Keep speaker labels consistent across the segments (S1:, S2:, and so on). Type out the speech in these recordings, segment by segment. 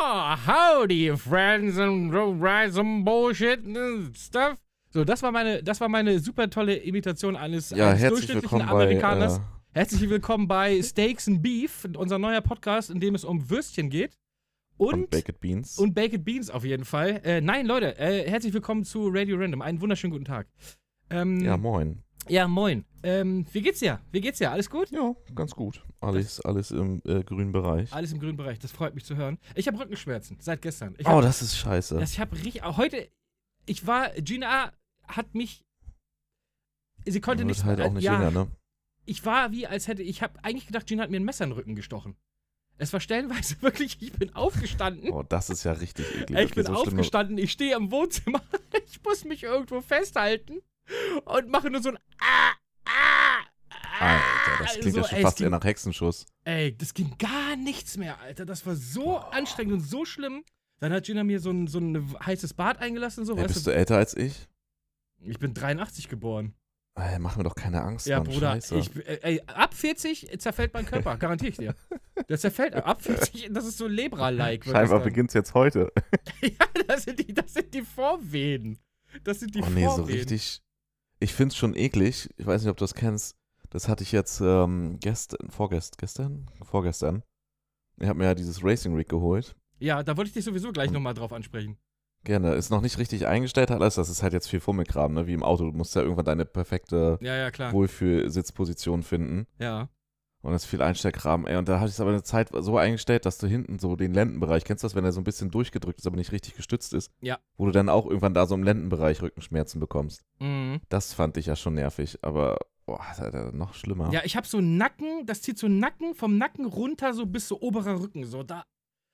S1: Oh, howdy, friends and some bullshit stuff. So, das war meine, das war meine super tolle Imitation eines,
S2: Ja,
S1: eines durchschnittlichen
S2: willkommen bei.
S1: Amerikaners.
S2: Äh,
S1: Herzlich willkommen bei Steaks and Beef, unser neuer Podcast, in dem es um Würstchen geht. Und,
S2: und Baked Beans.
S1: und Baked Beans auf jeden Fall. Äh, nein, Leute, äh, herzlich willkommen zu Radio Random. Einen wunderschönen guten Tag. Ähm,
S2: ja, moin.
S1: Ja, moin. Ähm, wie geht's dir? Wie geht's dir? Alles gut?
S2: Ja, ganz gut. Alles, alles im äh, grünen Bereich.
S1: Alles im grünen Bereich. Das freut mich zu hören. Ich habe Rückenschmerzen seit gestern. Ich
S2: oh,
S1: hab,
S2: das ist scheiße.
S1: das, ich habe richtig. Heute, ich war. Gina hat mich. Sie konnte nicht.
S2: halt auch nicht
S1: ja,
S2: ne?
S1: ich war wie, als hätte. Ich habe eigentlich gedacht, Gina hat mir ein Messer in den Rücken gestochen. Es war stellenweise wirklich. Ich bin aufgestanden.
S2: Oh, das ist ja richtig eklig.
S1: Ich bin
S2: so
S1: aufgestanden, ich stehe im Wohnzimmer, ich muss mich irgendwo festhalten und mache nur so ein Ah, ah,
S2: Alter, das klingt
S1: so,
S2: ja schon
S1: ey, es
S2: fast eher
S1: ging,
S2: nach Hexenschuss.
S1: Ey, das ging gar nichts mehr, Alter. Das war so anstrengend und so schlimm. Dann hat Gina mir so ein, so ein heißes Bad eingelassen, so,
S2: Ey, bist
S1: du.
S2: du älter als ich?
S1: Ich bin 83 geboren.
S2: Ey, mach mir doch keine Angst,
S1: Ja,
S2: Mann.
S1: Bruder, ich, ey, ab 40 zerfällt mein Körper, garantiere ich dir. Der zerfällt ab 40, das ist so Lebra-like. das
S2: Scheinbar
S1: dann.
S2: beginnt's jetzt heute.
S1: Ja, das sind die, das sind die Vorwehen. Das sind die
S2: oh nee, so
S1: Vorwehen.
S2: richtig. Ich find's schon eklig. Ich weiß nicht, ob du das kennst. Das hatte ich jetzt ähm, gestern, vorgest, gestern? Vorgestern. Ich habe mir ja dieses Racing Rig geholt.
S1: Ja, da wollte ich dich sowieso gleich nochmal drauf ansprechen.
S2: Gerne. Ist noch nicht richtig eingestellt alles. Das ist halt jetzt viel Fummelkram, ne? Wie im Auto. Du musst ja irgendwann deine perfekte
S1: Ja, ja.
S2: Wohlfühlsitzposition finden.
S1: Ja.
S2: Und das ist viel Einstellkram, ey. Und da hatte ich es aber eine Zeit so eingestellt, dass du hinten so den Lendenbereich, kennst du das, wenn er so ein bisschen durchgedrückt ist, aber nicht richtig gestützt ist?
S1: Ja.
S2: Wo du dann auch irgendwann da so im Lendenbereich Rückenschmerzen bekommst.
S1: Mhm.
S2: Das fand ich ja schon nervig, aber boah, das ist ja noch schlimmer.
S1: Ja, ich habe so Nacken, das zieht so Nacken, vom Nacken runter so bis so oberer Rücken, so da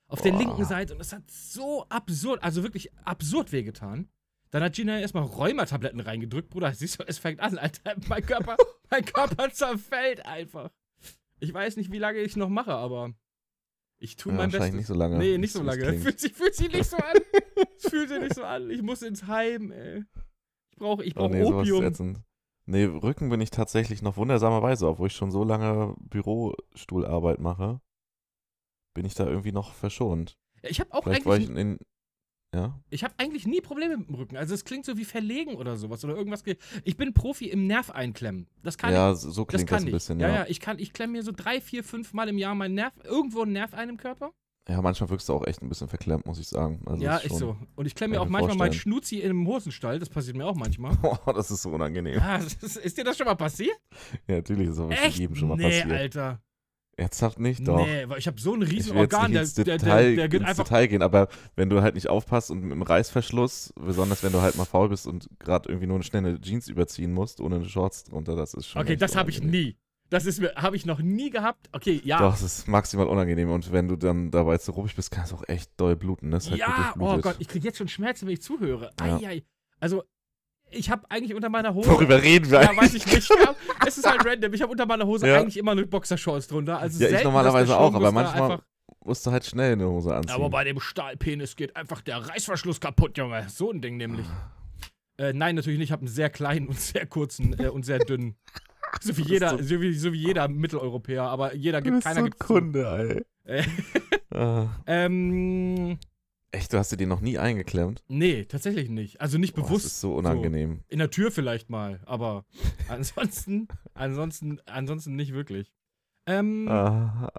S1: auf der
S2: Boah.
S1: linken Seite. Und das hat so absurd, also wirklich absurd wehgetan. Dann hat Gina erstmal Rheumatabletten reingedrückt, Bruder. Siehst du, es fängt an, Alter. Mein Körper, mein Körper zerfällt einfach. Ich weiß nicht, wie lange ich noch mache, aber ich tue
S2: Ja,
S1: mein Bestes.
S2: nicht so lange.
S1: Nee, nicht so lange. Fühlt sich, fühlt sich nicht so an. Fühlt sich nicht so an. Ich muss ins Heim, ey. Ich brauche ich
S2: Oh
S1: brauch
S2: nee, sowas ist
S1: Opium.
S2: Nee, Rücken bin ich tatsächlich noch wundersamerweise, obwohl ich schon so lange Bürostuhlarbeit mache, bin ich da irgendwie noch verschont.
S1: Ich habe auch
S2: Vielleicht
S1: eigentlich
S2: ich in, ja?
S1: Ich habe eigentlich nie Probleme mit dem Rücken. Also es klingt so wie verlegen oder sowas oder irgendwas. ge- Ich bin Profi im Nerv einklemmen. Das kann
S2: Ja,
S1: ich.
S2: so so
S1: Das
S2: klingt das,
S1: kann
S2: ein
S1: ich.
S2: bisschen,
S1: ja,
S2: ja.
S1: ja, ich kann, ich klemme mir so drei, vier, fünf Mal im Jahr meinen Nerv, irgendwo einen Nerv ein im Körper.
S2: Ja, manchmal wirkst du auch echt ein bisschen verklemmt, muss ich sagen. Also
S1: ja,
S2: ist
S1: ist so. Und ich klemme mir auch manchmal meinen
S2: vorstellen.
S1: Schnuzi in einem Hosenstall. Das passiert mir auch manchmal.
S2: Oh, das ist so unangenehm.
S1: ja, das ist, ist dir das schon mal passiert?
S2: Ja, natürlich ist das
S1: Echt?
S2: jedem schon mal
S1: nee,
S2: passiert.
S1: Alter.
S2: Ernsthaft nicht, doch.
S1: Nee, weil ich habe so einen
S2: ich
S1: riesen
S2: will jetzt
S1: Organ,
S2: nicht
S1: der,
S2: ins
S1: der,
S2: Detail,
S1: der, der geht
S2: ins
S1: einfach.
S2: Detail gehen, aber wenn du halt nicht aufpasst und mit dem Reißverschluss, besonders wenn du halt mal faul bist und gerade irgendwie nur eine schnelle Jeans überziehen musst, ohne eine Shorts drunter, das ist schon
S1: Okay, das habe ich nie. Das ist habe ich noch nie gehabt. Okay, ja.
S2: Doch, es ist maximal unangenehm und wenn du dann dabei zu ruppig bist, kann es auch echt doll bluten. Ne? Das ist halt
S1: Ja, oh. Gott, ich kriege jetzt schon Schmerzen, wenn ich zuhöre.
S2: Ja.
S1: Eieiei. Also, ich habe eigentlich unter meiner Hose.
S2: Worüber reden wir
S1: Ja,
S2: eigentlich?
S1: weiß ich nicht. Ja, es ist halt random. Ich habe unter meiner Hose
S2: Ja.
S1: eigentlich immer eine Boxershorts drunter. Also
S2: Ja, ich normalerweise auch, aber manchmal musst du halt schnell eine Hose anziehen.
S1: aber bei dem Stahlpenis geht einfach der Reißverschluss kaputt, Junge. So ein Ding nämlich. Äh, nein, natürlich nicht. Ich habe einen sehr kleinen und sehr kurzen äh, und sehr dünnen. So wie jeder, so wie, so wie jeder Mitteleuropäer, aber jeder gibt, keiner
S2: so ein
S1: gibt
S2: Kunde, ey.
S1: Äh,
S2: Ah.
S1: ähm,
S2: Echt, du hast dir die noch nie eingeklemmt?
S1: nee, tatsächlich nicht. Also nicht
S2: Boah,
S1: bewusst.
S2: Das ist so unangenehm.
S1: In der Tür vielleicht mal, aber ansonsten, ansonsten, ansonsten nicht wirklich. Ähm,
S2: Ah.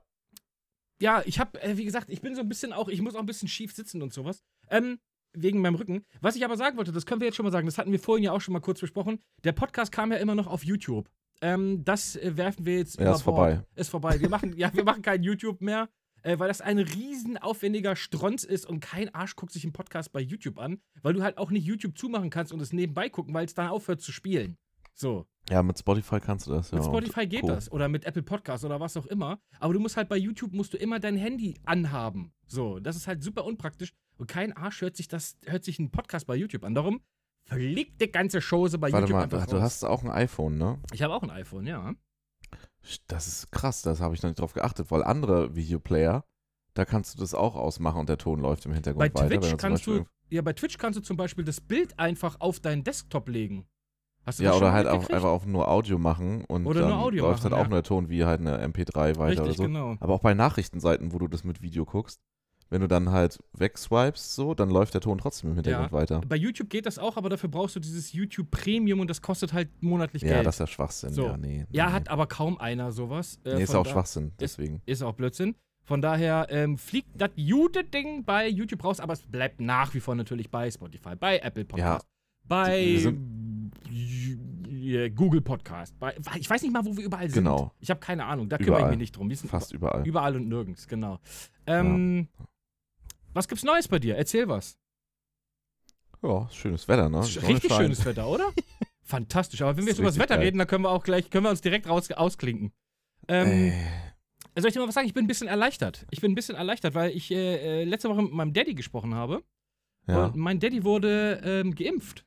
S1: ja, ich habe, äh, wie gesagt, ich bin so ein bisschen auch, ich muss auch ein bisschen schief sitzen und sowas. Ähm, wegen meinem Rücken. Was ich aber sagen wollte, das können wir jetzt schon mal sagen, das hatten wir vorhin ja auch schon mal kurz besprochen. Der Podcast kam ja immer noch auf YouTube. Ähm, das äh, werfen wir jetzt
S2: Ja,
S1: über
S2: ist
S1: Bord.
S2: vorbei.
S1: Ist vorbei. Wir machen, ja, wir machen kein YouTube mehr, äh, weil das ein riesen aufwendiger Stronz ist und kein Arsch guckt sich einen Podcast bei YouTube an, weil du halt auch nicht YouTube zumachen kannst und es nebenbei gucken, weil es dann aufhört zu spielen. So.
S2: Ja, mit Spotify kannst du das, ja.
S1: Mit Spotify geht
S2: Co.
S1: das oder mit Apple Podcasts oder was auch immer. Aber du musst halt bei YouTube musst du immer dein Handy anhaben. So, das ist halt super unpraktisch und kein Arsch hört sich das hört sich einen Podcast bei YouTube an. Darum fliegt die ganze Chose bei
S2: Warte
S1: YouTube
S2: mal,
S1: einfach
S2: du
S1: raus.
S2: hast auch ein iPhone, ne?
S1: ich habe auch ein iPhone, ja.
S2: Das ist krass, das habe ich noch nicht drauf geachtet, weil andere Videoplayer, da kannst du das auch ausmachen und der Ton läuft im Hintergrund
S1: Bei
S2: weiter.
S1: Twitch kannst du ja bei Twitch kannst du zum Beispiel das Bild einfach auf deinen Desktop legen. Hast du
S2: Ja, oder halt auch einfach auf nur Audio machen und
S1: Oder
S2: dann läuft
S1: machen,
S2: halt auch
S1: ja.
S2: nur der Ton wie halt eine MP3 weiter
S1: Richtig,
S2: oder so.
S1: genau.
S2: Aber auch bei Nachrichtenseiten, wo du das mit Video guckst, wenn du dann halt wegswipest, so, dann läuft der Ton trotzdem im Hintergrund weiter.
S1: Bei YouTube geht das auch, aber dafür brauchst du dieses YouTube Premium und das kostet halt monatlich
S2: Ja,
S1: Geld.
S2: das ist ja Schwachsinn.
S1: So.
S2: Ja, nee.
S1: ja,
S2: nee.
S1: hat aber kaum einer sowas. Äh,
S2: Nee, ist auch Schwachsinn, deswegen.
S1: Ist auch Blödsinn. Von daher ähm, fliegt das gute Ding bei YouTube raus, aber es bleibt nach wie vor natürlich bei Spotify, bei Apple Podcast, bei
S2: wir
S1: äh, Google Podcast. Bei, ich weiß nicht mal, wo wir überall sind.
S2: Genau.
S1: Ich habe keine Ahnung, da kümmere ich mich nicht drum. Wir sind
S2: Fast überall.
S1: überall und nirgends, genau. Ähm, Was gibt's Neues bei dir? Erzähl was.
S2: Ja, schönes Wetter, ne?
S1: Richtig
S2: scheint.
S1: schönes Wetter, oder? Fantastisch. Aber wenn wir jetzt über das Wetter
S2: geil.
S1: reden, dann können wir auch gleich, können wir uns direkt raus, ausklinken. Ähm,
S2: Ey,
S1: Soll ich dir mal was sagen? Ich bin ein bisschen erleichtert. Ich bin ein bisschen erleichtert, weil ich äh, äh, letzte Woche mit meinem Daddy gesprochen habe.
S2: ja.
S1: Und mein Daddy wurde ähm, geimpft.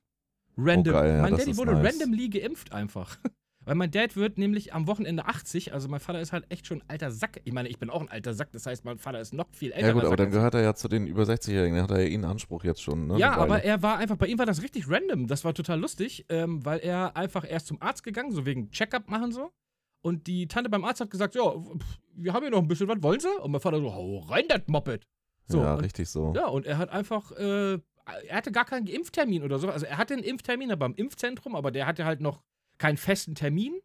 S1: Random.
S2: Oh, geil, ja,
S1: mein Daddy wurde
S2: nice.
S1: randomly geimpft einfach. Weil mein Dad wird nämlich am Wochenende 80, also mein Vater ist halt echt schon ein alter Sack. Ich meine, ich bin auch ein alter Sack, das heißt, mein Vater ist noch viel älter.
S2: ja gut, aber dann gehört er ja zu den über 60-Jährigen, dann hat er ja ihn Anspruch jetzt schon, ne?
S1: Ja, aber er war einfach, bei ihm war das richtig random. Das war total lustig, ähm, weil er einfach erst zum Arzt gegangen, so wegen Checkup machen so. Und die Tante beim Arzt hat gesagt, ja, wir haben hier noch ein bisschen was, wollen Sie? Und mein Vater so, hau rein, das Moped. So,
S2: ja,
S1: und,
S2: richtig so.
S1: ja, und er hat einfach, äh, er hatte gar keinen Impftermin oder so. Also er hatte einen Impftermin beim Impfzentrum, aber der hatte halt noch keinen festen Termin.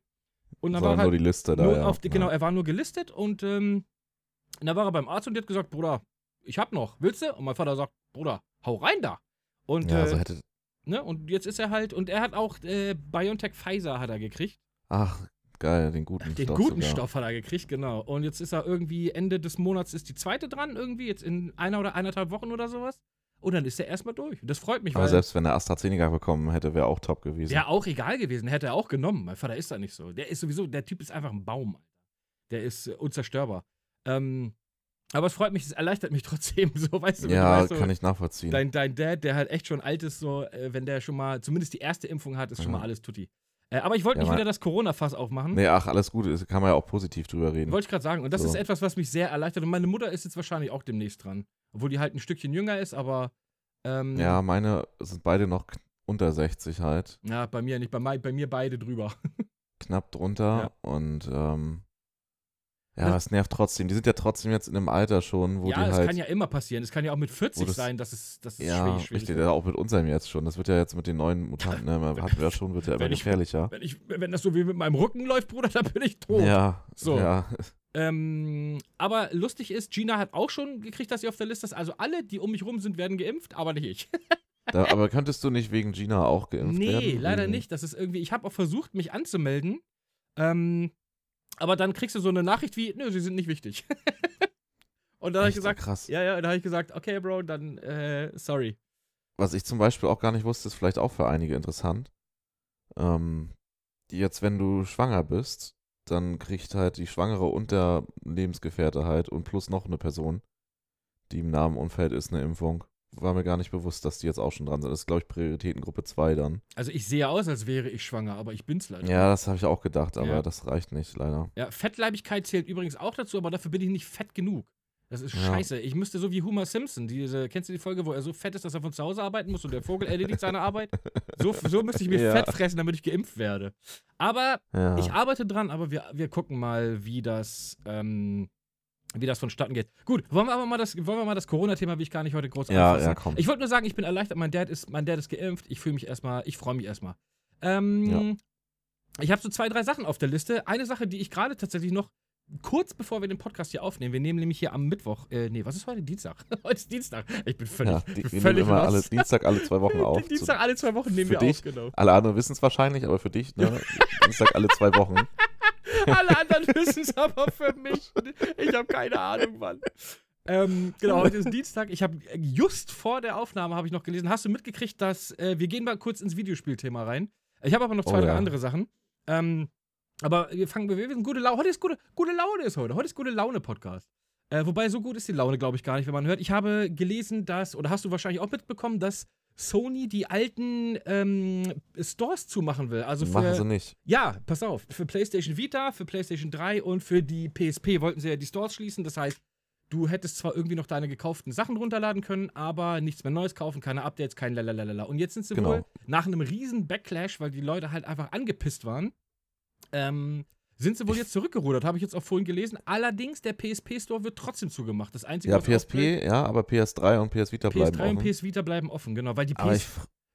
S1: Und dann war
S2: nur
S1: halt
S2: die Liste da, ja.
S1: auf die, genau, er war nur gelistet und ähm, dann war er beim Arzt und der hat gesagt, Bruder, ich hab noch, willst du? Und mein Vater sagt, Bruder, hau rein da. Und,
S2: Ja,
S1: äh,
S2: also hätte,
S1: ne, und jetzt ist er halt, und er hat auch äh, BioNTech Pfizer hat er gekriegt.
S2: ach, geil, den guten
S1: Den
S2: Stoff
S1: guten
S2: sogar.
S1: Stoff hat er gekriegt, genau. Und jetzt ist er irgendwie Ende des Monats ist die zweite dran, irgendwie, jetzt in einer oder eineinhalb Wochen oder sowas. Und dann ist er erstmal durch. Und das freut mich,
S2: Aber
S1: weil
S2: selbst wenn er AstraZeneca bekommen hätte, wäre auch top gewesen.
S1: wäre auch egal gewesen, hätte er auch genommen. Mein Vater ist da nicht so. Der ist sowieso, der Typ ist einfach ein Baum. Der ist äh, unzerstörbar. Ähm, aber es freut mich, es erleichtert mich trotzdem, so, weißt du,
S2: Ja,
S1: weißt, so,
S2: kann ich nachvollziehen.
S1: dein, dein Dad, der halt echt schon alt ist, so, äh, wenn der schon mal zumindest die erste Impfung hat, ist schon
S2: Ja.
S1: mal alles tutti. Äh, aber ich wollte
S2: Ja,
S1: nicht wieder das Corona-Fass aufmachen.
S2: nee, ach, alles gut, kann man ja auch positiv drüber reden.
S1: Wollte ich gerade sagen. Und das
S2: So.
S1: ist etwas, was mich sehr erleichtert. Und meine Mutter ist jetzt wahrscheinlich auch demnächst dran. Obwohl die halt ein Stückchen jünger ist, aber. Ähm,
S2: Ja, meine sind beide noch unter 60 halt,
S1: Ja, bei mir nicht. Bei, bei mir beide drüber.
S2: knapp drunter und ähm, ja,
S1: Das-
S2: es nervt trotzdem. Die sind ja trotzdem jetzt in einem Alter schon, wo
S1: ja,
S2: die
S1: es
S2: halt
S1: kann ja immer passieren. Es kann ja auch mit 40
S2: das-
S1: sein, dass es, dass es
S2: ja,
S1: schwierig, schwierig
S2: richtig,
S1: wird.
S2: ja, auch mit unserem jetzt schon. Das wird ja jetzt mit den neuen Mutanten, ne, hatten wir ja schon, wird ja immer
S1: Wenn ich-
S2: gefährlicher.
S1: Wenn, ich, wenn das so wie mit meinem Rücken läuft, Bruder, dann bin ich tot.
S2: Ja,
S1: So.
S2: ja,
S1: Ähm, aber lustig ist, Gina hat auch schon gekriegt, dass sie auf der Liste ist. Also alle, die um mich rum sind, werden geimpft, aber nicht ich.
S2: da, aber könntest du nicht wegen Gina auch geimpft
S1: nee,
S2: werden?
S1: leider
S2: Wegen-
S1: nicht. Das ist irgendwie, ich habe auch versucht, mich anzumelden. Ähm, aber dann kriegst du so eine Nachricht wie, nö, sie sind nicht wichtig. Und dann habe ich gesagt,
S2: krass.
S1: ja, ja, dann habe ich gesagt, okay, Bro, dann, äh, sorry.
S2: Was ich zum Beispiel auch gar nicht wusste, ist vielleicht auch für einige interessant. Ähm, jetzt, wenn du schwanger bist, dann kriegt halt die Schwangere und der Lebensgefährte halt und plus noch eine Person, die im Namen Umfeld ist, eine Impfung. War mir gar nicht bewusst, dass die jetzt auch schon dran sind. Das ist, glaube ich, Prioritätengruppe 2 dann.
S1: Also ich sehe aus, als wäre ich schwanger, aber ich bin's leider.
S2: Ja, das habe ich auch gedacht, aber
S1: Ja.
S2: das reicht nicht, leider.
S1: Ja, Fettleibigkeit zählt übrigens auch dazu, aber dafür bin ich nicht fett genug. Das ist
S2: Ja.
S1: scheiße. Ich müsste so wie Homer Simpson, diese, kennst du die Folge, wo er so fett ist, dass er von zu Hause arbeiten muss und der Vogel erledigt seine Arbeit? So, so müsste ich mir
S2: Ja.
S1: Fett fressen, damit ich geimpft werde. Aber ich arbeite dran, aber wir, wir gucken mal, wie das, ähm, wie das vonstatten geht. Gut, wollen wir aber mal das, wollen wir mal das Corona-Thema, wie ich gar nicht heute groß
S2: Ja,
S1: anfassen.
S2: ja, komm.
S1: Ich wollte nur sagen, ich bin erleichtert, mein Dad ist, mein Dad ist geimpft. Ich fühle mich erstmal, ich freue mich erstmal. Ähm, Ich habe so zwei, drei Sachen auf der Liste. Eine Sache, die ich gerade tatsächlich noch kurz bevor wir den Podcast hier aufnehmen, wir nehmen nämlich hier am Mittwoch, äh, nee, was ist heute? Dienstag. heute ist Dienstag. Ich bin völlig,
S2: ja, die,
S1: bin
S2: wir
S1: völlig
S2: nehmen immer alle. Dienstag alle zwei Wochen auf.
S1: Dienstag alle zwei Wochen nehmen
S2: für
S1: wir
S2: dich?
S1: auf, genau.
S2: Alle anderen wissen es wahrscheinlich, aber für dich, ne? Dienstag alle zwei Wochen.
S1: Alle anderen wissen es aber für mich. Ich habe keine Ahnung, Mann. Ähm, genau, heute ist Dienstag. Ich habe just vor der Aufnahme habe ich noch gelesen. Hast du mitgekriegt, dass äh, wir gehen mal kurz ins Videospielthema rein? Ich habe aber noch zwei,
S2: Oh,
S1: drei
S2: ja.
S1: andere Sachen. Ähm, aber wir fangen, wir sind gute Laune. Heute ist gute, gute Laune ist heute. Heute ist gute Laune Podcast. Äh, wobei so gut ist die Laune, glaube ich, gar nicht, wenn man hört. Ich habe gelesen, dass oder hast du wahrscheinlich auch mitbekommen, dass Sony die alten ähm, Stores zumachen will. Also für
S2: Machen sie nicht.
S1: ja, pass auf. Für PlayStation Vita, für PlayStation 3 und für die PSP wollten sie ja die Stores schließen. Das heißt, du hättest zwar irgendwie noch deine gekauften Sachen runterladen können, aber nichts mehr Neues kaufen, keine Updates, kein Lalalala. Und jetzt sind sie
S2: Genau.
S1: wohl nach einem riesen Backlash, weil die Leute halt einfach angepisst waren, ähm, sind sie wohl jetzt zurückgerudert, habe ich jetzt auch vorhin gelesen. Allerdings, der PSP-Store wird trotzdem zugemacht. Das Einzige,
S2: Ja,
S1: was
S2: PSP, ja, aber PS3 und PS Vita bleiben
S1: PS3 und
S2: offen.
S1: PS Vita bleiben offen, genau, weil die PS,
S2: ich,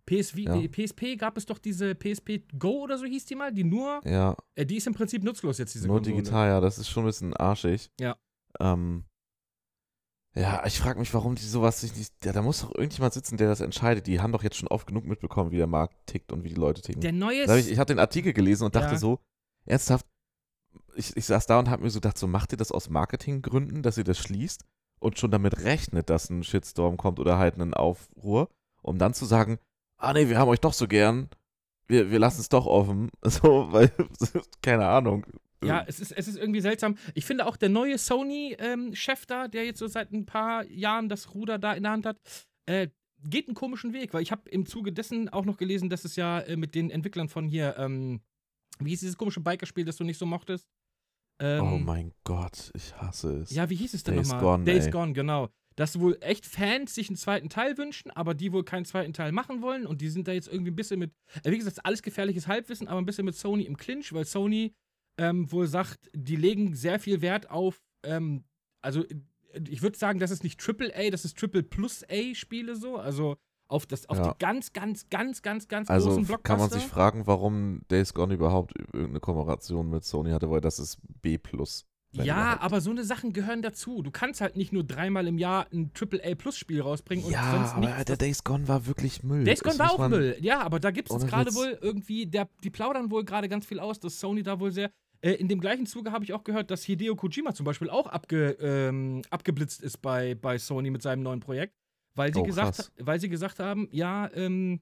S1: PS,
S2: ja.
S1: die PSP gab es doch diese PSP Go oder so hieß die mal, die nur,
S2: ja,
S1: äh, die ist im Prinzip nutzlos jetzt, diese
S2: nur
S1: Konsole.
S2: digital, ja, das ist schon ein bisschen arschig.
S1: Ja.
S2: Ähm, ja, ich frage mich, warum die sowas sich nicht. Ja, da muss doch irgendjemand sitzen, der das entscheidet. Die haben doch jetzt schon oft genug mitbekommen, wie der Markt tickt und wie die Leute ticken.
S1: Der neue
S2: ich ich habe den Artikel gelesen und dachte
S1: Ja.
S2: so, ernsthaft, ich, ich saß da und habe mir so gedacht, so macht ihr das aus Marketinggründen, dass ihr das schließt und schon damit rechnet, dass ein Shitstorm kommt oder halt ein Aufruhr, um dann zu sagen, ah nee, wir haben euch doch so gern, wir, wir lassen es doch offen, so, weil, keine Ahnung.
S1: Ja, es ist, es ist irgendwie seltsam. Ich finde auch der neue Sony-Chef da, der jetzt so seit ein paar Jahren das Ruder da in der Hand hat, äh, geht einen komischen Weg, weil ich habe im Zuge dessen auch noch gelesen, dass es ja äh, mit den Entwicklern von hier, ähm, wie hieß dieses komische Bikerspiel, das du nicht so mochtest? Ähm,
S2: oh mein Gott, ich hasse es.
S1: Ja, wie hieß es denn
S2: Days
S1: nochmal?
S2: Gone,
S1: Days
S2: ey.
S1: Gone, genau. Dass wohl echt Fans sich einen zweiten Teil wünschen, aber die wohl keinen zweiten Teil machen wollen und die sind da jetzt irgendwie ein bisschen mit, äh, wie gesagt, alles gefährliches Halbwissen, aber ein bisschen mit Sony im Clinch, weil Sony ähm, wohl sagt, die legen sehr viel Wert auf, ähm, also äh, ich würde sagen, das ist nicht Triple A, das ist Triple Plus A Spiele so, also auf, das, auf
S2: Ja.
S1: die ganz, ganz, ganz, ganz, ganz
S2: Also
S1: großen Blockbuster.
S2: kann man sich fragen, warum Days Gone überhaupt irgendeine Kooperation mit Sony hatte, weil das ist B+.
S1: ja,
S2: überhaupt.
S1: aber so eine Sachen gehören dazu. Du kannst halt nicht nur dreimal im Jahr ein Triple A Plus Spiel rausbringen und
S2: Ja,
S1: sonst
S2: aber
S1: nichts.
S2: der Days Gone war wirklich Müll.
S1: Days
S2: Das
S1: Gone war
S2: muss
S1: auch Müll. Ja, aber da gibt es gerade wohl irgendwie, der, die plaudern wohl gerade ganz viel aus, dass Sony da wohl sehr. Äh, in dem gleichen Zuge habe ich auch gehört, dass Hideo Kojima zum Beispiel auch abge, ähm, abgeblitzt ist bei, bei Sony mit seinem neuen Projekt, weil sie,
S2: Oh,
S1: gesagt, weil sie gesagt haben, ja, ähm,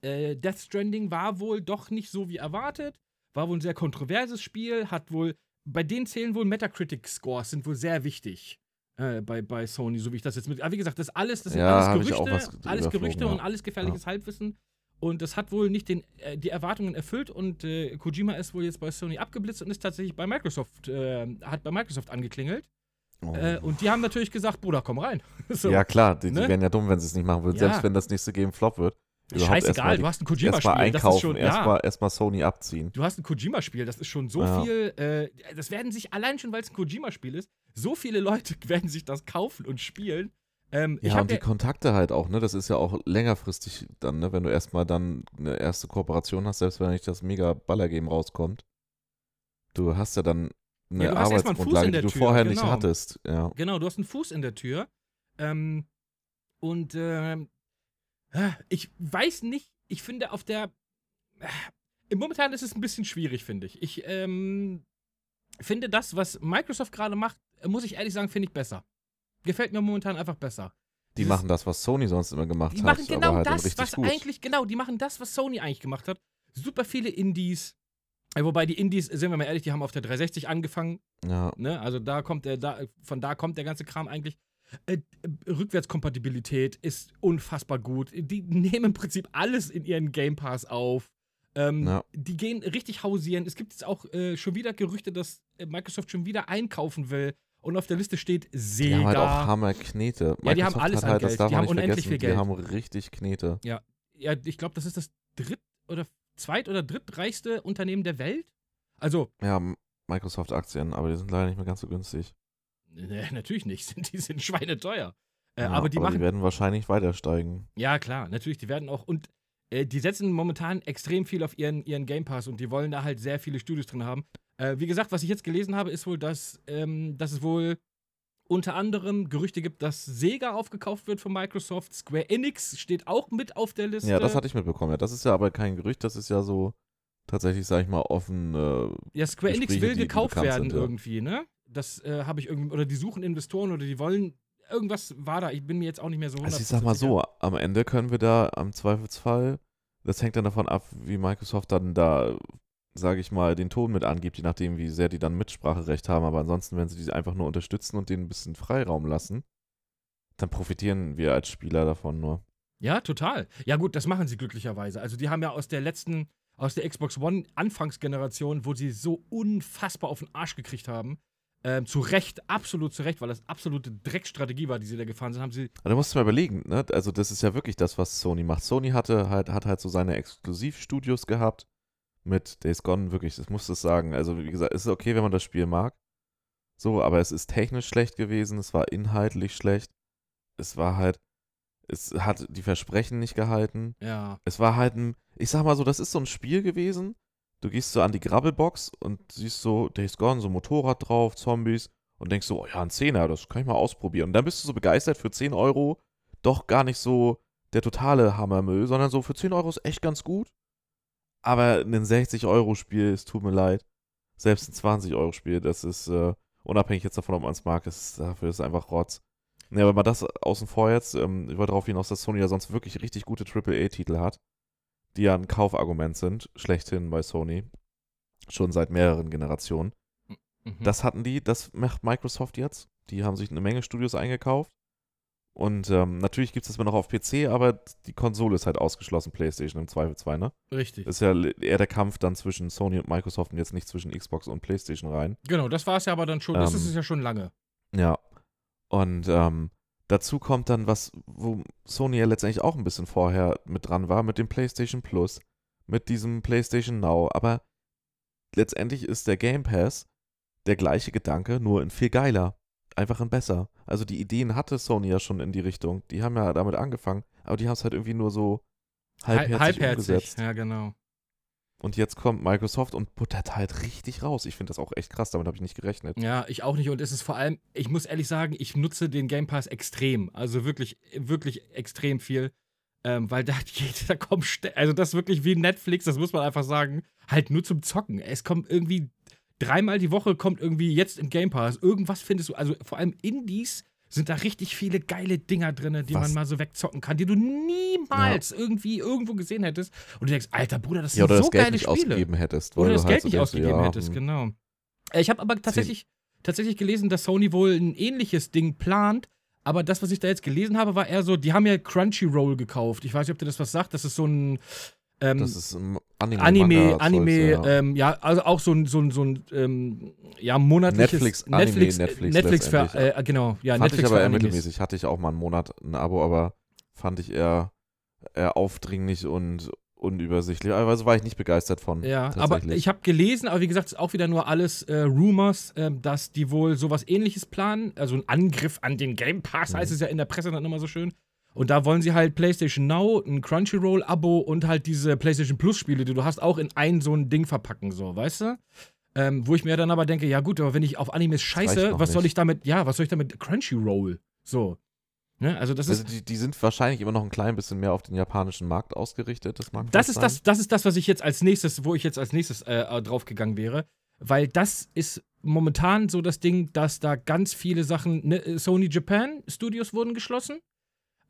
S1: äh, Death Stranding war wohl doch nicht so wie erwartet, war wohl ein sehr kontroverses Spiel, hat wohl, bei denen zählen wohl Metacritic-Scores, sind wohl sehr wichtig. Äh, bei, bei Sony, so wie ich das jetzt mit. Aber wie gesagt, das alles, das sind
S2: Ja,
S1: alles Gerüchte, alles Gerüchte
S2: ja.
S1: und alles gefährliches Halbwissen. Und das hat wohl nicht den, äh, die Erwartungen erfüllt und äh, Kojima ist wohl jetzt bei Sony abgeblitzt und ist tatsächlich bei Microsoft, äh, hat bei Microsoft angeklingelt.
S2: Oh.
S1: Äh, und die haben natürlich gesagt, Bruder, komm rein. so.
S2: Ja, klar, die, die
S1: ne?
S2: wären ja dumm, wenn sie es nicht machen würden,
S1: Ja.
S2: selbst wenn das nächste Game Flop wird.
S1: Scheißegal,
S2: erstmal die-
S1: du hast ein
S2: Erstmal
S1: Kojima-Spiel. Das ist
S2: einkaufen,
S1: schon,
S2: erstmal
S1: ja,
S2: erst Sony abziehen.
S1: du hast ein Kojima-Spiel, das ist schon so
S2: Ja.
S1: viel, äh, das werden sich, allein schon, weil es ein Kojima-Spiel ist, so viele Leute werden sich das kaufen und spielen. Ähm,
S2: Ja, und die Kontakte halt auch, ne? Das ist ja auch längerfristig dann, ne? Wenn du erstmal dann eine erste Kooperation hast, selbst wenn nicht das mega Baller-Game rauskommt. Du hast ja dann eine
S1: Ja, du hast erstmal einen Fuß
S2: Arbeitsgrundlage,
S1: in
S2: die
S1: der
S2: du
S1: Tür,
S2: vorher nicht
S1: genau.
S2: hattest. Ja.
S1: Genau, du hast einen Fuß in der Tür. Ähm, und äh, ich weiß nicht, ich finde auf der. Äh, momentan ist es ein bisschen schwierig, finde ich. Ich ähm, finde das, was Microsoft gerade macht, muss ich ehrlich sagen, finde ich besser. Gefällt mir momentan einfach besser.
S2: Die machen das, was Sony sonst immer gemacht
S1: Die
S2: hat,
S1: machen genau
S2: halt
S1: das, was
S2: gut.
S1: eigentlich, genau, die machen das, was Sony eigentlich gemacht hat. Super viele Indies. Wobei die Indies, sind wir mal ehrlich, die haben auf der 360 angefangen.
S2: Ja,
S1: Ne? Also da kommt der, da, von da kommt der ganze Kram eigentlich. Äh, äh, Rückwärtskompatibilität ist unfassbar gut. Die nehmen im Prinzip alles in ihren Game Pass auf. Ähm,
S2: Ja.
S1: Die gehen richtig hausieren. Es gibt jetzt auch äh, schon wieder Gerüchte, dass äh, Microsoft schon wieder einkaufen will. Und auf der Liste steht
S2: die
S1: Sega.
S2: haben halt auch Hammer-Knete.
S1: Ja, die haben alles
S2: hat
S1: an
S2: halt, das
S1: Geld.
S2: darf
S1: Die haben unendlich
S2: vergessen,
S1: viel Geld.
S2: Die haben richtig Knete.
S1: ja, ja, ich glaube, das ist das dritt- oder zweit- oder drittreichste Unternehmen der Welt. Also,
S2: Ja, Microsoft-Aktien, aber die sind leider nicht mehr ganz so günstig.
S1: äh, natürlich nicht. Die sind schweineteuer. Äh,
S2: Ja,
S1: aber die machen
S2: werden wahrscheinlich weiter steigen.
S1: Ja, klar, natürlich, die werden auch und äh, die setzen momentan extrem viel auf ihren, ihren Game Pass und die wollen da halt sehr viele Studios drin haben. Äh, wie gesagt, was ich jetzt gelesen habe, ist wohl, dass, ähm, dass es wohl unter anderem Gerüchte gibt, dass Sega aufgekauft wird von Microsoft. Square Enix steht auch mit auf der Liste.
S2: Ja, das hatte ich mitbekommen. Ja, das ist ja aber kein Gerücht, das ist ja so tatsächlich, sag ich mal, offen. Äh,
S1: ja, Square Enix will gekauft werden
S2: sind, ja.
S1: irgendwie, ne? Das äh, habe ich irgendwie, oder die suchen Investoren oder die wollen, irgendwas war da, ich bin mir jetzt auch nicht mehr so
S2: also ich sag mal so, am Ende können wir da am Zweifelsfall, das hängt dann davon ab, wie Microsoft dann da, sage ich mal, den Ton mit angibt, je nachdem, wie sehr die dann Mitspracherecht haben. Aber ansonsten, wenn sie die einfach nur unterstützen und denen ein bisschen Freiraum lassen, dann profitieren wir als Spieler davon nur.
S1: Ja, total. Ja, gut, das machen sie glücklicherweise. Also, die haben ja aus der letzten, aus der Xbox One Anfangsgeneration, wo sie so unfassbar auf den Arsch gekriegt haben, ähm, zu Recht, absolut zu Recht, weil das absolute Dreckstrategie war, die sie da gefahren sind, haben sie.
S2: Aber da musst du mal überlegen, ne? Also, das ist ja wirklich das, was Sony macht. Sony hatte halt, hat halt so seine Exklusivstudios gehabt, mit Days Gone, wirklich, das musst du sagen. Also, wie gesagt, es ist okay, wenn man das Spiel mag. So, aber es ist technisch schlecht gewesen, es war inhaltlich schlecht. Es war halt, es hat die Versprechen nicht gehalten.
S1: Ja.
S2: Es war halt ein, ich sag mal so, das ist so ein Spiel gewesen. Du gehst so an die Grabbelbox und siehst so Days Gone, so Motorrad drauf, Zombies und denkst so, oh ja, ein Zehner, das kann ich mal ausprobieren. Und dann bist du so begeistert für 10 Euro, doch gar nicht so der totale Hammermüll, sondern so für 10 Euro ist echt ganz gut. Aber ein 60-Euro-Spiel, es tut mir leid. Selbst ein 20-Euro-Spiel, das ist, äh, unabhängig jetzt davon, ob man es mag, ist, dafür ist es einfach Rotz. Ja, aber mal das außen vor jetzt, ähm, ich wollte darauf hinaus, dass Sony ja sonst wirklich richtig gute AAA-Titel hat, die ja ein Kaufargument sind, schlechthin bei Sony. Schon seit mehreren Generationen.
S1: Mhm.
S2: Das hatten die, das macht Microsoft jetzt. Die haben sich eine Menge Studios eingekauft. Und ähm, natürlich gibt es das immer noch auf PC, aber die Konsole ist halt ausgeschlossen, PlayStation im Zweifelsfall, ne?
S1: Richtig.
S2: Das ist ja eher der Kampf dann zwischen Sony und Microsoft und jetzt nicht zwischen Xbox und PlayStation rein.
S1: Genau, das war es ja aber dann schon. das
S2: Ähm,
S1: ist es ja schon lange.
S2: Ja. Und ähm, dazu kommt dann was, wo Sony ja letztendlich auch ein bisschen vorher mit dran war, mit dem PlayStation Plus, mit diesem PlayStation Now. Aber letztendlich ist der Game Pass der gleiche Gedanke, nur in viel geiler. Einfach in besser. Also die Ideen hatte Sony ja schon in die Richtung. Die haben ja damit angefangen, aber die haben es halt irgendwie nur so halbherzig,
S1: Halbherzig.
S2: umgesetzt.
S1: Ja, genau.
S2: Und jetzt kommt Microsoft und buttert halt richtig raus. Ich finde das auch echt krass, damit habe ich nicht gerechnet.
S1: Ja, ich auch nicht. Und es ist vor allem, ich muss ehrlich sagen, ich nutze den Game Pass extrem. Also wirklich, wirklich extrem viel. Ähm, weil da, geht, da kommt, also das ist wirklich wie Netflix, das muss man einfach sagen, halt nur zum Zocken. Es kommt irgendwie dreimal die Woche kommt irgendwie jetzt im Game Pass. Irgendwas findest du, also vor allem Indies sind da richtig viele geile Dinger drin, die
S2: Was?
S1: man mal so wegzocken kann, die du niemals irgendwie irgendwo gesehen hättest. Und du denkst, alter Bruder, das
S2: Ja,
S1: sind
S2: oder
S1: so
S2: das Geld
S1: geile
S2: nicht
S1: Spiele.
S2: ausgegeben hättest.
S1: Oder das
S2: halt
S1: Geld
S2: so
S1: nicht ausgegeben
S2: ja,
S1: hättest,
S2: hm.
S1: genau. Äh, Ich habe aber tatsächlich, tatsächlich gelesen, dass Sony wohl ein ähnliches Ding plant. Aber das, was ich da jetzt gelesen habe, war eher so, die haben ja Crunchyroll gekauft. Ich weiß nicht, ob dir das was sagt. Das ist so ein ähm,
S2: Das ist ein Anime.
S1: Anime, Anime,
S2: ja.
S1: ähm, ja, also auch so ein, so ein, so ein ähm, ja, monatliches
S2: Netflix, Anime,
S1: Netflix,
S2: Netflix
S1: Netflix für, äh, genau, ja,
S2: fand
S1: Netflix
S2: ich aber eher mittelmäßig. Hatte ich auch mal einen Monat ein Abo, aber fand ich eher, eher aufdringlich und unübersichtlich. Also war ich nicht begeistert von.
S1: Ja, aber ich habe gelesen, aber wie gesagt, es ist auch wieder nur alles äh, Rumors, ähm, dass die wohl sowas ähnliches planen. Also ein Angriff an den Game Pass
S2: Mhm.
S1: heißt es ja in der Presse dann immer so schön. Und da wollen sie halt PlayStation Now, ein Crunchyroll-Abo und halt diese PlayStation Plus-Spiele, die du hast, auch in ein so ein Ding verpacken, so, weißt du? Ähm, wo ich mir dann aber denke, ja gut, aber wenn ich auf Animes scheiße, was soll
S2: nicht.
S1: ich damit, ja, was soll ich damit Crunchyroll? So. Ne? Also das
S2: also
S1: ist,
S2: die, die sind wahrscheinlich immer noch ein klein bisschen mehr auf den japanischen Markt ausgerichtet. Das mag
S1: das ist das, das ist das, was ich jetzt als nächstes, wo ich jetzt als nächstes äh, draufgegangen wäre. Weil das ist momentan so das Ding, dass da ganz viele Sachen, ne, Sony Japan Studios wurden geschlossen.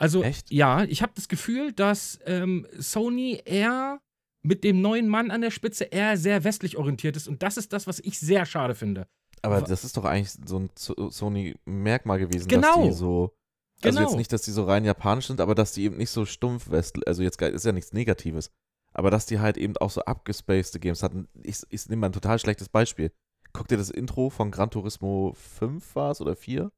S1: Also,
S2: Echt?
S1: ja, ich habe das Gefühl, dass ähm, Sony eher mit dem neuen Mann an der Spitze eher sehr westlich orientiert ist. Und das ist das, was ich sehr schade finde.
S2: Aber das ist doch eigentlich so ein So- Sony-Merkmal gewesen,
S1: Genau.
S2: dass die so. Also
S1: Genau.
S2: jetzt nicht, dass die so rein japanisch sind, aber dass die eben nicht so stumpf west, also jetzt ist ja nichts Negatives, aber dass die halt eben auch so abgespacede Games hatten. Ich, ich nehme mal ein total schlechtes Beispiel. Guck dir das Intro von Gran Turismo 5 war es oder 4?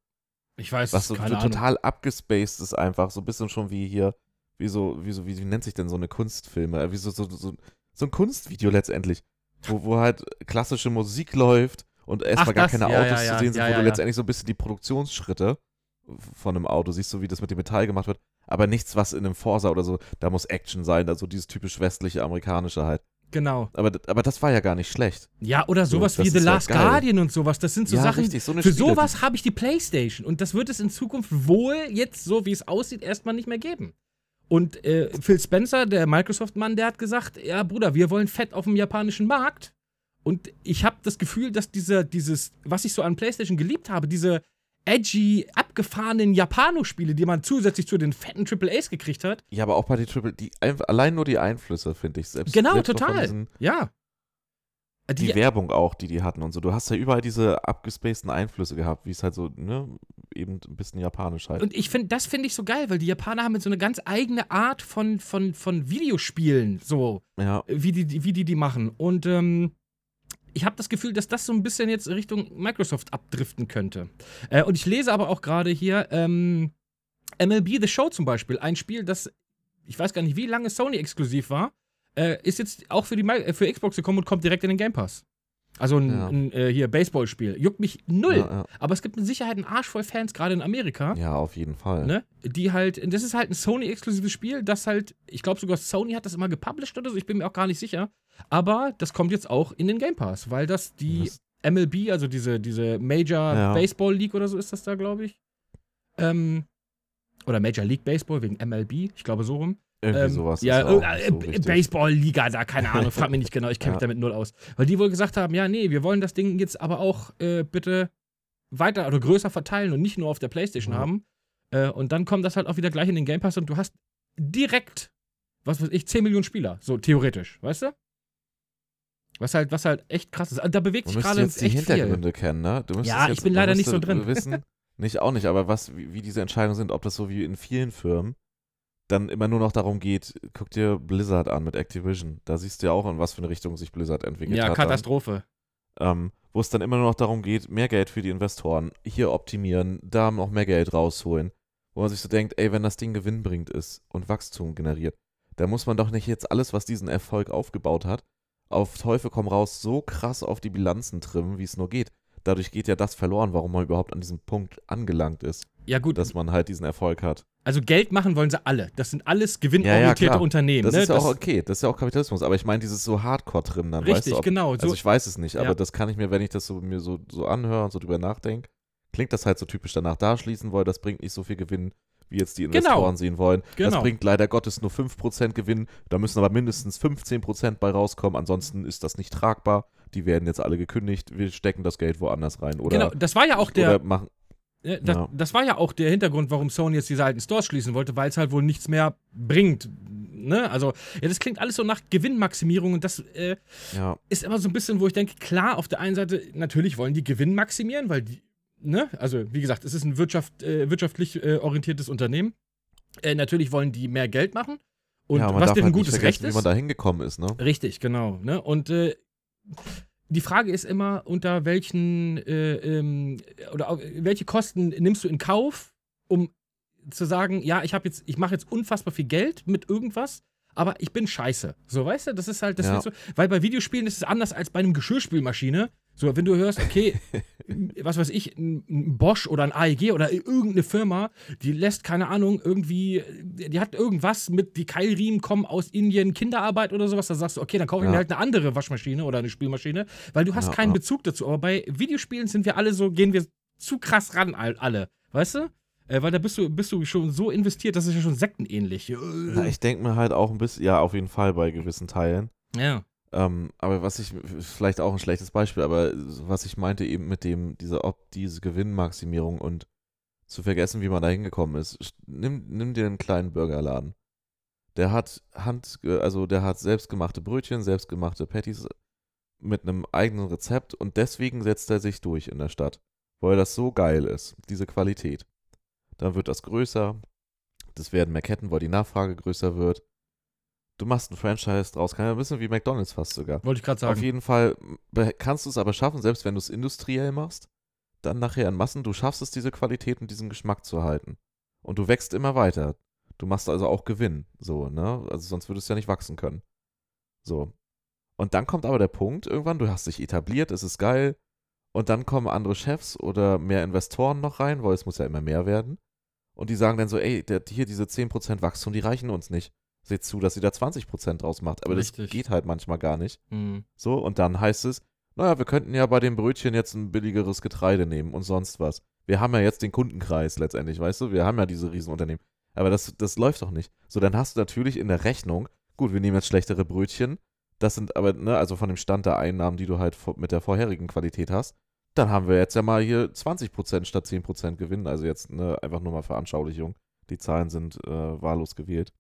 S1: Ich weiß,
S2: Was so
S1: keine Ahnung.
S2: total abgespaced ist einfach, so ein bisschen schon wie hier, wie so, wie so, wie, wie nennt sich denn so eine Kunstfilme, Äh, wie so, so, so, so ein Kunstvideo letztendlich, wo, wo halt klassische Musik läuft und erstmal gar
S1: das,
S2: keine
S1: ja,
S2: Autos
S1: ja, ja,
S2: zu sehen sind, wo du letztendlich so ein bisschen die Produktionsschritte von einem Auto siehst, so wie das mit dem Metall gemacht wird, aber nichts, was in einem Forsa oder so, da muss Action sein, also dieses typisch westliche, amerikanische halt.
S1: Genau.
S2: Aber, aber das war ja gar nicht schlecht.
S1: Ja, oder
S2: So,
S1: sowas
S2: das
S1: wie The Last
S2: geil.
S1: Guardian und sowas. Das sind so
S2: ja,
S1: Sachen,
S2: richtig, so
S1: Für
S2: Spiele,
S1: sowas habe ich die Playstation und das wird es in Zukunft wohl jetzt, so wie es aussieht, erstmal nicht mehr geben. Und äh, Phil Spencer, der Microsoft-Mann, der hat gesagt, ja Bruder, wir wollen fett auf dem japanischen Markt. Und ich habe das Gefühl, dass diese, dieses, was ich so an Playstation geliebt habe, diese edgy, abgefahrenen Japano-Spiele, die man zusätzlich zu den fetten AAAs gekriegt hat.
S2: Ja, aber auch bei den Triple, die, ein- allein nur die Einflüsse, finde ich. Selbst,
S1: Genau,
S2: selbst
S1: total. Ja. Äh,
S2: die, Werbung auch, die die hatten und so. Du hast ja überall diese abgespaceden Einflüsse gehabt, wie es halt so, ne, eben ein bisschen japanisch halt.
S1: Und ich finde, das finde ich so geil, weil die Japaner haben jetzt so eine ganz eigene Art von, von, von Videospielen, so,
S2: ja,
S1: wie die, wie die die machen. Und ähm, ich habe das Gefühl, dass das so ein bisschen jetzt Richtung Microsoft abdriften könnte. Äh, und ich lese aber auch gerade hier ähm, MLB The Show zum Beispiel, ein Spiel, das ich weiß gar nicht, wie lange Sony exklusiv war. äh, ist jetzt auch für, die, äh, für Xbox gekommen und kommt direkt in den Game Pass. Also ein,
S2: Ja.
S1: ein äh, hier Baseballspiel. Juckt mich null.
S2: Ja, ja.
S1: Aber es gibt mit Sicherheit einen Arsch voll Fans, gerade in Amerika.
S2: ja, auf jeden Fall.
S1: Ne? Die halt, das ist halt ein Sony-exklusives Spiel, das halt, ich glaube sogar Sony hat das immer gepublished oder so, ich bin mir auch gar nicht sicher. Aber das kommt jetzt auch in den Game Pass, weil das die
S2: Das-
S1: MLB, also diese, diese Major. Baseball League oder so ist das da, glaube ich. Ähm, oder Major League Baseball wegen MLB, ich glaube so rum.
S2: Irgendwie
S1: Ähm,
S2: sowas.
S1: ja, äh,
S2: so.
S1: Baseball-Liga da, keine Ahnung, frag mich nicht genau, ich kenne mich
S2: Ja.
S1: damit null aus. Weil die wohl gesagt haben, ja, nee, wir wollen das Ding jetzt aber auch äh, bitte weiter oder größer verteilen und nicht nur auf der Playstation
S2: Ja.
S1: haben. Äh, und dann kommt das halt auch wieder gleich in den Game Pass und du hast direkt, was weiß ich, 10 Millionen Spieler, so theoretisch, weißt du? Was halt, was halt echt krass ist. Also Da bewegt sich gerade
S2: jetzt die
S1: echt viel.
S2: Hintergründe kennen, ne?
S1: Ja,
S2: jetzt,
S1: ich bin leider nicht so drin.
S2: Wissen, nicht auch nicht, aber was, wie, wie diese Entscheidungen sind, ob das so wie in vielen Firmen dann immer nur noch darum geht, guck dir Blizzard an mit Activision. Da siehst du ja auch, in was für eine Richtung sich Blizzard entwickelt
S1: Ja,
S2: hat. dann.
S1: Katastrophe.
S2: ähm, wo es dann immer nur noch darum geht, mehr Geld für die Investoren, hier optimieren, da noch mehr Geld rausholen. Wo man sich so denkt, ey, wenn das Ding gewinnbringend ist und Wachstum generiert, da muss man doch nicht jetzt alles, was diesen Erfolg aufgebaut hat, auf Teufel komm raus so krass auf die Bilanzen trimmen, wie es nur geht. Dadurch geht ja das verloren, warum man überhaupt an diesem Punkt angelangt ist,
S1: Ja, gut,
S2: dass man halt diesen Erfolg hat.
S1: also Geld machen wollen sie alle. Das sind alles
S2: Ja,
S1: gewinnorientierte
S2: ja, klar.
S1: Unternehmen.
S2: Das
S1: ne?
S2: ist ja auch okay, das ist ja auch Kapitalismus, aber ich meine dieses so Hardcore-Trimmen dann, weißt
S1: Richtig,
S2: du, ob,
S1: genau. So,
S2: Also ich weiß es nicht, aber
S1: Ja.
S2: das kann ich mir, wenn ich das so mir so, so anhöre und so drüber nachdenke, klingt das halt so typisch danach. Da schließen wollen, das bringt nicht so viel Gewinn, wie jetzt die
S1: Genau.
S2: Investoren sehen wollen. Das
S1: Genau.
S2: bringt leider Gottes nur 5% Gewinn, da müssen aber mindestens 15% bei rauskommen, ansonsten ist das nicht tragbar. Die werden jetzt alle gekündigt, wir stecken das Geld woanders rein. Oder,
S1: genau, das war ja auch der,
S2: machen.
S1: Das,
S2: Ja.
S1: das war ja auch der Hintergrund, warum Sony jetzt diese alten Stores schließen wollte, weil es halt wohl nichts mehr bringt. Ne? Also, ja, das klingt alles so nach Gewinnmaximierung und das äh,
S2: Ja,
S1: ist immer so ein bisschen, wo ich denke, klar, auf der einen Seite, natürlich wollen die Gewinn maximieren, weil die, ne, also wie gesagt, es ist ein Wirtschaft, äh, wirtschaftlich äh, orientiertes Unternehmen. Äh, natürlich wollen die mehr Geld machen. Und
S2: ja,
S1: was deren
S2: halt
S1: gutes Recht
S2: wie
S1: ist.
S2: man da hingekommen ist, ne?
S1: Richtig, genau. Ne? Und äh, die Frage ist immer, unter welchen äh, ähm, oder welche Kosten nimmst du in Kauf, um zu sagen, ja, ich habe jetzt, ich mache jetzt unfassbar viel Geld mit irgendwas, aber ich bin scheiße. So, weißt du, das ist halt, das
S2: Ja.
S1: wird so, weil bei Videospielen ist es anders als bei einem Geschirrspülmaschine. So, wenn du hörst, okay, was weiß ich, ein Bosch oder ein AEG oder irgendeine Firma, die lässt, keine Ahnung, irgendwie, die hat irgendwas mit, die Keilriemen kommen aus Indien, Kinderarbeit oder sowas, da sagst du, okay, dann kaufe ich
S2: Ja.
S1: mir halt eine andere Waschmaschine oder eine Spielmaschine, weil du hast
S2: Ja,
S1: keinen. Bezug dazu. Aber bei Videospielen sind wir alle so, gehen wir zu krass ran, all- alle, weißt du? Äh, weil da bist du, bist du schon so investiert, das ist ja schon sektenähnlich.
S2: Na, ich denke mir halt auch ein bisschen, ja, auf jeden Fall bei gewissen Teilen.
S1: ja.
S2: Ähm, aber was ich, vielleicht auch ein schlechtes Beispiel, aber was ich meinte eben mit dem, diese, Op diese Gewinnmaximierung und zu vergessen, wie man da hingekommen ist. Nimm, nimm dir einen kleinen Burgerladen. Der hat Hand, also der hat selbstgemachte Brötchen, selbstgemachte Patties mit einem eigenen Rezept und deswegen setzt er sich durch in der Stadt, weil das so geil ist, diese Qualität. Dann wird das größer, das werden mehr Ketten, weil die Nachfrage größer wird. Du machst ein Franchise draus, kann ja ein bisschen wie McDonalds fast sogar.
S1: Wollte ich gerade
S2: Auf
S1: sagen.
S2: jeden Fall kannst du es aber schaffen, selbst wenn du es industriell machst, dann nachher in Massen, du schaffst es, diese Qualität und diesen Geschmack zu halten. Und du wächst immer weiter. Du machst also auch Gewinn, so, ne? Also sonst würdest du ja nicht wachsen können. So. Und dann kommt aber der Punkt, irgendwann, du hast dich etabliert, es ist geil, und dann kommen andere Chefs oder mehr Investoren noch rein, weil es muss ja immer mehr werden. Und die sagen dann so, ey, der, hier diese 10% Wachstum, die reichen uns nicht. Seht zu, dass ihr da 20% draus macht. Aber
S1: Richtig.
S2: das geht halt manchmal gar nicht.
S1: Hm.
S2: So, und dann heißt es, naja, wir könnten ja bei dem Brötchen jetzt ein billigeres Getreide nehmen und sonst was. Wir haben ja jetzt den Kundenkreis letztendlich, weißt du? Wir haben ja diese Riesenunternehmen. Aber das, das läuft doch nicht. So, dann hast du natürlich in der Rechnung, gut, wir nehmen jetzt schlechtere Brötchen. Das sind aber, ne, also von dem Stand der Einnahmen, die du halt mit der vorherigen Qualität hast. Dann haben wir jetzt ja mal hier 20% statt 10% Gewinn. Also jetzt ne, einfach nur mal Veranschaulichung. Die Zahlen sind äh, wahllos gewählt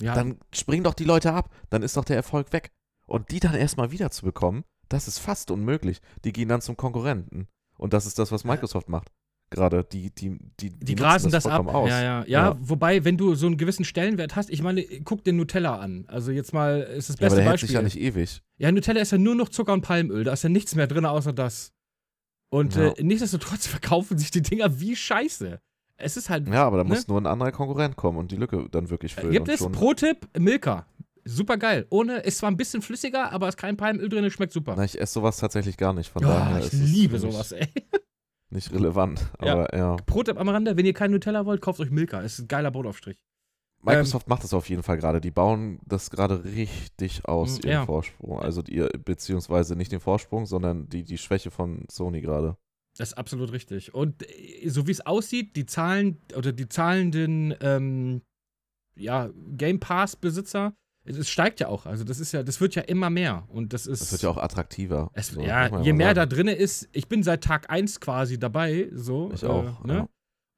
S1: Ja,
S2: dann springen doch die Leute ab, dann ist doch der Erfolg weg. Und die dann erstmal wieder zu bekommen, das ist fast unmöglich. Die gehen dann zum Konkurrenten. Und das ist das, was Microsoft macht. Gerade die, die, die,
S1: die
S2: nutzen
S1: grasen das, ab.
S2: vollkommen Aus.
S1: Ja, ja, ja,
S2: Ja.
S1: Wobei, wenn du so einen gewissen Stellenwert hast, ich meine, guck dir Nutella an. Also jetzt mal ist das
S2: Ja, aber
S1: beste
S2: der hält
S1: Beispiel.
S2: sich ja nicht ewig.
S1: Ja, Nutella ist ja nur noch Zucker und Palmöl. Da ist ja nichts mehr drin außer das. Und
S2: Ja.
S1: äh, nichtsdestotrotz verkaufen sich die Dinger wie Scheiße. Es ist halt.
S2: Ja, aber da
S1: Ne?
S2: muss nur ein anderer Konkurrent kommen und die Lücke dann wirklich füllen.
S1: Gibt es Pro-Tipp Milka. super geil. Ohne, ist zwar ein bisschen flüssiger, aber ist kein Palmöl drin, schmeckt super.
S2: Na, ich esse sowas tatsächlich gar nicht. Von
S1: Ja,
S2: daher
S1: ich liebe sowas, ey.
S2: Nicht relevant.
S1: Ja.
S2: Aber ja.
S1: Pro-Tipp am Rande, wenn ihr kein Nutella wollt, kauft euch Milka. Ist ein geiler Brotaufstrich.
S2: Microsoft macht das auf jeden Fall gerade. Die bauen das gerade richtig aus,
S1: Mm,
S2: ihren
S1: ja.
S2: Vorsprung. Also die, beziehungsweise nicht den Vorsprung, sondern die, die Schwäche von Sony gerade.
S1: Das ist absolut richtig. Und äh, so wie es aussieht, die Zahlen oder die zahlenden ähm, ja, Game Pass-Besitzer, es, steigt ja auch. Also das ist ja, das wird ja immer mehr. Und das ist.
S2: Das wird ja auch attraktiver.
S1: es,
S2: So,
S1: ja, je mehr da
S2: sagen.
S1: drin ist, ich bin seit Tag 1 quasi dabei, so.
S2: Ich
S1: äh,
S2: auch.
S1: Ne?
S2: Ja.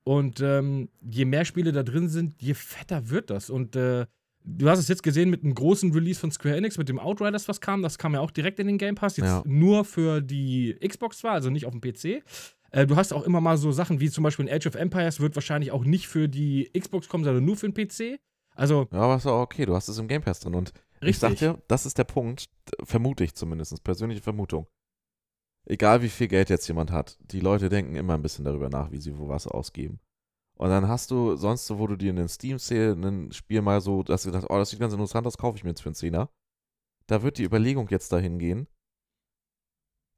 S1: Und ähm, je mehr Spiele da drin sind, je fetter wird das. Und äh, du hast es jetzt gesehen mit einem großen Release von Square Enix, mit dem Outriders, was kam. Das kam ja auch direkt in den Game Pass. Jetzt
S2: Ja.
S1: nur für die Xbox zwar, also nicht auf dem PC. Äh, du hast auch immer mal so Sachen wie zum Beispiel in Age of Empires wird wahrscheinlich auch nicht für die Xbox kommen, sondern nur für den PC. Also,
S2: Ja, aber ist auch okay. Du hast es im Game Pass drin. Und ich sag dir, das ist der Punkt, vermute ich zumindest, persönliche Vermutung. Egal wie viel Geld jetzt jemand hat, die Leute denken immer ein bisschen darüber nach, wie sie wo was ausgeben. Und dann hast du sonst so, wo du dir in den Steam-Sale ein Spiel mal so, dass du gedacht, oh, das sieht ganz interessant aus, kaufe ich mir jetzt für einen Zehner. Da wird die Überlegung jetzt dahin gehen,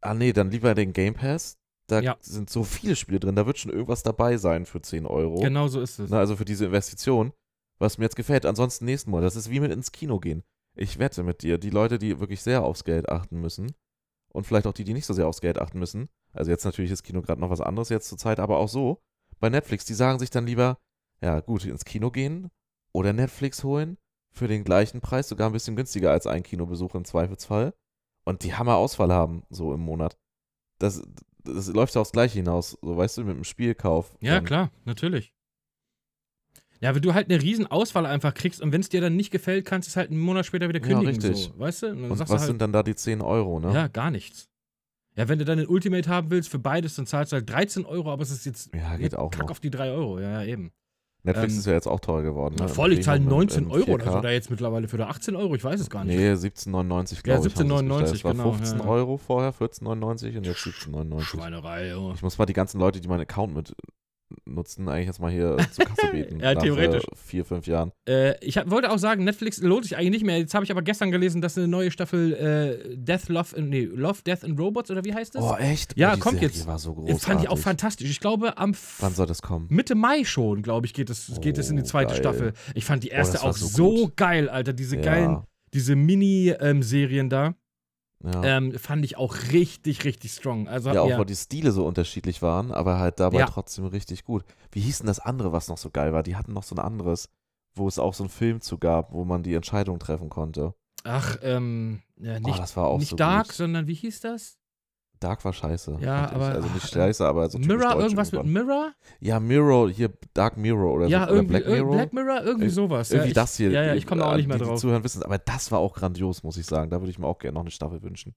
S2: ah nee, dann lieber den Game Pass. Da
S1: Ja.
S2: sind so viele Spiele drin, da wird schon irgendwas dabei sein für 10 Euro.
S1: genau so ist es.
S2: Ne, also für diese Investition, was mir jetzt gefällt. Ansonsten nächsten Mal. Das ist wie mit ins Kino gehen. Ich wette mit dir, die Leute, die wirklich sehr aufs Geld achten müssen und vielleicht auch die, die nicht so sehr aufs Geld achten müssen, also jetzt natürlich ist Kino gerade noch was anderes jetzt zur Zeit, aber auch so, bei Netflix, die sagen sich dann lieber, ja gut, ins Kino gehen oder Netflix holen für den gleichen Preis, sogar ein bisschen günstiger als ein Kinobesuch im Zweifelsfall und die Hammer-Ausfall haben, so im Monat. Das, das läuft ja aufs Gleiche hinaus, so weißt du, mit dem Spielkauf.
S1: Ja, klar, natürlich. Ja, wenn du halt eine riesen Auswahl einfach kriegst und wenn es dir dann nicht gefällt, kannst du es halt einen Monat später wieder
S2: Ja,
S1: kündigen.
S2: richtig.
S1: So, weißt du? Und,
S2: Und was
S1: halt,
S2: sind dann da die 10 Euro, ne?
S1: Ja, gar nichts. Ja, wenn du dann den Ultimate haben willst für beides, dann zahlst du halt 13 Euro, aber es ist jetzt
S2: Ja, geht auch
S1: Kack
S2: noch.
S1: auf die 3 Euro. Ja, ja, eben.
S2: Netflix
S1: Ähm,
S2: ist ja jetzt auch teuer geworden. Ne?
S1: Na,
S2: Im
S1: voll, ich zahle
S2: Premium,
S1: 19
S2: im
S1: Euro oder
S2: 4K.
S1: so da jetzt mittlerweile für oder 18 Euro, ich weiß es gar nicht.
S2: Nee, 17,99
S1: Ja,
S2: glaube ich. sie es
S1: 17,99,
S2: bestellt. Es war
S1: genau,
S2: 15
S1: ja, ja.
S2: Euro vorher, 14,99 und jetzt 17,99.
S1: Schweinerei, Junge.
S2: Ich muss mal die ganzen Leute, die meinen Account mit nutzen, eigentlich jetzt mal hier zur Kasse beten.
S1: Ja,
S2: nach,
S1: theoretisch.
S2: Äh, vier, fünf Jahren.
S1: Äh, ich hab, wollte auch sagen, Netflix lohnt sich eigentlich nicht mehr. Jetzt habe ich aber gestern gelesen, dass eine neue Staffel äh, Death, Love, and- nee, Love, Death and Robots oder wie heißt das?
S2: Oh, echt?
S1: Ja,
S2: oh,
S1: kommt
S2: Serie
S1: jetzt.
S2: war so
S1: Das
S2: großartig.
S1: fand ich auch fantastisch. Ich glaube, am
S2: Wann soll das kommen?
S1: Mitte Mai schon, glaube ich, geht es, geht es in die
S2: Oh,
S1: zweite
S2: geil.
S1: Staffel. Ich fand die erste
S2: das war
S1: auch
S2: so
S1: so, geil, Alter. Diese
S2: ja,
S1: geilen, diese Mini-Serien da,
S2: Ja.
S1: ähm, fand ich auch richtig, richtig strong. Also,
S2: ja, auch
S1: ja,
S2: weil die Stile so unterschiedlich waren, aber halt dabei
S1: Ja.
S2: trotzdem richtig gut. Wie hieß denn das andere, was noch so geil war? Die hatten noch so ein anderes, wo es auch so einen Film zu gab, wo man die Entscheidung treffen konnte.
S1: ach, ähm, ja,
S2: oh,
S1: nicht,
S2: das war auch
S1: nicht
S2: so
S1: Dark,
S2: gut.
S1: sondern wie hieß das?
S2: Dark war scheiße.
S1: Ja,
S2: ich.
S1: aber-
S2: Also nicht scheiße, aber so
S1: Mirror, irgendwas mit
S2: irgendwann.
S1: Mirror?
S2: Ja, Mirror, hier Dark Mirror oder
S1: ja,
S2: so. Oder Black
S1: Black
S2: Mirror.
S1: Black Mirror irgendwie
S2: Ir-
S1: sowas.
S2: Irgendwie
S1: ja,
S2: das hier.
S1: Ja, ja, ich komme da auch
S2: äh,
S1: nicht mehr
S2: die,
S1: drauf.
S2: Die zuhören, wissen, aber das war auch grandios, muss ich sagen. Da würde ich mir auch gerne noch eine Staffel wünschen.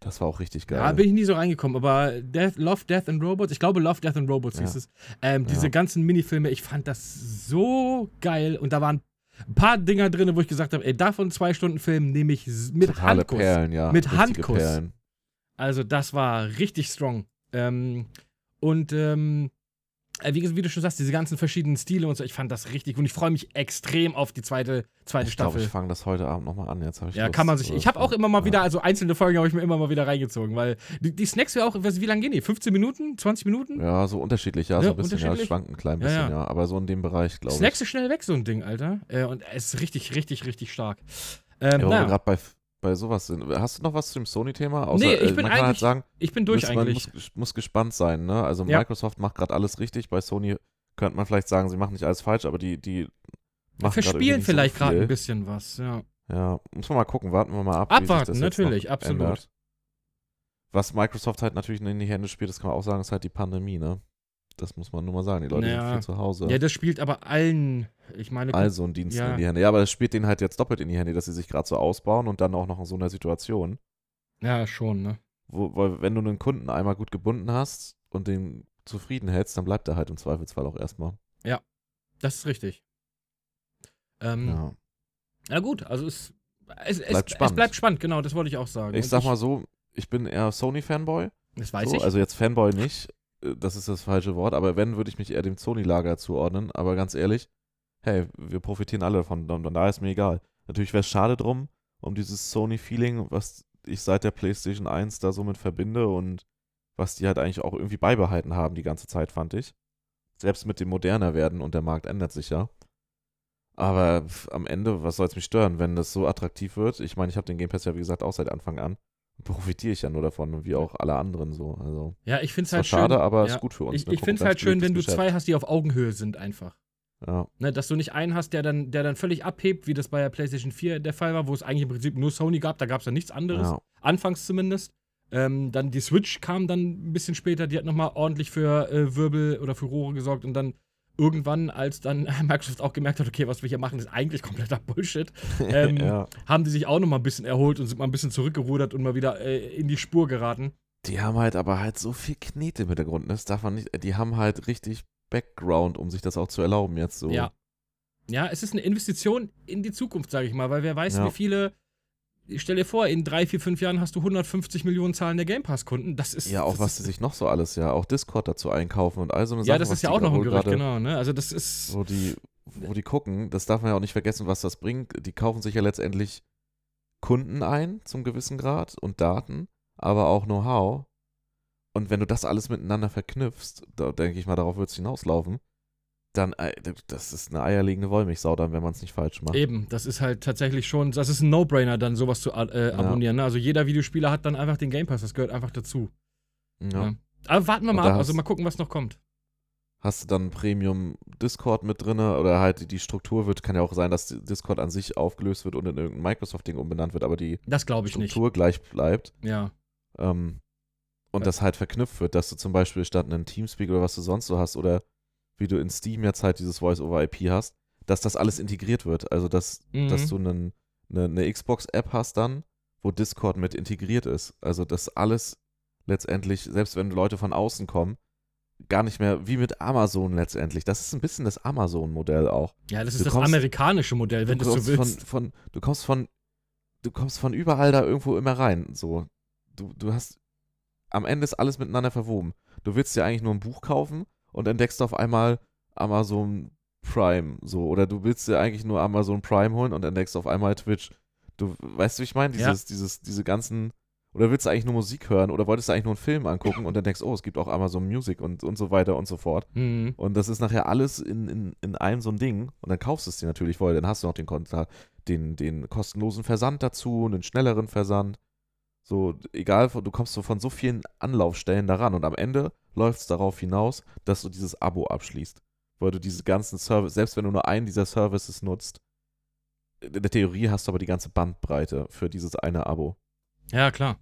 S2: Das war auch richtig geil.
S1: Ja, bin ich nie so reingekommen, aber Death, Love, Death and Robots, ich glaube Love, Death and Robots hieß es. Ähm, diese ganzen Minifilme, ich fand das so geil und da waren ein paar Dinger drin, wo ich gesagt habe, ey, davon zwei Stunden Film nehme ich mit
S2: Totale
S1: Handkuss.
S2: Perlen, ja.
S1: Mit
S2: richtige
S1: Handkuss.
S2: Perlen.
S1: Also das war richtig strong. Ähm, und ähm, äh, wie, wie du schon sagst, diese ganzen verschiedenen Stile und so, ich fand das richtig und ich freue mich extrem auf die zweite, zweite
S2: Ich glaube,
S1: Staffel.
S2: ich fange das heute Abend nochmal an. Jetzt habe ich
S1: Ja,
S2: Lust.
S1: kann man sich. Ich habe auch immer mal
S2: Ja.
S1: wieder, also einzelne Folgen habe ich mir immer mal wieder reingezogen, weil die, die Snacks ja auch, wie lange gehen die? 15 Minuten? 20 Minuten?
S2: Ja, so unterschiedlich, ja,
S1: Ja,
S2: so ein bisschen, ja, schwankt ein klein
S1: Ja,
S2: bisschen,
S1: ja.
S2: ja, aber so in dem Bereich, glaube ich.
S1: Snacks ist schnell weg, so ein Ding, Alter. Äh, und es ist richtig, richtig, richtig stark. Ähm,
S2: Ja, wo wir
S1: naja,
S2: gerade bei, bei sowas sind. Hast du noch was zum Sony-Thema?
S1: Nee, ich
S2: äh,
S1: bin
S2: man kann halt
S1: eigentlich
S2: sagen,
S1: ich bin durch
S2: muss, man
S1: eigentlich.
S2: muss, muss gespannt sein, ne? Also
S1: Ja.
S2: Microsoft macht gerade alles richtig, bei Sony könnte man vielleicht sagen, sie machen nicht alles falsch, aber die, die machen
S1: Verspielen
S2: nicht so
S1: vielleicht gerade ein bisschen was, ja.
S2: Ja, muss man mal gucken, warten wir mal ab.
S1: Abwarten, natürlich, absolut.
S2: ändert. Was Microsoft halt natürlich in die Hände spielt, das kann man auch sagen, ist halt die Pandemie, ne? Das muss man nur mal sagen. Die Leute
S1: Ja.
S2: sind viel zu Hause.
S1: Ja, das spielt aber allen, ich meine,
S2: also ein Dienst
S1: Ja.
S2: in die Hände. Ja, aber das spielt denen halt jetzt doppelt in die Hände, dass sie sich gerade so ausbauen und dann auch noch in so einer Situation,
S1: ja, schon, ne?
S2: wo, weil wenn du einen Kunden einmal gut gebunden hast und den zufrieden hältst, dann bleibt er halt im Zweifelsfall auch erstmal.
S1: Das ist richtig. Ähm,
S2: Ja.
S1: Na gut, also es, es, es,
S2: Bleibt
S1: es
S2: spannend.
S1: bleibt spannend, genau, das wollte ich auch sagen.
S2: Ich
S1: Und
S2: sag mal so, ich bin eher Sony-Fanboy.
S1: das weiß
S2: so,
S1: ich.
S2: Also jetzt Fanboy nicht, das ist das falsche Wort, aber wenn, würde ich mich eher dem Sony-Lager zuordnen. Aber ganz ehrlich, hey, wir profitieren alle davon, und da ist mir egal. Natürlich wäre es schade drum, um dieses Sony-Feeling, was ich seit der PlayStation 1 da so mit verbinde und was die halt eigentlich auch irgendwie beibehalten haben die ganze Zeit, fand ich. Selbst mit dem moderner werden und der Markt ändert sich ja. Aber am Ende, was soll es mich stören, wenn das so attraktiv wird? Ich meine, ich habe den Game Pass ja, wie gesagt, auch seit Anfang an. Profitiere ich ja nur davon, wie auch alle anderen so. Also,
S1: Ja, ich finde es halt schön.
S2: schade, aber
S1: ja.
S2: ist gut für uns.
S1: Ich,
S2: ne?
S1: ich finde es halt schön, wenn du
S2: Geschäft.
S1: zwei hast, die auf Augenhöhe sind einfach.
S2: Ja,
S1: Ne, dass du nicht einen hast, der dann, der dann völlig abhebt, wie das bei der PlayStation 4 der Fall war, wo es eigentlich im Prinzip nur Sony gab, da gab es ja nichts anderes.
S2: ja.
S1: Anfangs zumindest. Ähm, dann die Switch kam dann ein bisschen später, die hat nochmal ordentlich für äh, Wirbel oder für Rohre gesorgt und dann irgendwann, als dann Microsoft auch gemerkt hat, okay, was wir hier machen, ist eigentlich kompletter Bullshit, ähm,
S2: ja.
S1: haben die sich auch nochmal ein bisschen erholt und sind mal ein bisschen zurückgerudert und mal wieder äh, in die Spur geraten.
S2: Die haben halt aber halt so viel Knete im Hintergrund. ne? Das darf man nicht. Die haben halt richtig Background, um sich das auch zu erlauben jetzt so.
S1: Ja. Ja, es ist eine Investition in die Zukunft, sage ich mal, weil wer weiß,
S2: Ja.
S1: wie viele. Ich stell dir vor, in drei, vier, fünf Jahren hast du 150 Millionen zahlende Game Pass-Kunden. Das ist.
S2: Ja, auch
S1: das
S2: was sie sich noch so alles, ja, auch Discord dazu einkaufen und all so eine
S1: Ja,
S2: Sachen,
S1: das
S2: was
S1: ist ja auch noch ein Gerücht,
S2: gerade-
S1: genau, ne? Also, das ist.
S2: Wo die, wo die gucken, das darf man ja auch nicht vergessen, was das bringt. Die kaufen sich ja letztendlich Kunden ein zum gewissen Grad und Daten, aber auch Know-how. Und wenn du das alles miteinander verknüpfst, da denke ich mal, darauf wird es hinauslaufen, dann, äh, das ist eine eierlegende Wollmilchsau dann, wenn man es nicht falsch macht.
S1: Eben, das ist halt tatsächlich schon, das ist ein No-Brainer, dann sowas zu äh, abonnieren. Ne? Also jeder Videospieler hat dann einfach den Game Pass, das gehört einfach dazu.
S2: Ja.
S1: Ja. Aber warten wir mal ab, also mal gucken, was noch kommt.
S2: Hast du dann Premium Discord mit drinne oder halt die- Struktur wird, kann ja auch sein, dass Discord an sich aufgelöst wird und in irgendein Microsoft-Ding umbenannt wird, aber die
S1: ich nicht.
S2: Struktur gleich bleibt.
S1: Ja.
S2: Ähm, und
S1: Ja.
S2: das halt verknüpft wird, dass du zum Beispiel statt einem Teamspeak oder was du sonst so hast oder wie du in Steam jetzt halt dieses Voice-over-IP hast, dass das alles integriert wird. Also, dass,
S1: Mhm.
S2: dass du einen, eine, eine Xbox-App hast dann, wo Discord mit integriert ist. Also, dass alles letztendlich, selbst wenn Leute von außen kommen, gar nicht mehr wie mit Amazon letztendlich. Das ist ein bisschen das Amazon-Modell auch.
S1: Ja, das
S2: Du
S1: ist das
S2: kommst-
S1: amerikanische Modell, wenn du so willst.
S2: Von, von, du kommst von, du kommst von überall da irgendwo immer rein. So, du, du hast, am Ende ist alles miteinander verwoben. Du willst dir eigentlich nur ein Buch kaufen und entdeckst auf einmal Amazon Prime, so, oder du willst dir eigentlich nur Amazon Prime holen und entdeckst auf einmal Twitch. Du, weißt du, wie ich meine?
S1: Ja.
S2: Dieses, dieses, diese ganzen, oder willst du eigentlich nur Musik hören oder wolltest du eigentlich nur einen Film angucken und dann denkst, oh, es gibt auch Amazon Music und, und so weiter und so fort.
S1: Mhm.
S2: Und das ist nachher alles in, in, in einem so ein Ding. Und dann kaufst du es dir natürlich voll. Dann hast du noch den, den, den kostenlosen Versand dazu, einen schnelleren Versand. So, egal, du kommst so von so vielen Anlaufstellen daran. Und am Ende läuft es darauf hinaus, dass du dieses Abo abschließt. Weil du diese ganzen Services, selbst wenn du nur einen dieser Services nutzt, in der Theorie hast du aber die ganze Bandbreite für dieses eine Abo.
S1: Ja, klar.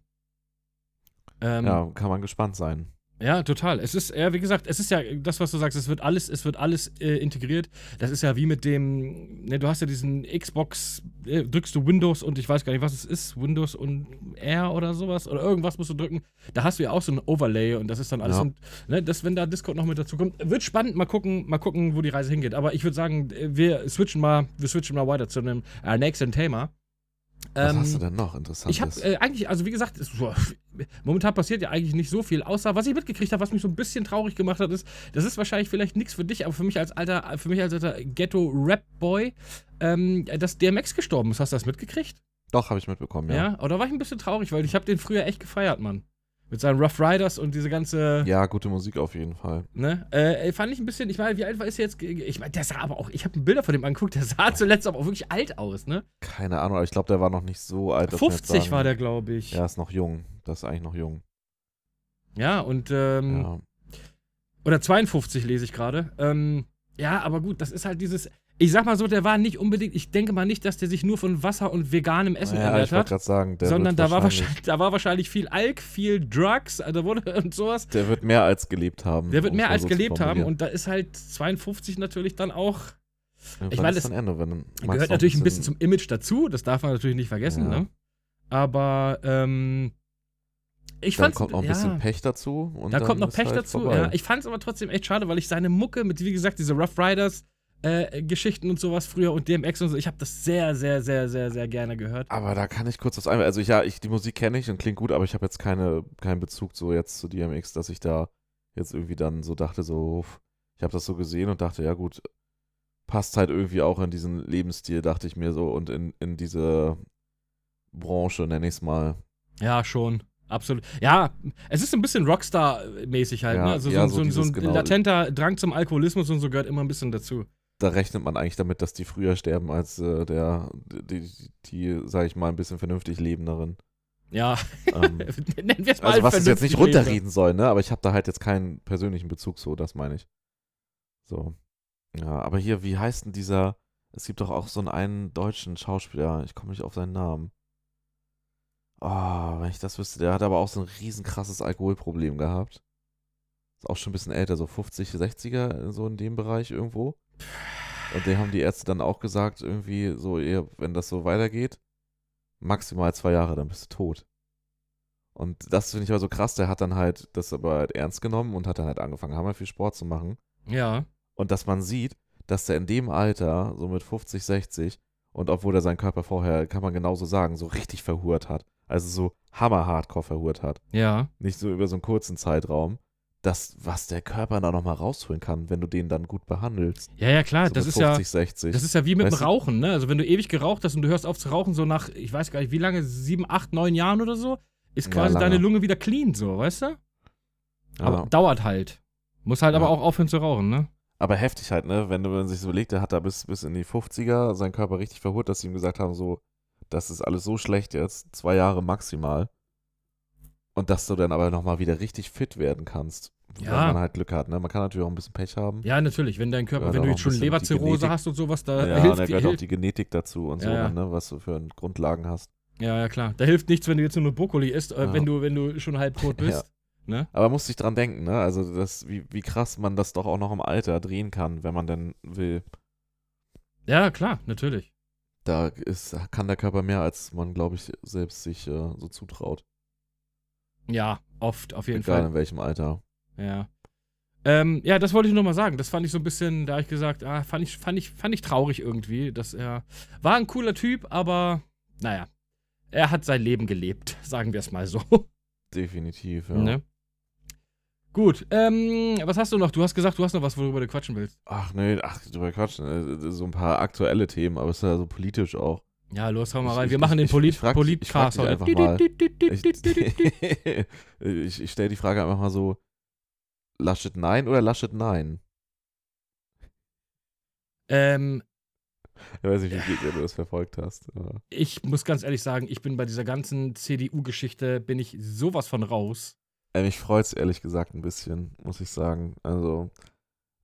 S1: Ähm,
S2: Ja, kann man gespannt sein.
S1: Ja, total. Es ist, ja, wie gesagt, es ist ja das, was du sagst, es wird alles, es wird alles äh, integriert. Das ist ja wie mit dem, ne, du hast ja diesen Xbox, äh, drückst du Windows und ich weiß gar nicht, was es ist, Windows und R oder sowas oder irgendwas musst du drücken. Da hast du ja auch so ein Overlay und das ist dann alles,
S2: Ja.
S1: und, ne, das, wenn da Discord noch mit dazu kommt, wird spannend. Mal gucken, mal gucken, wo die Reise hingeht. Aber ich würde sagen, wir switchen mal, wir switchen mal weiter zu einem äh, nächsten Thema.
S2: Was
S1: Ähm,
S2: hast du denn noch Interessantes?
S1: ich habe äh, eigentlich, also wie gesagt, es, boah, momentan passiert ja eigentlich nicht so viel, außer was ich mitgekriegt habe, was mich so ein bisschen traurig gemacht hat, ist, das ist wahrscheinlich vielleicht nichts für dich, aber für mich als alter, für mich als alter Ghetto-Rap-Boy, ähm, dass DMX gestorben ist. Hast du das mitgekriegt?
S2: Doch, habe ich mitbekommen,
S1: Ja.
S2: ja.
S1: Oder war ich ein bisschen traurig, weil ich habe den früher echt gefeiert, Mann. Mit seinen Rough Riders und diese ganze,
S2: Ja, gute Musik auf jeden Fall.
S1: ne? Äh, fand ich ein bisschen, ich meine, wie alt war ist er jetzt? Ich meine, der sah aber auch, ich habe Bilder von dem angeguckt, der sah zuletzt aber auch wirklich alt aus, ne?
S2: Keine Ahnung, aber ich glaube, der war noch nicht so alt. dass man jetzt
S1: 50
S2: sagen-
S1: war der, glaube ich.
S2: Ja, ist noch jung. Das ist eigentlich noch jung.
S1: Ja, und ähm,
S2: Ja.
S1: Oder 52 lese ich gerade. Ähm, ja, aber gut, das ist halt dieses. Ich sag mal so, der war nicht unbedingt. Ich denke mal nicht, dass der sich nur von Wasser und veganem Essen
S2: ja,
S1: ernährt hat.
S2: gerade sagen, der
S1: Sondern da war,
S2: wahrscheinlich,
S1: wahrscheinlich, da war wahrscheinlich viel Alk, viel Drugs also wurde, und sowas.
S2: der wird mehr als gelebt haben.
S1: Der wird mehr als
S2: so
S1: gelebt haben und da ist halt 52 natürlich dann auch.
S2: Ja,
S1: ich meine, das
S2: Ende, wenn,
S1: gehört natürlich ein bisschen zum Image dazu, das darf man natürlich nicht vergessen,
S2: Ja.
S1: ne? Aber ähm, ich
S2: Dann
S1: fand's.
S2: kommt noch ein
S1: ja.
S2: bisschen Pech dazu.
S1: Da kommt noch Pech
S2: halt
S1: dazu. Ja, ich fand es aber trotzdem echt schade, weil ich seine Mucke mit, wie gesagt, diese Rough Riders äh, Geschichten und sowas früher und DMX und so, ich habe das sehr, sehr, sehr, sehr, sehr gerne gehört.
S2: aber da kann ich kurz was ein. Also, ich, ja, ich, die Musik kenne ich und klingt gut, aber ich habe jetzt keine, keinen Bezug so jetzt zu DMX, dass ich da jetzt irgendwie dann so dachte, so, ich habe das so gesehen und dachte, ja, gut, passt halt irgendwie auch in diesen Lebensstil, dachte ich mir so, und in, in diese Branche, nenne ich es mal.
S1: Ja, schon. Absolut. Ja, es ist ein bisschen Rockstar-mäßig halt,
S2: Ja,
S1: ne? Also
S2: ja,
S1: so,
S2: so
S1: so, so ein
S2: genau-
S1: latenter Drang zum Alkoholismus und so gehört immer ein bisschen dazu.
S2: Da rechnet man eigentlich damit, dass die früher sterben als äh, der, die, die, die sage ich mal, ein bisschen vernünftig Lebenderen.
S1: Ja,
S2: Ähm,
S1: nennen wir es mal
S2: also was es jetzt nicht runterreden soll, ne? Aber ich habe da halt jetzt keinen persönlichen Bezug so, das meine ich. So. Ja, aber hier, wie heißt denn dieser, es gibt doch auch so einen, einen deutschen Schauspieler, ich komme nicht auf seinen Namen. Oh, wenn ich das wüsste, der hat aber auch so ein riesen krasses Alkoholproblem gehabt. Ist auch schon ein bisschen älter, so 50, 60er, so in dem Bereich irgendwo. Und dem haben die Ärzte dann auch gesagt, irgendwie so, eher, wenn das so weitergeht, maximal zwei Jahre, dann bist du tot. Und das finde ich aber so krass, der hat dann halt das aber halt ernst genommen und hat dann halt angefangen, hammer viel Sport zu machen.
S1: Ja,
S2: Und dass man sieht, dass der in dem Alter, so mit 50, 60, und obwohl er seinen Körper vorher, kann man genauso sagen, so richtig verhurt hat. Also so hammer-hardcore verhurt hat.
S1: ja.
S2: Nicht so über so einen kurzen Zeitraum. Das, was der Körper da nochmal rausholen kann, wenn du den dann gut behandelst.
S1: Ja, ja, klar,
S2: so
S1: das ist ja.
S2: 50, 60.
S1: Das ist ja wie mit
S2: Weißt
S1: dem Rauchen, ne? Also wenn du ewig geraucht hast und du hörst auf zu rauchen, so nach, ich weiß gar nicht, wie lange, sieben, acht, neun Jahren oder so, ist
S2: Ja,
S1: quasi
S2: lange.
S1: deine Lunge wieder clean, so, weißt du?
S2: ja.
S1: Aber dauert halt. Muss halt
S2: Ja.
S1: aber auch aufhören zu rauchen, ne?
S2: Aber heftig halt, ne? Wenn du wenn man sich so überlegt, der hat da bis, bis in die 50er seinen Körper richtig verhurt, dass sie ihm gesagt haben, so, das ist alles so schlecht jetzt, zwei Jahre maximal. Und dass du dann aber nochmal wieder richtig fit werden kannst. Wenn
S1: Ja.
S2: man halt Glück hat, ne? Man kann natürlich auch ein bisschen Pech haben.
S1: Ja, natürlich, wenn dein Körper,
S2: Ja,
S1: wenn du jetzt schon Leberzirrhose hast und sowas, da
S2: Ja,
S1: hilft,
S2: da gehört auch die Genetik dazu und so,
S1: Ja, ja.
S2: ne? Was du für Grundlagen hast.
S1: Ja, ja, klar. Da hilft nichts, wenn du jetzt nur Brokkoli isst, äh,
S2: Ja.
S1: wenn, du, wenn du schon halb tot
S2: Ja.
S1: bist. Ne?
S2: Aber musste ich dran denken, ne? Also, das, wie, wie krass man das doch auch noch im Alter drehen kann, wenn man denn will.
S1: Ja, klar, natürlich.
S2: Da ist, kann der Körper mehr, als man, glaube ich, selbst sich äh, so zutraut.
S1: Ja, oft, auf jeden
S2: Egal
S1: Fall.
S2: in welchem Alter.
S1: Ja. Ähm, ja, das wollte ich nur mal sagen. Das fand ich so ein bisschen, da habe ich gesagt, ah, fand ich, fand ich, fand ich traurig irgendwie, dass er war ein cooler Typ, aber naja, er hat sein Leben gelebt, sagen wir es mal so.
S2: Definitiv, ja.
S1: Ne? Gut, ähm, was hast du noch? Du hast gesagt, du hast noch was, worüber du quatschen willst.
S2: Ach nee, ach, drüber quatschen. äh, So ein paar aktuelle Themen, aber es ist ja so politisch auch.
S1: Ja, los, hau mal rein.
S2: ich-
S1: Wir machen
S2: ich-
S1: den Polit
S2: ich frag
S1: Politcast
S2: dich
S1: heute.
S2: einfach mal. Ich, ich, ich stelle die Frage einfach mal so: Laschet nein oder Laschet nein?
S1: ähm,
S2: Ich weiß nicht, wie viel du das verfolgt hast. aber-
S1: ich muss ganz ehrlich sagen, ich bin bei dieser ganzen CDU-Geschichte, bin ich sowas von raus.
S2: Ey, mich freut es ehrlich gesagt ein bisschen, muss ich sagen. Also,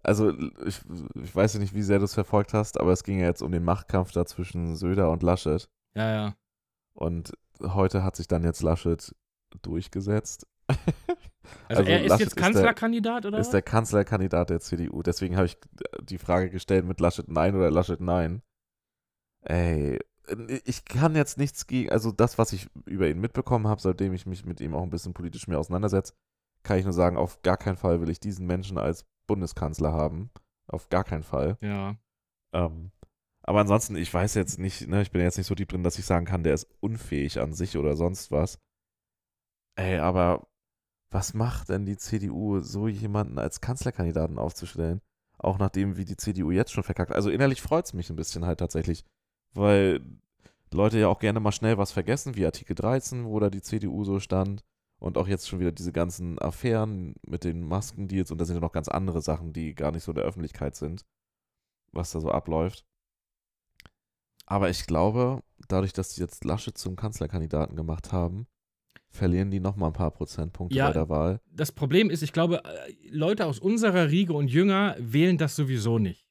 S2: also ich, ich weiß ja nicht, wie sehr du es verfolgt hast, aber es ging ja jetzt um den Machtkampf da zwischen Söder und Laschet.
S1: Ja, ja.
S2: Und heute hat sich dann jetzt Laschet durchgesetzt.
S1: Also,
S2: Also
S1: er ist jetzt Kanzlerkandidat, oder?
S2: ist der Kanzlerkandidat der CDU. Deswegen habe ich die Frage gestellt mit Laschet nein oder Laschet nein. Ey, ich kann jetzt nichts gegen, also das, was ich über ihn mitbekommen habe, seitdem ich mich mit ihm auch ein bisschen politisch mehr auseinandersetze, kann ich nur sagen, auf gar keinen Fall will ich diesen Menschen als Bundeskanzler haben. Auf gar keinen Fall.
S1: ja.
S2: Ähm, aber ansonsten, ich weiß jetzt nicht, ne, ich bin jetzt nicht so deep drin, dass ich sagen kann, der ist unfähig an sich oder sonst was. Ey, aber was macht denn die CDU, so jemanden als Kanzlerkandidaten aufzustellen? Auch nachdem, wie die CDU jetzt schon verkackt. Also innerlich freut es mich ein bisschen halt tatsächlich, weil Leute ja auch gerne mal schnell was vergessen, wie Artikel 13, wo da die CDU so stand. Und auch jetzt schon wieder diese ganzen Affären mit den Maskendeals und da sind ja noch ganz andere Sachen, die gar nicht so in der Öffentlichkeit sind, was da so abläuft. Aber ich glaube, dadurch, dass die jetzt Laschet zum Kanzlerkandidaten gemacht haben, verlieren die nochmal ein paar Prozentpunkte
S1: Ja.
S2: bei der Wahl.
S1: Das Problem ist, ich glaube, äh, Leute aus unserer Riege und Jünger wählen das sowieso nicht.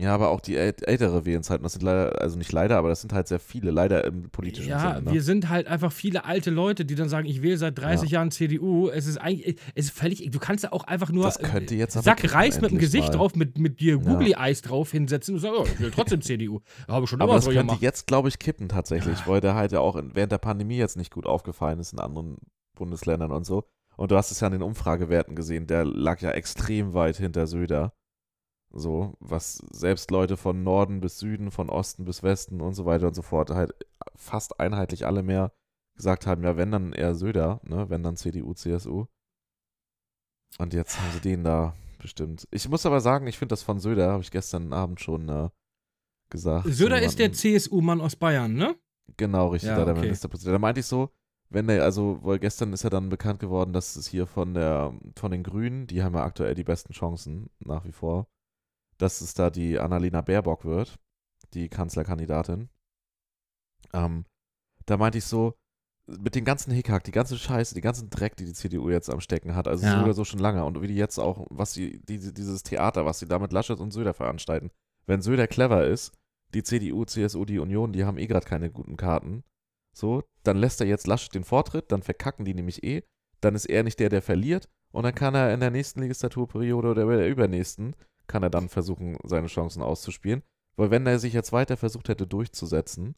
S2: Ja, aber auch die äl ältere wählen halt, das sind leider, also nicht leider, aber das sind halt sehr viele, leider im politischen
S1: Ja,
S2: Sinne. Ne?
S1: wir sind halt einfach viele alte Leute, die dann sagen, ich wähle seit 30 Jahren CDU. Es ist eigentlich, es ist völlig, du kannst ja auch einfach nur
S2: Das könnte jetzt
S1: Sack Reis mit dem Gesicht
S2: mal.
S1: drauf, mit, mit dir Googly-Eis drauf hinsetzen und sagen, oh, ich will trotzdem CDU. Habe ich schon
S2: Aber das
S1: so
S2: könnte
S1: gemacht.
S2: jetzt, glaube ich, kippen tatsächlich, weil der halt ja auch während der Pandemie jetzt nicht gut aufgefallen ist in anderen Bundesländern und so. Und du hast es ja an den Umfragewerten gesehen, der lag ja extrem weit hinter Söder. So, was selbst Leute von Norden bis Süden, von Osten bis Westen und so weiter und so fort halt fast einheitlich alle mehr gesagt haben, ja, wenn dann eher Söder, ne, wenn dann CDU, CSU. Und jetzt haben sie den da bestimmt. Ich muss aber sagen, ich finde das von Söder, habe ich gestern Abend schon äh, gesagt.
S1: Söder ist der CSU-Mann aus Bayern, ne?
S2: Genau, richtig,
S1: Ja,
S2: da der
S1: okay.
S2: Ministerpräsident. Da meinte ich so, wenn der, also, weil gestern ist ja dann bekannt geworden, dass es hier von der, von den Grünen, die haben ja aktuell die besten Chancen, nach wie vor, dass es da die Annalena Baerbock wird, die Kanzlerkandidatin. Ähm, da meinte ich so, mit dem ganzen Hickhack, die ganze Scheiße, die ganzen Dreck, die die CDU jetzt am Stecken hat, also
S1: Ja.
S2: sogar so schon lange und wie die jetzt auch, was sie, diese, dieses Theater, was sie da mit Laschet und Söder veranstalten. Wenn Söder clever ist, die CDU, CSU, die Union, die haben eh gerade keine guten Karten. So, dann lässt er jetzt Laschet den Vortritt, dann verkacken die nämlich eh, dann ist er nicht der, der verliert und dann kann er in der nächsten Legislaturperiode oder der übernächsten, kann er dann versuchen, seine Chancen auszuspielen. Weil wenn er sich jetzt weiter versucht hätte durchzusetzen,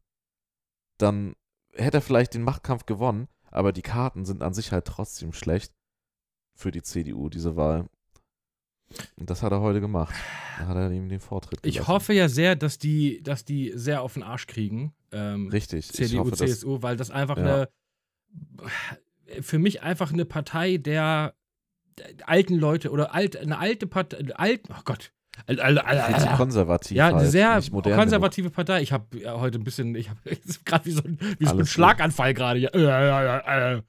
S2: dann hätte er vielleicht den Machtkampf gewonnen, aber die Karten sind an sich halt trotzdem schlecht für die CDU, diese Wahl. Und das hat er heute gemacht. Da hat er ihm den Vortritt
S1: Ich
S2: gelassen.
S1: hoffe ja sehr, dass die, dass die sehr auf den Arsch kriegen. Ähm,
S2: Richtig. ich
S1: CDU,
S2: hoffe,
S1: CSU, weil das einfach
S2: Ja.
S1: eine, für mich einfach eine Partei der alten Leute oder alt, eine alte Partei, alt, oh Gott. Al- al- al-
S2: konservativ.
S1: ja, eine
S2: halt,
S1: sehr
S2: modern
S1: konservative Partei. Ich habe ja, heute ein bisschen, ich habe gerade wie so ein, wie so ein. Schlaganfall gerade. Äh, äh, äh, äh.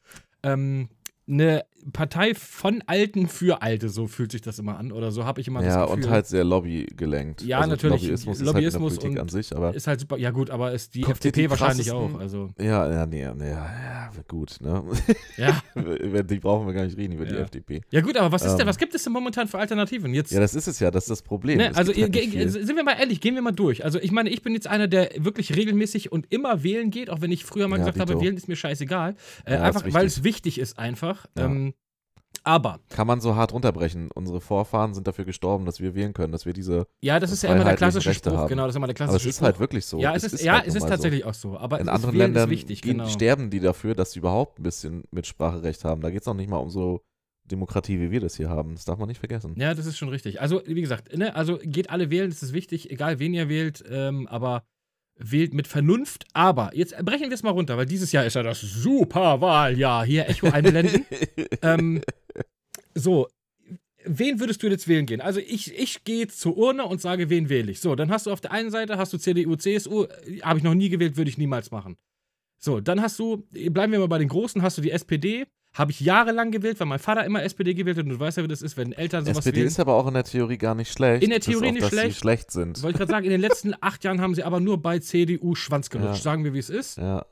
S1: Ähm, eine Partei von Alten für Alte, so fühlt sich das immer an. Oder so habe ich immer.
S2: Ja,
S1: das Gefühl.
S2: und halt sehr lobbygelenkt.
S1: Ja,
S2: also
S1: natürlich,
S2: Lobbyismus,
S1: Lobbyismus
S2: ist halt in der Politik
S1: und-
S2: an sich, aber
S1: ist halt super. Ja, gut, aber ist die FDP
S2: die
S1: wahrscheinlich auch. Also,
S2: ja, ja, nee, nee, ja, ja, gut, ne?
S1: ja.
S2: Über die brauchen wir gar nicht reden, über die
S1: Ja.
S2: FDP.
S1: Ja, gut, aber was ist denn,
S2: Ähm.
S1: was gibt es denn momentan für Alternativen? Jetzt,
S2: Ja, das ist es ja, das ist das Problem.
S1: ne, also,
S2: halt
S1: sind wir mal ehrlich, gehen wir mal durch. Also, ich meine, ich bin jetzt einer, der wirklich regelmäßig und immer wählen geht, auch wenn ich früher mal
S2: Ja,
S1: gesagt habe,
S2: dito.
S1: wählen ist mir scheißegal. Äh,
S2: Ja,
S1: einfach, weil es wichtig ist, einfach.
S2: Ja.
S1: Ähm, aber,
S2: Kann man so hart runterbrechen. Unsere Vorfahren sind dafür gestorben, dass wir wählen können, dass wir diese.
S1: ja, das ist ja immer der klassische
S2: Rechte
S1: Spruch.
S2: haben.
S1: Genau, das ist immer der
S2: Aber
S1: klassische
S2: es ist
S1: Spruch.
S2: halt wirklich so.
S1: ja, es ist, ja,
S2: halt
S1: es ist tatsächlich auch so. Aber
S2: So. In
S1: es
S2: anderen
S1: ist,
S2: Ländern
S1: ist wichtig, genau.
S2: sterben die dafür, dass sie überhaupt ein bisschen Mitspracherecht haben. Da geht es auch nicht mal um so Demokratie, wie wir das hier haben. Das darf man nicht vergessen.
S1: Ja, das ist schon richtig. Also, wie gesagt, ne, also geht alle wählen, das ist wichtig, egal wen ihr wählt, ähm, aber wählt mit Vernunft. Aber jetzt brechen wir es mal runter, weil dieses Jahr ist ja das Superwahljahr. Hier Echo einblenden. ähm, so, wen würdest du jetzt wählen gehen? Also ich, ich gehe zur Urne und sage, wen wähle ich. So, dann hast du auf der einen Seite hast du CDU, CSU, äh, habe ich noch nie gewählt, würde ich niemals machen. So, dann hast du, bleiben wir mal bei den Großen, hast du die SPD. Habe ich jahrelang gewählt, weil mein Vater immer SPD gewählt hat und du weißt ja, wie das ist, wenn Eltern sowas
S2: SPD
S1: wählen.
S2: ist aber auch in der Theorie gar nicht schlecht.
S1: In der Theorie
S2: auf,
S1: nicht
S2: dass
S1: schlecht.
S2: Sie schlecht sind.
S1: Wollte ich gerade sagen, in den letzten acht Jahren haben sie aber nur bei CDU Schwanz gelutscht,
S2: Ja.
S1: sagen wir, wie es ist.
S2: Ja.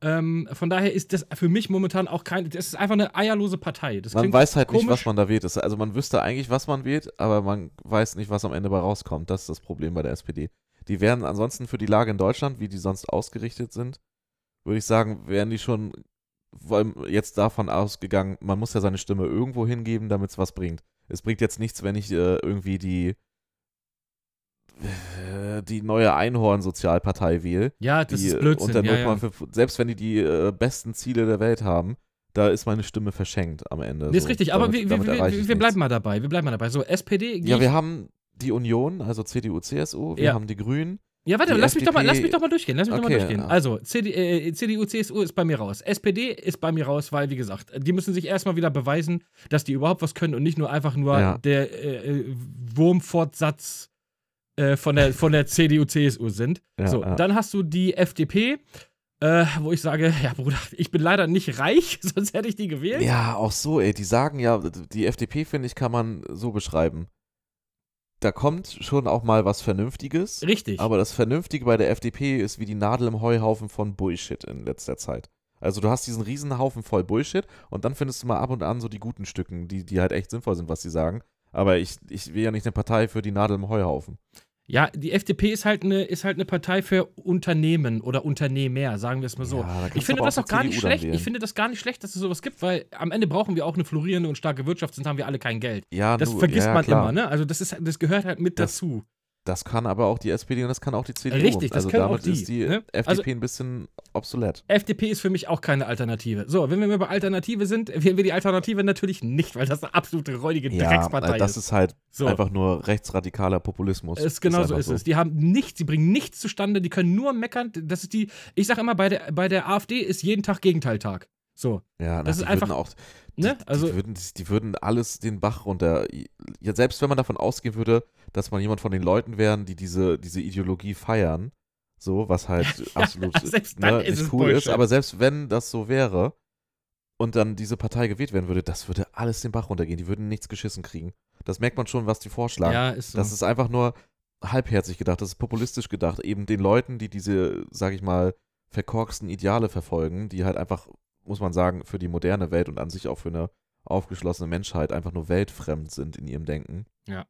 S1: Ähm, von daher ist das für mich momentan auch kein, das ist einfach eine eierlose Partei. Das
S2: Man weiß halt nicht,
S1: komisch.
S2: was man da wählt. Also man wüsste eigentlich, was man wählt, aber man weiß nicht, was am Ende bei rauskommt. Das ist das Problem bei der SPD. Die wären ansonsten für die Lage in Deutschland, wie die sonst ausgerichtet sind, würde ich sagen, wären die schon jetzt davon ausgegangen, man muss ja seine Stimme irgendwo hingeben, damit es was bringt. Es bringt jetzt nichts, wenn ich äh, irgendwie die äh, die neue Einhorn-Sozialpartei wähle.
S1: Ja, das
S2: die,
S1: ist
S2: äh,
S1: Blödsinn.
S2: Unter
S1: ja, ja.
S2: 0,5 Selbst wenn die die äh, besten Ziele der Welt haben, da ist meine Stimme verschenkt am Ende.
S1: Nee, ist
S2: so.
S1: richtig, aber
S2: Damit-
S1: wir, wir,
S2: damit
S1: wir, wir, bleiben mal dabei. Wir bleiben mal dabei. So, SPD.
S2: Ja, wir haben die Union, also CDU, CSU, wir
S1: Ja.
S2: haben die Grünen.
S1: Ja warte, lass mich, doch mal, lass mich doch mal durchgehen. Lass mich doch mal
S2: Okay,
S1: durchgehen.
S2: ja.
S1: Also, CD, äh, CDU, CSU ist bei mir raus. SPD ist bei mir raus, weil, wie gesagt, die müssen sich erstmal wieder beweisen, dass die überhaupt was können und nicht nur einfach nur
S2: Ja.
S1: der äh, äh, Wurmfortsatz äh, von, der, von der CDU, CSU sind.
S2: Ja,
S1: so, dann hast du die FDP, äh, wo ich sage, ja, Bruder, ich bin leider nicht reich, sonst hätte ich die gewählt.
S2: Ja, auch so, ey. Die sagen ja, die FDP, finde ich, kann man so beschreiben. Da kommt schon auch mal was Vernünftiges.
S1: Richtig.
S2: Aber das Vernünftige bei der FDP ist wie die Nadel im Heuhaufen von Bullshit in letzter Zeit. Also du hast diesen riesen Haufen voll Bullshit und dann findest du mal ab und an so die guten Stücken, die, die halt echt sinnvoll sind, was sie sagen. Aber ich, ich will ja nicht eine Partei für die Nadel im Heuhaufen.
S1: Ja, die FDP ist halt eine ist halt eine Partei für Unternehmen oder Unternehmer, sagen wir es mal so.
S2: Ja,
S1: ich
S2: du
S1: finde das
S2: auch
S1: gar nicht
S2: CDU
S1: schlecht.
S2: wählen.
S1: Ich finde das gar nicht schlecht, dass es sowas gibt, weil am Ende brauchen wir auch eine florierende und starke Wirtschaft, sonst haben wir alle kein Geld.
S2: Ja,
S1: Das
S2: nu,
S1: vergisst
S2: ja,
S1: man
S2: klar.
S1: immer, ne? Also das ist das gehört halt mit
S2: Das-
S1: dazu.
S2: Das kann aber auch die SPD und das kann auch die CDU.
S1: Richtig, das
S2: also
S1: können auch
S2: damit
S1: die,
S2: ist die
S1: ne?
S2: FDP
S1: Also-
S2: ein bisschen obsolet.
S1: FDP ist für mich auch keine Alternative. So, wenn wir bei Alternative sind, wählen wir die Alternative natürlich nicht, weil das eine absolute räudige Dreckspartei
S2: äh, das
S1: ist.
S2: ist halt
S1: So.
S2: einfach nur rechtsradikaler Populismus.
S1: Es genau so
S2: einfach
S1: ist es. Die haben nichts, sie bringen nichts zustande, die können nur meckern. Das ist die, ich sag immer, bei der, bei der AfD ist jeden Tag Gegenteiltag. So,
S2: Ja,
S1: Das
S2: na,
S1: ist
S2: die
S1: einfach-
S2: würden auch,
S1: ne?
S2: die,
S1: Also,
S2: die, würden, die würden alles den Bach runter. Ja, selbst wenn man davon ausgehen würde, dass man jemand von den Leuten wären, die diese, diese Ideologie feiern, so, was halt absolut ne,
S1: ist
S2: nicht
S1: es
S2: cool ist,
S1: Bullshit.
S2: aber selbst wenn das so wäre und dann diese Partei gewählt werden würde, das würde alles den Bach runtergehen. Die würden nichts geschissen kriegen. Das merkt man schon, was die vorschlagen.
S1: ja, ist so.
S2: Das ist einfach nur halbherzig gedacht, das ist populistisch gedacht. Eben den Leuten, die diese, sag ich mal, verkorksten Ideale verfolgen, die halt einfach, muss man sagen, für die moderne Welt und an sich auch für eine aufgeschlossene Menschheit einfach nur weltfremd sind in ihrem Denken.
S1: Ja.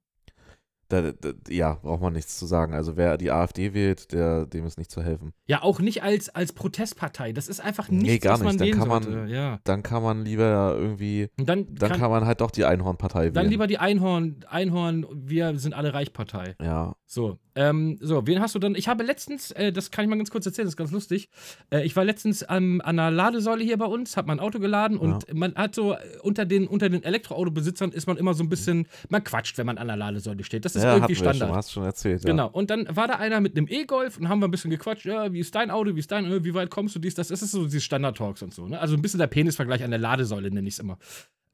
S2: Da, da, ja, braucht man nichts zu sagen. Also wer die AfD wählt, der, dem ist nicht zu helfen.
S1: ja, auch nicht als, als Protestpartei. Das ist einfach
S2: Nee,
S1: nichts,
S2: gar
S1: was man
S2: nicht. Dann kann man-
S1: sollte. Ja.
S2: Dann kann man lieber irgendwie,
S1: Und dann,
S2: dann
S1: kann,
S2: kann, man halt doch die Einhornpartei wählen.
S1: dann lieber die Einhorn, Einhorn, wir sind alle Reichpartei.
S2: Ja,
S1: So, ähm, so, wen hast du dann? Ich habe letztens, äh, das kann ich mal ganz kurz erzählen, das ist ganz lustig. Äh, ich war letztens am- an einer Ladesäule hier bei uns, habe mein Auto geladen und man hat so, äh, unter den, unter den Elektroautobesitzern ist man immer so ein bisschen, man quatscht, wenn man an der Ladesäule steht. Das ist
S2: ja
S1: irgendwie
S2: wir schon,
S1: Standard.
S2: hast schon erzählt. Ja.
S1: Genau. Und dann war da einer mit einem E-Golf und haben wir ein bisschen gequatscht. Ja, wie ist dein Auto? Wie ist dein, äh, wie weit kommst du? Dies, das. Das ist so diese Standard-Talks und so. Ne? Also ein bisschen der Penisvergleich an der Ladesäule, nenne ich es immer.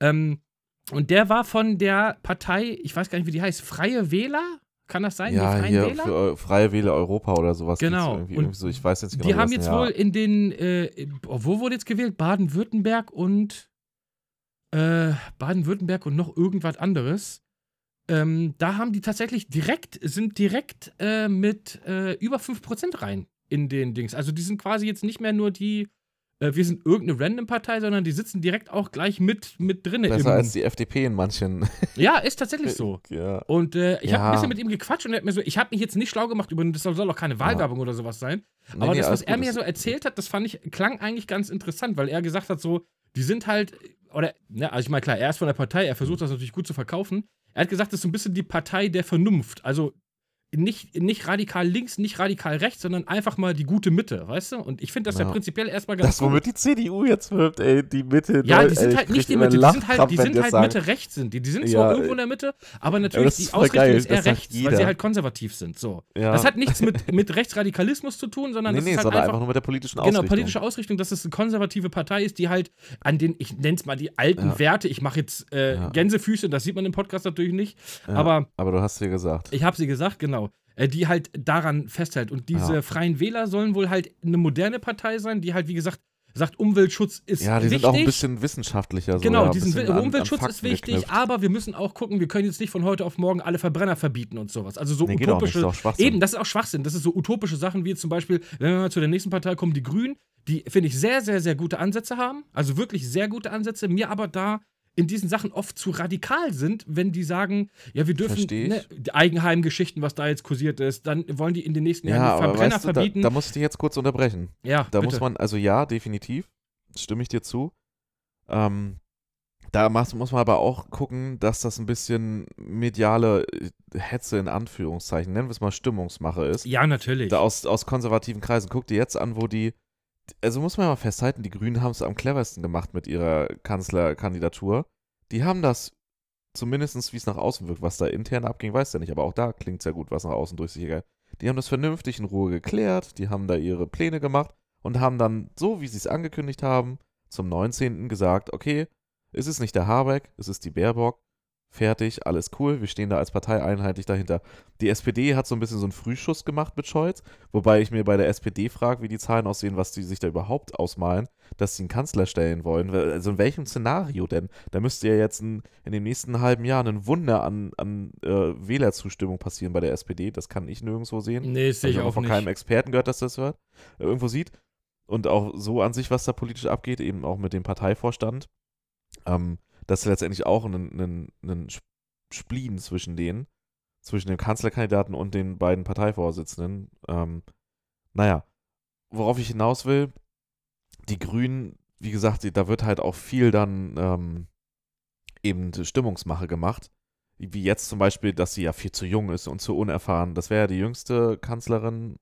S1: Ähm, und der war von der Partei, ich weiß gar nicht, wie die heißt, Freie Wähler? Kann das sein?
S2: Ja,
S1: die
S2: hier
S1: Wähler?
S2: äh, Freie Wähle Europa oder sowas.
S1: Genau.
S2: Irgendwie, irgendwie so, ich weiß jetzt genau.
S1: die haben jetzt
S2: ja.
S1: wohl in den, äh, wo wurde jetzt gewählt? Baden-Württemberg und äh, Baden-Württemberg und noch irgendwas anderes. Ähm, da haben die tatsächlich direkt, sind direkt äh, mit äh, über 5% rein in den Dings. Also die sind quasi jetzt nicht mehr nur die, äh, wir sind irgendeine Random-Partei, sondern die sitzen direkt auch gleich mit, mit drin.
S2: Besser
S1: im,
S2: als die FDP in manchen.
S1: ja, ist tatsächlich so.
S2: ja.
S1: Und äh, ich habe
S2: Ja.
S1: ein bisschen mit ihm gequatscht und er hat mir so, ich habe mich jetzt nicht schlau gemacht über, das soll auch keine Wahlwerbung oder sowas sein.
S2: Nee,
S1: Aber
S2: nee,
S1: das, was er mir so erzählt hat, das fand ich, klang eigentlich ganz interessant, weil er gesagt hat, so, die sind halt, oder, ne, also ich meine, klar, er ist von der Partei, er versucht das natürlich gut zu verkaufen. Er hat gesagt, das ist so ein bisschen die Partei der Vernunft. Also nicht, nicht radikal links, nicht radikal rechts, sondern einfach mal die gute Mitte, weißt du? Und ich finde das ja.
S2: Ja.
S1: prinzipiell erstmal ganz
S2: Das, womit die CDU jetzt wirbt, ey, die Mitte.
S1: ja, die sind halt
S2: ich
S1: nicht die Mitte, die sind halt, die sind halt. Mitte rechts sind. Die, die sind zwar
S2: Ja,
S1: irgendwo in der Mitte, aber natürlich die Ausrichtung
S2: geil,
S1: ist eher rechts, weil
S2: jeder.
S1: sie halt konservativ sind. So.
S2: Ja.
S1: Das hat nichts mit, mit Rechtsradikalismus zu tun, sondern
S2: nee,
S1: das
S2: nee,
S1: ist halt einfach
S2: einfach nur mit der politischen
S1: Genau,
S2: Ausrichtung.
S1: politische Ausrichtung, dass es eine konservative Partei ist, die halt an den, ich nenne es mal die alten. Werte, ich mache jetzt äh. Gänsefüße, das sieht man im Podcast natürlich nicht, aber
S2: aber du hast dir gesagt.
S1: ich habe sie gesagt, genau, die halt daran festhält. Und diese
S2: Ja.
S1: Freien Wähler sollen wohl halt eine moderne Partei sein, die halt, wie gesagt, sagt, Umweltschutz ist
S2: ja, die
S1: wichtig.
S2: sind auch ein bisschen wissenschaftlicher. So,
S1: Genau,
S2: ja,
S1: diesen Wi-
S2: an- an
S1: Umweltschutz ist wichtig,
S2: geknüpft.
S1: aber wir müssen auch gucken, wir können jetzt nicht von heute auf morgen alle Verbrenner verbieten und sowas. Also so
S2: Nee, nicht,
S1: utopische.
S2: ist auch Schwachsinn.
S1: Eben, das ist auch Schwachsinn. Das ist so utopische Sachen wie zum Beispiel, wenn wir mal zu der nächsten Partei kommen, die Grünen, die, finde ich, sehr, sehr, sehr gute Ansätze haben. Also wirklich sehr gute Ansätze, mir aber da in diesen Sachen oft zu radikal sind, wenn die sagen, ja, wir dürfen ne, die Eigenheimgeschichten, was da jetzt kursiert ist, dann wollen die in den nächsten
S2: Ja,
S1: Jahren Verbrenner
S2: weißt du, da,
S1: verbieten.
S2: da muss ich dich jetzt kurz unterbrechen.
S1: ja,
S2: Da
S1: bitte.
S2: muss man, also ja, definitiv, stimme ich dir zu. Ähm, da muss, muss man aber auch gucken, dass das ein bisschen mediale äh, Hetze in Anführungszeichen, nennen wir es mal Stimmungsmache ist.
S1: Ja, natürlich.
S2: Da aus, aus konservativen Kreisen. Guck dir jetzt an, wo die, also muss man mal festhalten, die Grünen haben es am cleversten gemacht mit ihrer Kanzlerkandidatur. Die haben das, zumindest wie es nach außen wirkt, was da intern abging, weiß ja nicht, aber auch da klingt es ja gut, was nach außen durchsichert. Die haben das vernünftig in Ruhe geklärt, die haben da ihre Pläne gemacht und haben dann, so wie sie es angekündigt haben, zum 19. gesagt, okay, es ist nicht der Habeck, es ist die Baerbock, fertig, alles cool, wir stehen da als Partei einheitlich dahinter. Die SPD hat so ein bisschen so einen Frühschuss gemacht mit Scholz, wobei ich mir bei der SPD frage, wie die Zahlen aussehen, was die sich da überhaupt ausmalen, dass sie einen Kanzler stellen wollen. Also in welchem Szenario denn? Da müsste ja jetzt ein, in den nächsten halben Jahren ein Wunder an, an äh, Wählerzustimmung passieren bei der SPD. Das kann ich nirgendwo sehen.
S1: nee, sehe ich auch
S2: von
S1: nicht.
S2: keinem Experten gehört, dass das hört, äh, irgendwo sieht. Und auch so an sich, was da politisch abgeht, eben auch mit dem Parteivorstand. Ähm, das ist letztendlich auch ein, ein, ein Spleen zwischen denen, zwischen dem Kanzlerkandidaten und den beiden Parteivorsitzenden. Ähm, naja, worauf ich hinaus will, die Grünen, wie gesagt, da wird halt auch viel dann ähm, eben Stimmungsmache gemacht. Wie jetzt zum Beispiel, dass sie ja viel zu jung ist und zu unerfahren. Das wäre ja die jüngste Kanzlerin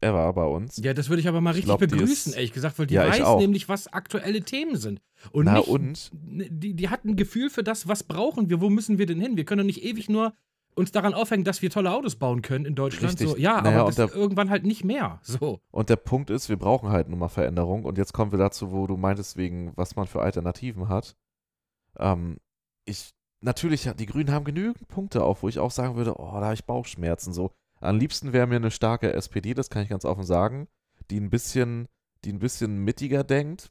S2: ever bei uns.
S1: Ja, das würde ich aber mal
S2: Ich
S1: richtig
S2: glaub,
S1: begrüßen,
S2: ist-
S1: ehrlich gesagt, weil die
S2: Ja,
S1: weiß nämlich, was aktuelle Themen sind. Und
S2: Na
S1: nicht,
S2: und?
S1: ne, die, die hat ein Gefühl für das, was brauchen wir, wo müssen wir denn hin? Wir können doch nicht ewig nur uns daran aufhängen, dass wir tolle Autos bauen können in Deutschland.
S2: Richtig.
S1: So, ja,
S2: Naja,
S1: aber
S2: der-
S1: irgendwann halt nicht mehr. So.
S2: Und der Punkt ist, wir brauchen halt nun mal Veränderung. Und jetzt kommen wir dazu, wo du meintest, wegen, was man für Alternativen hat. Ähm, ich, natürlich, die Grünen haben genügend Punkte auf, wo ich auch sagen würde, oh, da habe ich Bauchschmerzen. So, am liebsten wäre mir eine starke SPD, das kann ich ganz offen sagen, die ein bisschen, die ein bisschen mittiger denkt,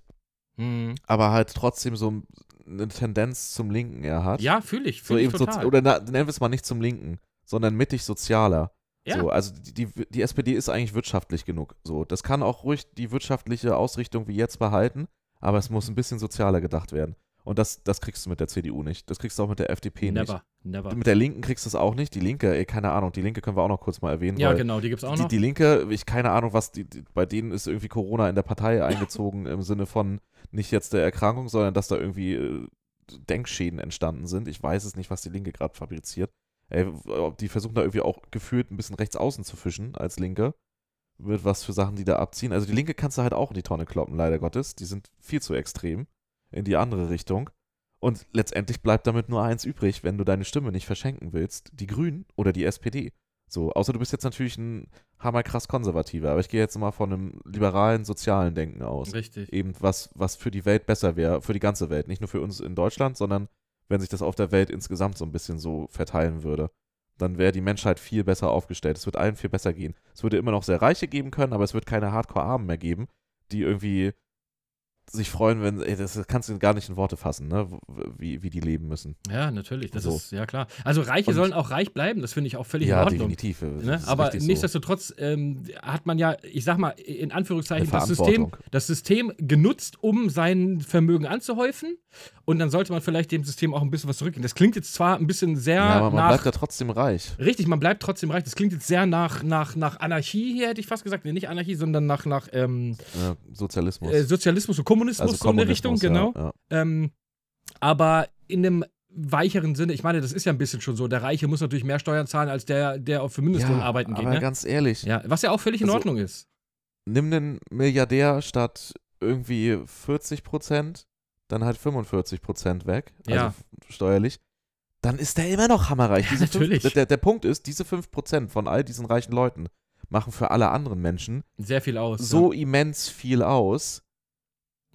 S1: Hm.
S2: aber halt trotzdem so eine Tendenz zum Linken eher hat.
S1: Ja, fühle ich.
S2: so
S1: Fühle ich
S2: eben so,
S1: total.
S2: oder na, nennen wir es mal nicht zum Linken, sondern mittig sozialer.
S1: Ja.
S2: So, also die, die, die SPD ist eigentlich wirtschaftlich genug. So, das kann auch ruhig die wirtschaftliche Ausrichtung wie jetzt behalten, aber es muss ein bisschen sozialer gedacht werden. Und das, das kriegst du mit der CDU nicht. Das kriegst du auch mit der FDP
S1: never, never.
S2: nicht. Mit der Linken kriegst du es auch nicht. Die Linke, ey, keine Ahnung, die Linke können wir auch noch kurz mal erwähnen.
S1: Ja, genau, die gibt's auch
S2: die,
S1: noch.
S2: die Linke, ich keine Ahnung, was die, die, bei denen ist irgendwie Corona in der Partei eingezogen im Sinne von nicht jetzt der Erkrankung, sondern dass da irgendwie äh, Denkschäden entstanden sind. Ich weiß es nicht, was die Linke gerade fabriziert. Ey, die versuchen da irgendwie auch gefühlt ein bisschen rechts außen zu fischen als Linke. Wird was für Sachen, die da abziehen. Also die Linke kannst du halt auch in die Tonne kloppen, leider Gottes. Die sind viel zu extrem in die andere Richtung. Und letztendlich bleibt damit nur eins übrig, wenn du deine Stimme nicht verschenken willst, die Grünen oder die SPD. So, außer du bist jetzt natürlich ein hammerkrass konservativer, aber ich gehe jetzt mal von einem liberalen, sozialen Denken aus.
S1: Richtig.
S2: Eben was, was für die Welt besser wäre, für die ganze Welt. Nicht nur für uns in Deutschland, sondern wenn sich das auf der Welt insgesamt so ein bisschen so verteilen würde. Dann wäre die Menschheit viel besser aufgestellt. Es wird allen viel besser gehen. Es würde immer noch sehr Reiche geben können, aber es wird keine Hardcore-Armen mehr geben, die irgendwie sich freuen, wenn, ey, das kannst du gar nicht in Worte fassen, ne? wie, wie die leben müssen.
S1: Ja, natürlich. Das
S2: So.
S1: ist ja klar. Also Reiche
S2: Und-
S1: sollen auch reich bleiben, das finde ich auch völlig in
S2: ja,
S1: Ordnung.
S2: definitiv.
S1: Ne? Aber
S2: richtig so.
S1: nichtsdestotrotz ähm, hat man ja, ich sag mal, in Anführungszeichen, das System, das System genutzt, um sein Vermögen anzuhäufen. Und dann sollte man vielleicht dem System auch ein bisschen was zurückgeben. Das klingt jetzt zwar ein bisschen sehr
S2: Ja, aber man
S1: nach.
S2: bleibt ja trotzdem reich.
S1: Richtig, man bleibt trotzdem reich. Das klingt jetzt sehr nach, nach, nach Anarchie hier, hätte ich fast gesagt. Nee, nicht Anarchie, sondern nach, nach ähm,
S2: Ja, Sozialismus.
S1: äh, Sozialismus und Kommunismus, so in der Richtung, genau.
S2: Ja, ja.
S1: Ähm, aber in einem weicheren Sinne, ich meine, das ist ja ein bisschen schon so. Der Reiche muss natürlich mehr Steuern zahlen, als der, der auf für Mindestlohn
S2: ja,
S1: arbeiten geht.
S2: aber
S1: Ne?
S2: ganz ehrlich,
S1: Ja, was ja auch völlig in
S2: Also-
S1: Ordnung ist.
S2: nimm einen Milliardär statt irgendwie 40 Prozent, dann halt 45 Prozent weg, also
S1: Ja.
S2: steuerlich, dann ist der immer noch hammerreich.
S1: Ja,
S2: Diese fünf-
S1: natürlich.
S2: der, der Punkt ist, diese 5 Prozent von all diesen reichen Leuten machen für alle anderen Menschen
S1: Sehr viel aus.
S2: so immens viel aus.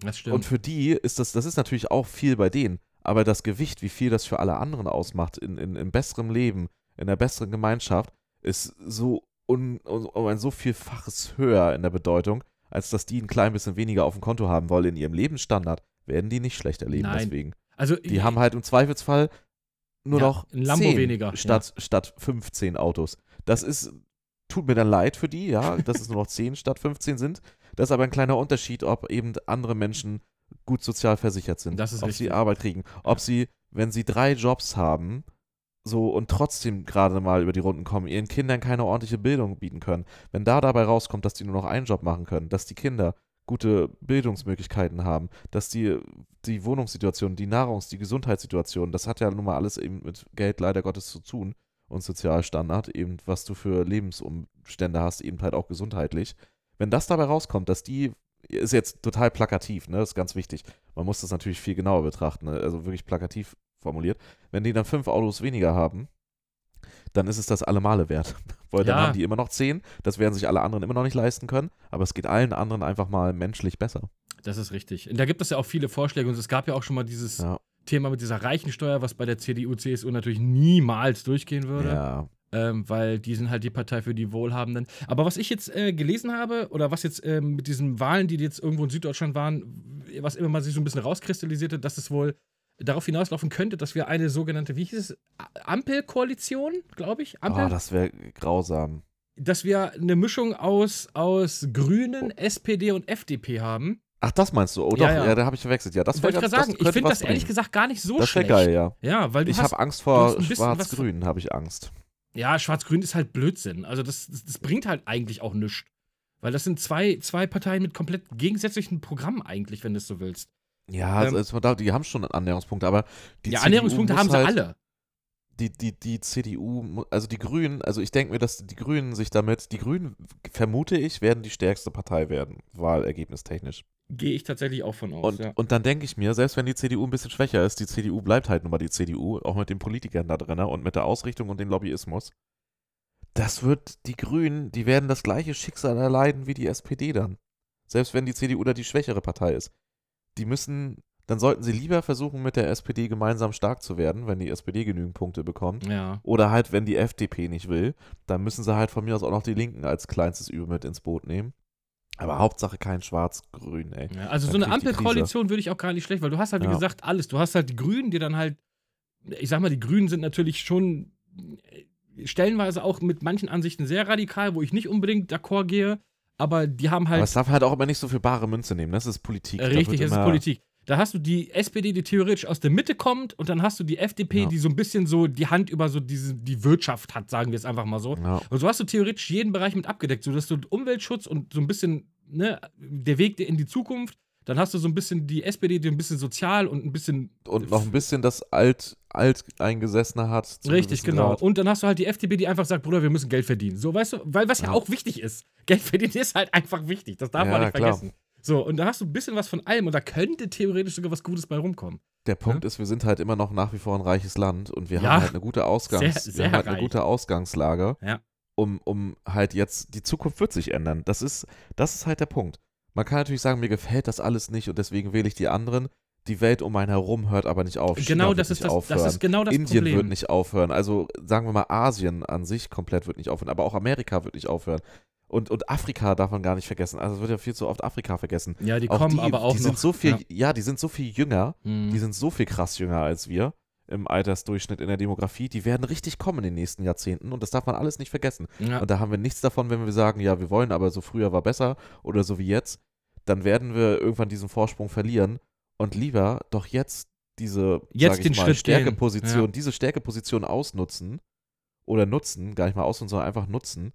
S1: ja. Das stimmt.
S2: Und für die ist das, das ist natürlich auch viel bei denen, aber das Gewicht, wie viel das für alle anderen ausmacht, in, in, in besserem Leben, in einer besseren Gemeinschaft, ist so un, um ein so vielfaches höher in der Bedeutung, als dass die ein klein bisschen weniger auf dem Konto haben wollen in ihrem Lebensstandard, werden die nicht schlechter leben
S1: Nein.
S2: deswegen.
S1: also,
S2: Die haben halt im Zweifelsfall nur
S1: Ja,
S2: noch
S1: ein Lambo
S2: 10
S1: weniger,
S2: statt, statt 15 Autos. Das ist, tut mir dann leid für die, ja, dass es nur noch 10 statt 15 sind. Das ist aber ein kleiner Unterschied, ob eben andere Menschen gut sozial versichert sind, ob
S1: richtig.
S2: sie Arbeit kriegen, ob sie, wenn sie drei Jobs haben, so und trotzdem gerade mal über die Runden kommen, ihren Kindern keine ordentliche Bildung bieten können. Wenn da dabei rauskommt, dass die nur noch einen Job machen können, dass die Kinder gute Bildungsmöglichkeiten haben, dass die, die Wohnungssituation, die Nahrungs-, die Gesundheitssituation, das hat ja nun mal alles eben mit Geld leider Gottes zu tun und Sozialstandard, eben was du für Lebensumstände hast, eben halt auch gesundheitlich. Wenn das dabei rauskommt, dass die, ist jetzt total plakativ, ne, ist ganz wichtig. Man muss das natürlich viel genauer betrachten, ne? also wirklich plakativ formuliert. Wenn die dann fünf Autos weniger haben, dann ist es das alle Male wert. Weil dann
S1: Ja.
S2: haben die immer noch zehn, das werden sich alle anderen immer noch nicht leisten können, aber es geht allen anderen einfach mal menschlich besser.
S1: das ist richtig. Und da gibt es ja auch viele Vorschläge. Und es gab ja auch schon mal dieses
S2: Ja,
S1: Thema mit dieser Reichensteuer, was bei der CDU, CSU natürlich niemals durchgehen würde.
S2: ja.
S1: ähm, weil die sind halt die Partei für die Wohlhabenden. Aber was ich jetzt äh, gelesen habe, oder was jetzt ähm, mit diesen Wahlen, die jetzt irgendwo in Süddeutschland waren, was immer mal sich so ein bisschen rauskristallisierte, dass es wohl darauf hinauslaufen könnte, dass wir eine sogenannte, wie hieß es, Ampelkoalition, glaube ich, Ampel,
S2: Oh, das wäre grausam.
S1: dass wir eine Mischung aus, aus Grünen, SPD und FDP haben.
S2: Ach, das meinst du? Oh,
S1: Ja,
S2: doch,
S1: ja.
S2: ja, da habe ich verwechselt. Ja, das wäre
S1: Wollte ich gerade sagen, ich finde das ehrlich
S2: bringen.
S1: gesagt gar nicht so
S2: Das wäre
S1: schlecht.
S2: geil, ja.
S1: Ja, weil du
S2: Ich habe Angst vor Schwarz-Grün, habe ich Angst.
S1: Ja, Schwarz-Grün ist halt Blödsinn. Also das, das, das bringt halt eigentlich auch nichts. Weil das sind zwei, zwei Parteien mit komplett gegensätzlichen Programmen eigentlich, wenn du es so willst.
S2: Ja,
S1: Ähm,
S2: also, die haben schon Annäherungspunkte, aber die
S1: ja,
S2: CDU
S1: Annäherungspunkte haben sie
S2: halt,
S1: alle.
S2: Die, die, die CDU, also die Grünen, also ich denke mir, dass die Grünen sich damit, die Grünen, vermute ich, werden die stärkste Partei werden, wahlergebnistechnisch.
S1: Gehe ich tatsächlich auch von aus.
S2: Und,
S1: ja.
S2: und dann denke ich mir, selbst wenn die CDU ein bisschen schwächer ist, die CDU bleibt halt nun mal die CDU, auch mit den Politikern da drin und mit der Ausrichtung und dem Lobbyismus. Das wird die Grünen, die werden das gleiche Schicksal erleiden wie die SPD dann. Selbst wenn die CDU da die schwächere Partei ist. Die müssen, dann sollten sie lieber versuchen, mit der SPD gemeinsam stark zu werden, wenn die SPD genügend Punkte bekommt.
S1: ja.
S2: Oder halt, wenn die FDP nicht will, dann müssen sie halt von mir aus auch noch die Linken als kleinstes Übel mit ins Boot nehmen. Aber Hauptsache kein Schwarz-Grün, ey.
S1: Ja, also
S2: Dann
S1: so eine Ampelkoalition würde ich auch gar nicht schlecht, weil du hast halt, wie
S2: Ja.
S1: gesagt, alles. Du hast halt die Grünen, die dann halt, ich sag mal, die Grünen sind natürlich schon äh, stellenweise auch mit manchen Ansichten sehr radikal, wo ich nicht unbedingt d'accord gehe, aber die haben
S2: Aber
S1: halt
S2: es darf halt auch immer nicht so viel bare Münze nehmen. Das ist Politik.
S1: Richtig, es ist Politik. Da hast du die SPD, die theoretisch aus der Mitte kommt, und dann hast du die FDP,
S2: Ja.
S1: die so ein bisschen so die Hand über so diese, die Wirtschaft hat, sagen wir es einfach mal so.
S2: Ja.
S1: Und so hast du theoretisch jeden Bereich mit abgedeckt, sodass du Umweltschutz und so ein bisschen, ne, der Weg in die Zukunft, dann hast du so ein bisschen die SPD, die ein bisschen sozial und ein bisschen.
S2: Und noch ein bisschen das alt, alteingesessene hat. zum
S1: Richtig, genau.
S2: Grad.
S1: Und dann hast du halt die FDP, die einfach sagt, Bruder, wir müssen Geld verdienen. So, weißt du, weil was ja,
S2: Ja.
S1: auch wichtig ist. Geld verdienen ist halt einfach wichtig. Das darf man
S2: Ja,
S1: nicht
S2: klar.
S1: vergessen. So, und da hast du ein bisschen was von allem und da könnte theoretisch sogar was Gutes bei rumkommen.
S2: Der Punkt ist, wir sind halt immer noch nach wie vor ein reiches Land und wir
S1: Ja.
S2: haben halt eine gute Ausgangs,
S1: Sehr-
S2: wir
S1: sehr
S2: haben halt eine gute Ausgangslage,
S1: Ja.
S2: um, um halt jetzt, die Zukunft wird sich ändern. Das ist, das ist halt der Punkt. Man kann natürlich sagen, mir gefällt das alles nicht und deswegen wähle ich die anderen. Die Welt um einen herum hört aber nicht auf.
S1: Genau, das ist das,
S2: aufhören.
S1: das ist genau das
S2: Indien
S1: Problem.
S2: wird nicht aufhören. Also sagen wir mal, Asien an sich komplett wird nicht aufhören, aber auch Amerika wird nicht aufhören. Und, und Afrika darf man gar nicht vergessen. Also es wird ja viel zu oft Afrika vergessen.
S1: ja, die
S2: auch
S1: kommen
S2: die,
S1: aber auch
S2: die
S1: noch.
S2: sind so viel,
S1: ja.
S2: ja. die sind so viel jünger,
S1: Mhm.
S2: die sind so viel krass jünger als wir im Altersdurchschnitt in der Demografie. Die werden richtig kommen in den nächsten Jahrzehnten und das darf man alles nicht vergessen.
S1: ja.
S2: Und da haben wir nichts davon, wenn wir sagen, ja, wir wollen, aber so früher war besser oder so wie jetzt, dann werden wir irgendwann diesen Vorsprung verlieren und lieber doch jetzt diese
S1: Jetzt den
S2: mal,
S1: Schritt
S2: Stärkeposition,
S1: gehen.
S2: diese Stärkeposition ausnutzen oder nutzen, gar nicht mal ausnutzen, sondern einfach nutzen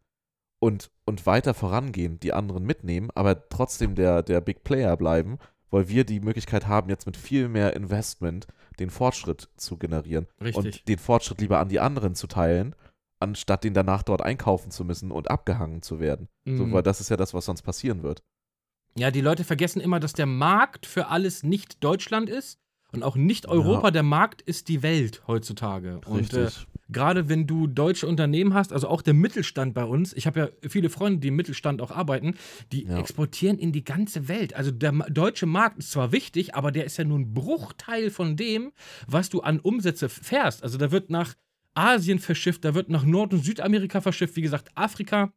S2: und, und weiter vorangehen, die anderen mitnehmen, aber trotzdem der, der Big Player bleiben, weil wir die Möglichkeit haben, jetzt mit viel mehr Investment den Fortschritt zu generieren
S1: Richtig.
S2: und den Fortschritt lieber an die anderen zu teilen, anstatt den danach dort einkaufen zu müssen und abgehangen zu werden. So,
S1: Mhm.
S2: weil das ist ja das, was sonst passieren wird.
S1: Ja, die Leute vergessen immer, dass der Markt für alles nicht Deutschland ist und auch nicht Europa. Der Markt ist die Welt heutzutage. Und äh, gerade wenn du deutsche Unternehmen hast, also auch der Mittelstand bei uns, ich habe ja viele Freunde, die im Mittelstand auch arbeiten, die
S2: Ja.
S1: exportieren in die ganze Welt. Also der deutsche Markt ist zwar wichtig, aber der ist ja nur ein Bruchteil von dem, was du an Umsätze fährst. Also da wird nach Asien verschifft, da wird nach Nord- und Südamerika verschifft, wie gesagt, Afrika.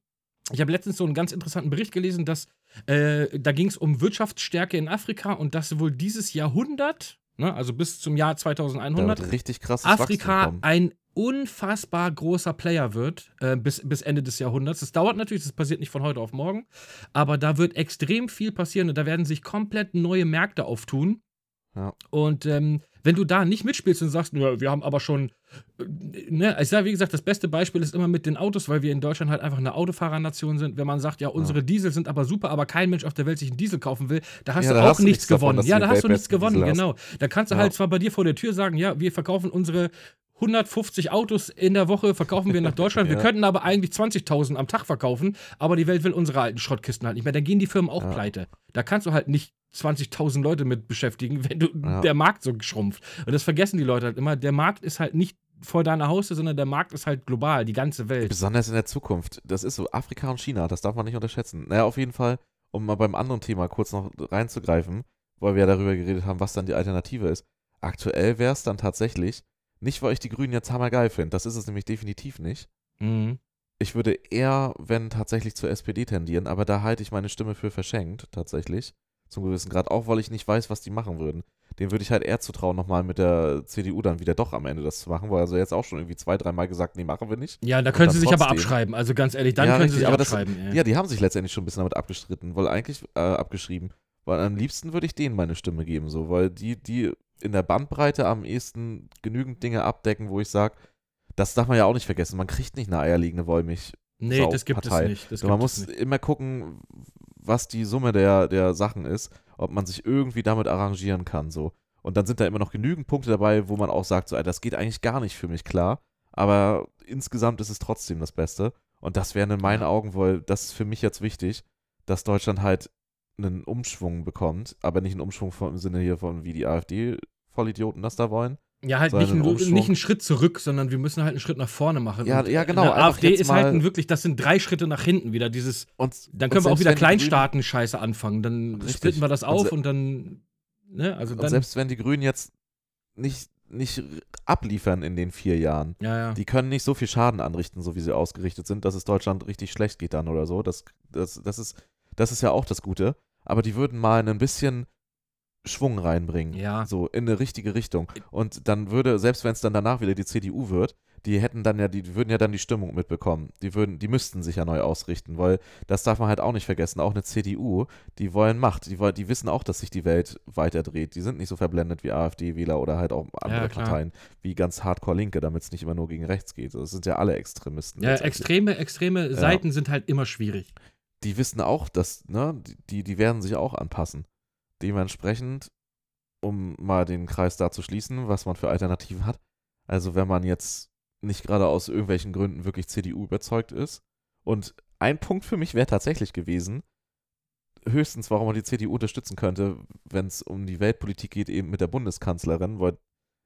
S1: Ich habe letztens so einen ganz interessanten Bericht gelesen, dass äh, da ging es um Wirtschaftsstärke in Afrika und dass wohl dieses Jahrhundert, ne, also bis zum Jahr
S2: da
S1: 2100,
S2: wird richtig krasses Wachstum
S1: Afrika ein unfassbar großer Player wird äh, bis, bis Ende des Jahrhunderts. Das dauert natürlich, das passiert nicht von heute auf morgen, aber da wird extrem viel passieren und da werden sich komplett neue Märkte auftun.
S2: Ja.
S1: Und ähm, wenn du da nicht mitspielst und sagst, ja, wir haben aber schon, äh, ne, ich sage, wie gesagt, das beste Beispiel ist immer mit den Autos, weil wir in Deutschland halt einfach eine Autofahrernation sind. Wenn man sagt, ja, unsere Diesel sind aber super, aber kein Mensch auf der Welt sich einen Diesel kaufen will, da hast
S2: Ja,
S1: du
S2: da
S1: auch
S2: hast
S1: nichts
S2: nichts davon,
S1: gewonnen. ja, da hast du nichts gewonnen, genau. Da kannst du
S2: Ja.
S1: halt zwar bei dir vor der Tür sagen, ja, wir verkaufen unsere 150 Autos in der Woche verkaufen wir nach Deutschland. Wir
S2: Ja.
S1: könnten aber eigentlich 20.000 am Tag verkaufen, aber die Welt will unsere alten Schrottkisten halt nicht mehr. Dann gehen die Firmen auch
S2: Ja.
S1: pleite. Da kannst du halt nicht 20.000 Leute mit beschäftigen, wenn du
S2: Ja.
S1: der Markt so schrumpft. Und das vergessen die Leute halt immer. Der Markt ist halt nicht vor deiner Haustür, sondern der Markt ist halt global, die ganze Welt.
S2: Besonders in der Zukunft. Das ist so Afrika und China, das darf man nicht unterschätzen. Naja, auf jeden Fall, um mal beim anderen Thema kurz noch reinzugreifen, weil wir ja darüber geredet haben, was dann die Alternative ist. Aktuell wäre es dann tatsächlich, nicht weil ich die Grünen jetzt hammergeil finde, das ist es nämlich definitiv nicht.
S1: Mhm.
S2: Ich würde eher, wenn tatsächlich zur SPD tendieren, aber da halte ich meine Stimme für verschenkt, tatsächlich. Zum gewissen Grad, auch weil ich nicht weiß, was die machen würden. Dem würde ich halt eher zutrauen, nochmal mit der CDU dann wieder doch am Ende das zu machen, weil also jetzt auch schon irgendwie zwei, dreimal gesagt, nee, machen wir nicht.
S1: Ja, da können sie sich aber
S2: trotzdem.
S1: abschreiben. Also ganz ehrlich, dann
S2: Ja,
S1: können
S2: richtig,
S1: sie sich
S2: aber das-
S1: abschreiben. ey.
S2: Ja, die haben sich letztendlich schon ein bisschen damit abgestritten, weil eigentlich äh, abgeschrieben. Weil am liebsten würde ich denen meine Stimme geben, so, weil die, die in der Bandbreite am ehesten genügend Dinge abdecken, wo ich sage, das darf man ja auch nicht vergessen, man kriegt nicht eine eierlegende Wollmilch.
S1: nee, das gibt
S2: Partei.
S1: es nicht. Das
S2: man muss
S1: nicht.
S2: immer gucken, was die Summe der, der Sachen ist, ob man sich irgendwie damit arrangieren kann, so. Und dann sind da immer noch genügend Punkte dabei, wo man auch sagt, so, das geht eigentlich gar nicht für mich klar, aber insgesamt ist es trotzdem das Beste. Und das wären in meinen. Augen, weil das ist für mich jetzt wichtig, dass Deutschland halt einen Umschwung bekommt, aber nicht einen Umschwung vom, im Sinne hier von, wie die AfD-Vollidioten das da wollen.
S1: Ja, halt nicht, ein,
S2: einen
S1: nicht einen Schritt zurück, sondern wir müssen halt einen Schritt nach vorne machen.
S2: Ja,
S1: Und
S2: ja, genau,
S1: AfD ist halt wirklich, das sind drei Schritte nach hinten wieder. Dieses,
S2: Und,
S1: dann
S2: und
S1: können wir auch wieder Kleinstaaten-Scheiße anfangen. Dann
S2: Richtig.
S1: splitten wir das
S2: Und
S1: auf
S2: se-
S1: und dann, ne, also
S2: Und
S1: dann.
S2: selbst wenn die Grünen jetzt nicht, nicht abliefern in den vier Jahren,
S1: ja, ja.
S2: die können nicht so viel Schaden anrichten, so wie sie ausgerichtet sind, dass es Deutschland richtig schlecht geht dann oder so. Das, das, das, ist, das ist ja auch das Gute. Aber die würden mal ein bisschen Schwung reinbringen.
S1: Ja.
S2: So in eine richtige Richtung. Und dann würde, selbst wenn es dann danach wieder die CDU wird, die hätten dann ja, die würden ja dann die Stimmung mitbekommen. Die würden, die müssten sich ja neu ausrichten, weil das darf man halt auch nicht vergessen. Auch eine CDU, die wollen Macht. Die, wollen- die wissen auch, dass sich die Welt weiterdreht. Die sind nicht so verblendet wie AfD-Wähler oder halt auch andere
S1: Ja.
S2: Parteien wie ganz Hardcore-Linke, damit es nicht immer nur gegen rechts geht. Das sind ja alle Extremisten.
S1: Ja, extreme, extreme Seiten sind halt immer schwierig.
S2: die wissen auch, dass, ne, die, die werden sich auch anpassen. Dementsprechend, um mal den Kreis da zu schließen, was man für Alternativen hat. Also wenn man jetzt nicht gerade aus irgendwelchen Gründen wirklich CDU überzeugt ist. Und ein Punkt für mich wäre tatsächlich gewesen, höchstens, warum man die CDU unterstützen könnte, wenn es um die Weltpolitik geht, eben mit der Bundeskanzlerin, weil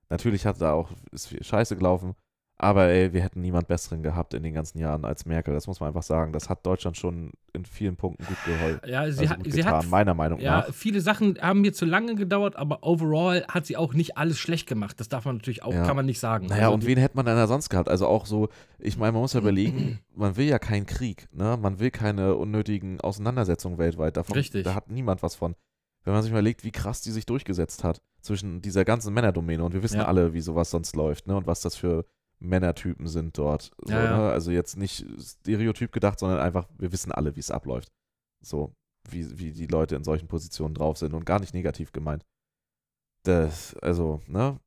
S2: natürlich hat da auch ist viel Scheiße gelaufen, aber ey, wir hätten niemand besseren gehabt in den ganzen Jahren als Merkel. Das muss man einfach sagen. Das hat Deutschland schon in vielen Punkten gut geholfen.
S1: Ja, sie,
S2: also
S1: hat, sie
S2: getan,
S1: hat
S2: meiner Meinung
S1: Ja,
S2: nach.
S1: viele Sachen haben mir zu lange gedauert, aber overall hat sie auch nicht alles schlecht gemacht. Das darf man natürlich auch,
S2: Ja.
S1: kann man nicht sagen.
S2: Naja,
S1: Also
S2: und wen hätte man denn da sonst gehabt? Also auch so, ich meine, man muss ja überlegen, man will ja keinen Krieg, ne? Man will keine unnötigen Auseinandersetzungen weltweit. Davon,
S1: Richtig.
S2: Da hat niemand was von. Wenn man sich mal überlegt, wie krass die sich durchgesetzt hat zwischen dieser ganzen Männerdomäne und wir wissen
S1: Ja.
S2: alle, wie sowas sonst läuft, ne? Und was das für Männertypen sind dort. So,
S1: Ja.
S2: Ne? Also jetzt nicht stereotyp gedacht, sondern einfach, wir wissen alle, wie es abläuft. So, wie, wie die Leute in solchen Positionen drauf sind und gar nicht negativ gemeint. Das, also, ne?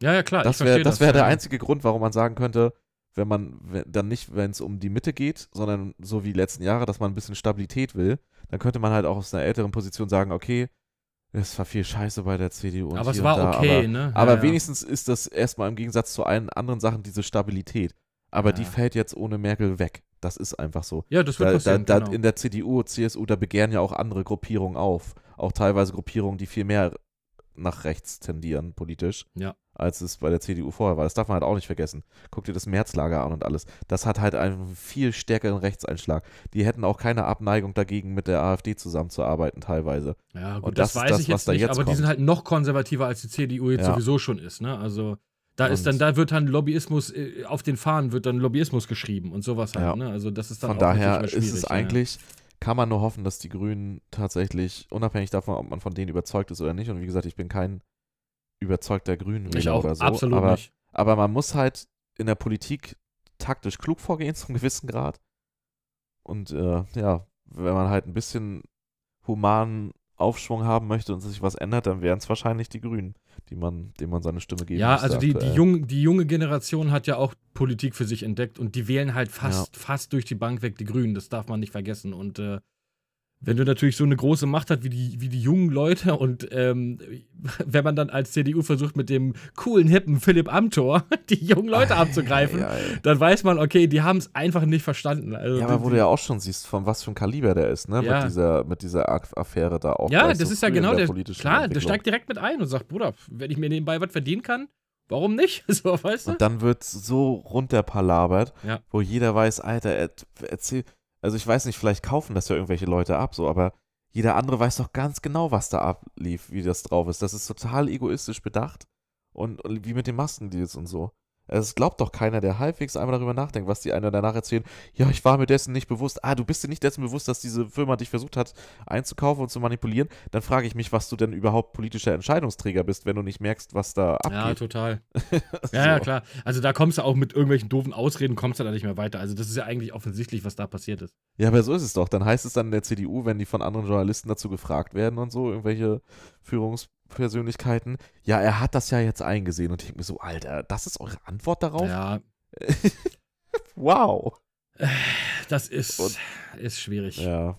S1: ja, ja, klar.
S2: Das
S1: ich
S2: wäre
S1: verstehe
S2: das wär der einzige Grund, warum man sagen könnte, wenn man wenn, dann nicht, wenn es um die Mitte geht, sondern so wie die letzten Jahre, dass man ein bisschen Stabilität will, dann könnte man halt auch aus einer älteren Position sagen, okay, es war viel Scheiße bei der CDU. Und
S1: Aber es war
S2: da,
S1: okay,
S2: aber,
S1: ne?
S2: Aber
S1: ja,
S2: wenigstens ist das erstmal im Gegensatz zu allen anderen Sachen diese Stabilität. Aber die
S1: Ja.
S2: fällt jetzt ohne Merkel weg. Das ist einfach so.
S1: Ja, das wird
S2: Da, da,
S1: passieren.
S2: da
S1: genau.
S2: In der CDU, CSU, da begehren ja auch andere Gruppierungen auf. Auch teilweise Gruppierungen, die viel mehr nach rechts tendieren, politisch,
S1: Ja.
S2: Als es bei der CDU vorher war. Das darf man halt auch nicht vergessen. Guck dir das Märzlager an und alles. Das hat halt einen viel stärkeren Rechtseinschlag. Die hätten auch keine Abneigung dagegen, mit der AfD zusammenzuarbeiten, teilweise.
S1: ja, gut,
S2: und
S1: das,
S2: das ist
S1: weiß
S2: das,
S1: ich jetzt nicht,
S2: jetzt
S1: aber die
S2: kommt.
S1: sind halt noch konservativer, als die CDU jetzt
S2: Ja.
S1: sowieso schon ist, ne? Also da ist
S2: Und-
S1: dann, da wird dann Lobbyismus, äh, auf den Fahnen wird dann Lobbyismus geschrieben und sowas halt,
S2: Ja.
S1: ne? Also das ist dann
S2: Von
S1: auch
S2: daher ist es eigentlich, kann man nur hoffen, dass die Grünen tatsächlich, unabhängig davon, ob man von denen überzeugt ist oder nicht, und wie gesagt, ich bin kein überzeugter
S1: Ja. Ich auch,
S2: oder so,
S1: absolut
S2: aber,
S1: nicht.
S2: aber man muss halt in der Politik taktisch klug vorgehen zum gewissen Grad. Und äh, ja, wenn man halt ein bisschen humanen Aufschwung haben möchte und sich was ändert, dann wären es wahrscheinlich die Grünen, die man, denen man seine Stimme geben
S1: Ja, also die, die, junge, die junge Generation hat ja auch Politik für sich entdeckt und die wählen halt fast, fast durch die Bank weg die Grünen. Das darf man nicht vergessen. Und äh, wenn du natürlich so eine große Macht hast wie die, wie die jungen Leute und ähm, wenn man dann als CDU versucht, mit dem coolen, hippen Philipp Amthor die jungen Leute abzugreifen,
S2: Ja, ja,
S1: dann weiß man, okay, die haben es einfach nicht verstanden. Also,
S2: Ja,
S1: die,
S2: aber wo du ja auch schon siehst, von was für ein Kaliber der ist, ne? Mit dieser, mit dieser Aff- Affäre da auch.
S1: Ja, das
S2: so
S1: ist ja genau der.
S2: politischen
S1: Klar, der steigt direkt mit ein und sagt, Bruder, wenn ich mir nebenbei was verdienen kann, warum nicht? So, weißt du?
S2: Und dann wird so runterpalabert, wo jeder weiß, Alter, er, erzähl, also ich weiß nicht, vielleicht kaufen das ja irgendwelche Leute ab, so, aber jeder andere weiß doch ganz genau, was da ablief, wie das drauf ist. Das ist total egoistisch bedacht und, und wie mit den Maskendeals und so. Es glaubt doch keiner, der halbwegs einmal darüber nachdenkt, was die einer danach erzählen. Ja, ich war mir dessen nicht bewusst. Ah, du bist dir nicht dessen bewusst, dass diese Firma dich versucht hat einzukaufen und zu manipulieren. Dann frage ich mich, was du denn überhaupt politischer Entscheidungsträger bist, wenn du nicht merkst, was da
S1: Ja,
S2: abgeht.
S1: total. Ja, ja,
S2: So.
S1: klar. Also da kommst du auch mit irgendwelchen doofen Ausreden, kommst du da nicht mehr weiter. Also das ist ja eigentlich offensichtlich, was da passiert ist.
S2: Ja, aber so ist es doch. Dann heißt es dann in der CDU, wenn die von anderen Journalisten dazu gefragt werden und so, irgendwelche Führungspersönlichkeiten, ja, er hat das ja jetzt eingesehen. Und ich denke mir so, Alter, das ist eure Antwort darauf?
S1: Ja,
S2: wow.
S1: das ist,
S2: Und-
S1: ist schwierig.
S2: Ja.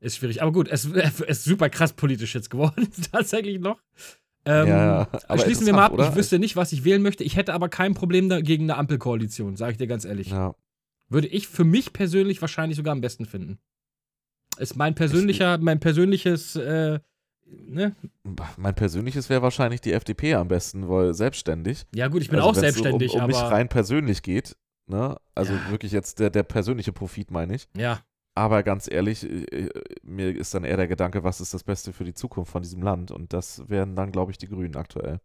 S1: Ist schwierig. Aber gut, es es ist super krass politisch jetzt geworden, tatsächlich noch. Ähm,
S2: Ja,
S1: schließen wir mal ab.
S2: interessant,
S1: Ich wüsste nicht, was ich wählen möchte. Ich hätte aber kein Problem gegen eine Ampelkoalition, sage ich dir ganz ehrlich.
S2: Ja.
S1: Würde ich für mich persönlich wahrscheinlich sogar am besten finden. ist mein persönlicher, mein persönliches, äh, ne?
S2: Mein persönliches wäre wahrscheinlich die FDP am besten, weil selbstständig.
S1: Ja, gut, ich bin
S2: Also
S1: auch selbstständig,
S2: um, um
S1: aber.
S2: mich rein persönlich geht, ne? Also
S1: Ja.
S2: wirklich jetzt der, der persönliche Profit, meine ich.
S1: ja,
S2: Aber ganz ehrlich, äh, mir ist dann eher der Gedanke, was ist das Beste für die Zukunft von diesem Land? Und das wären dann, glaube ich, die Grünen aktuell.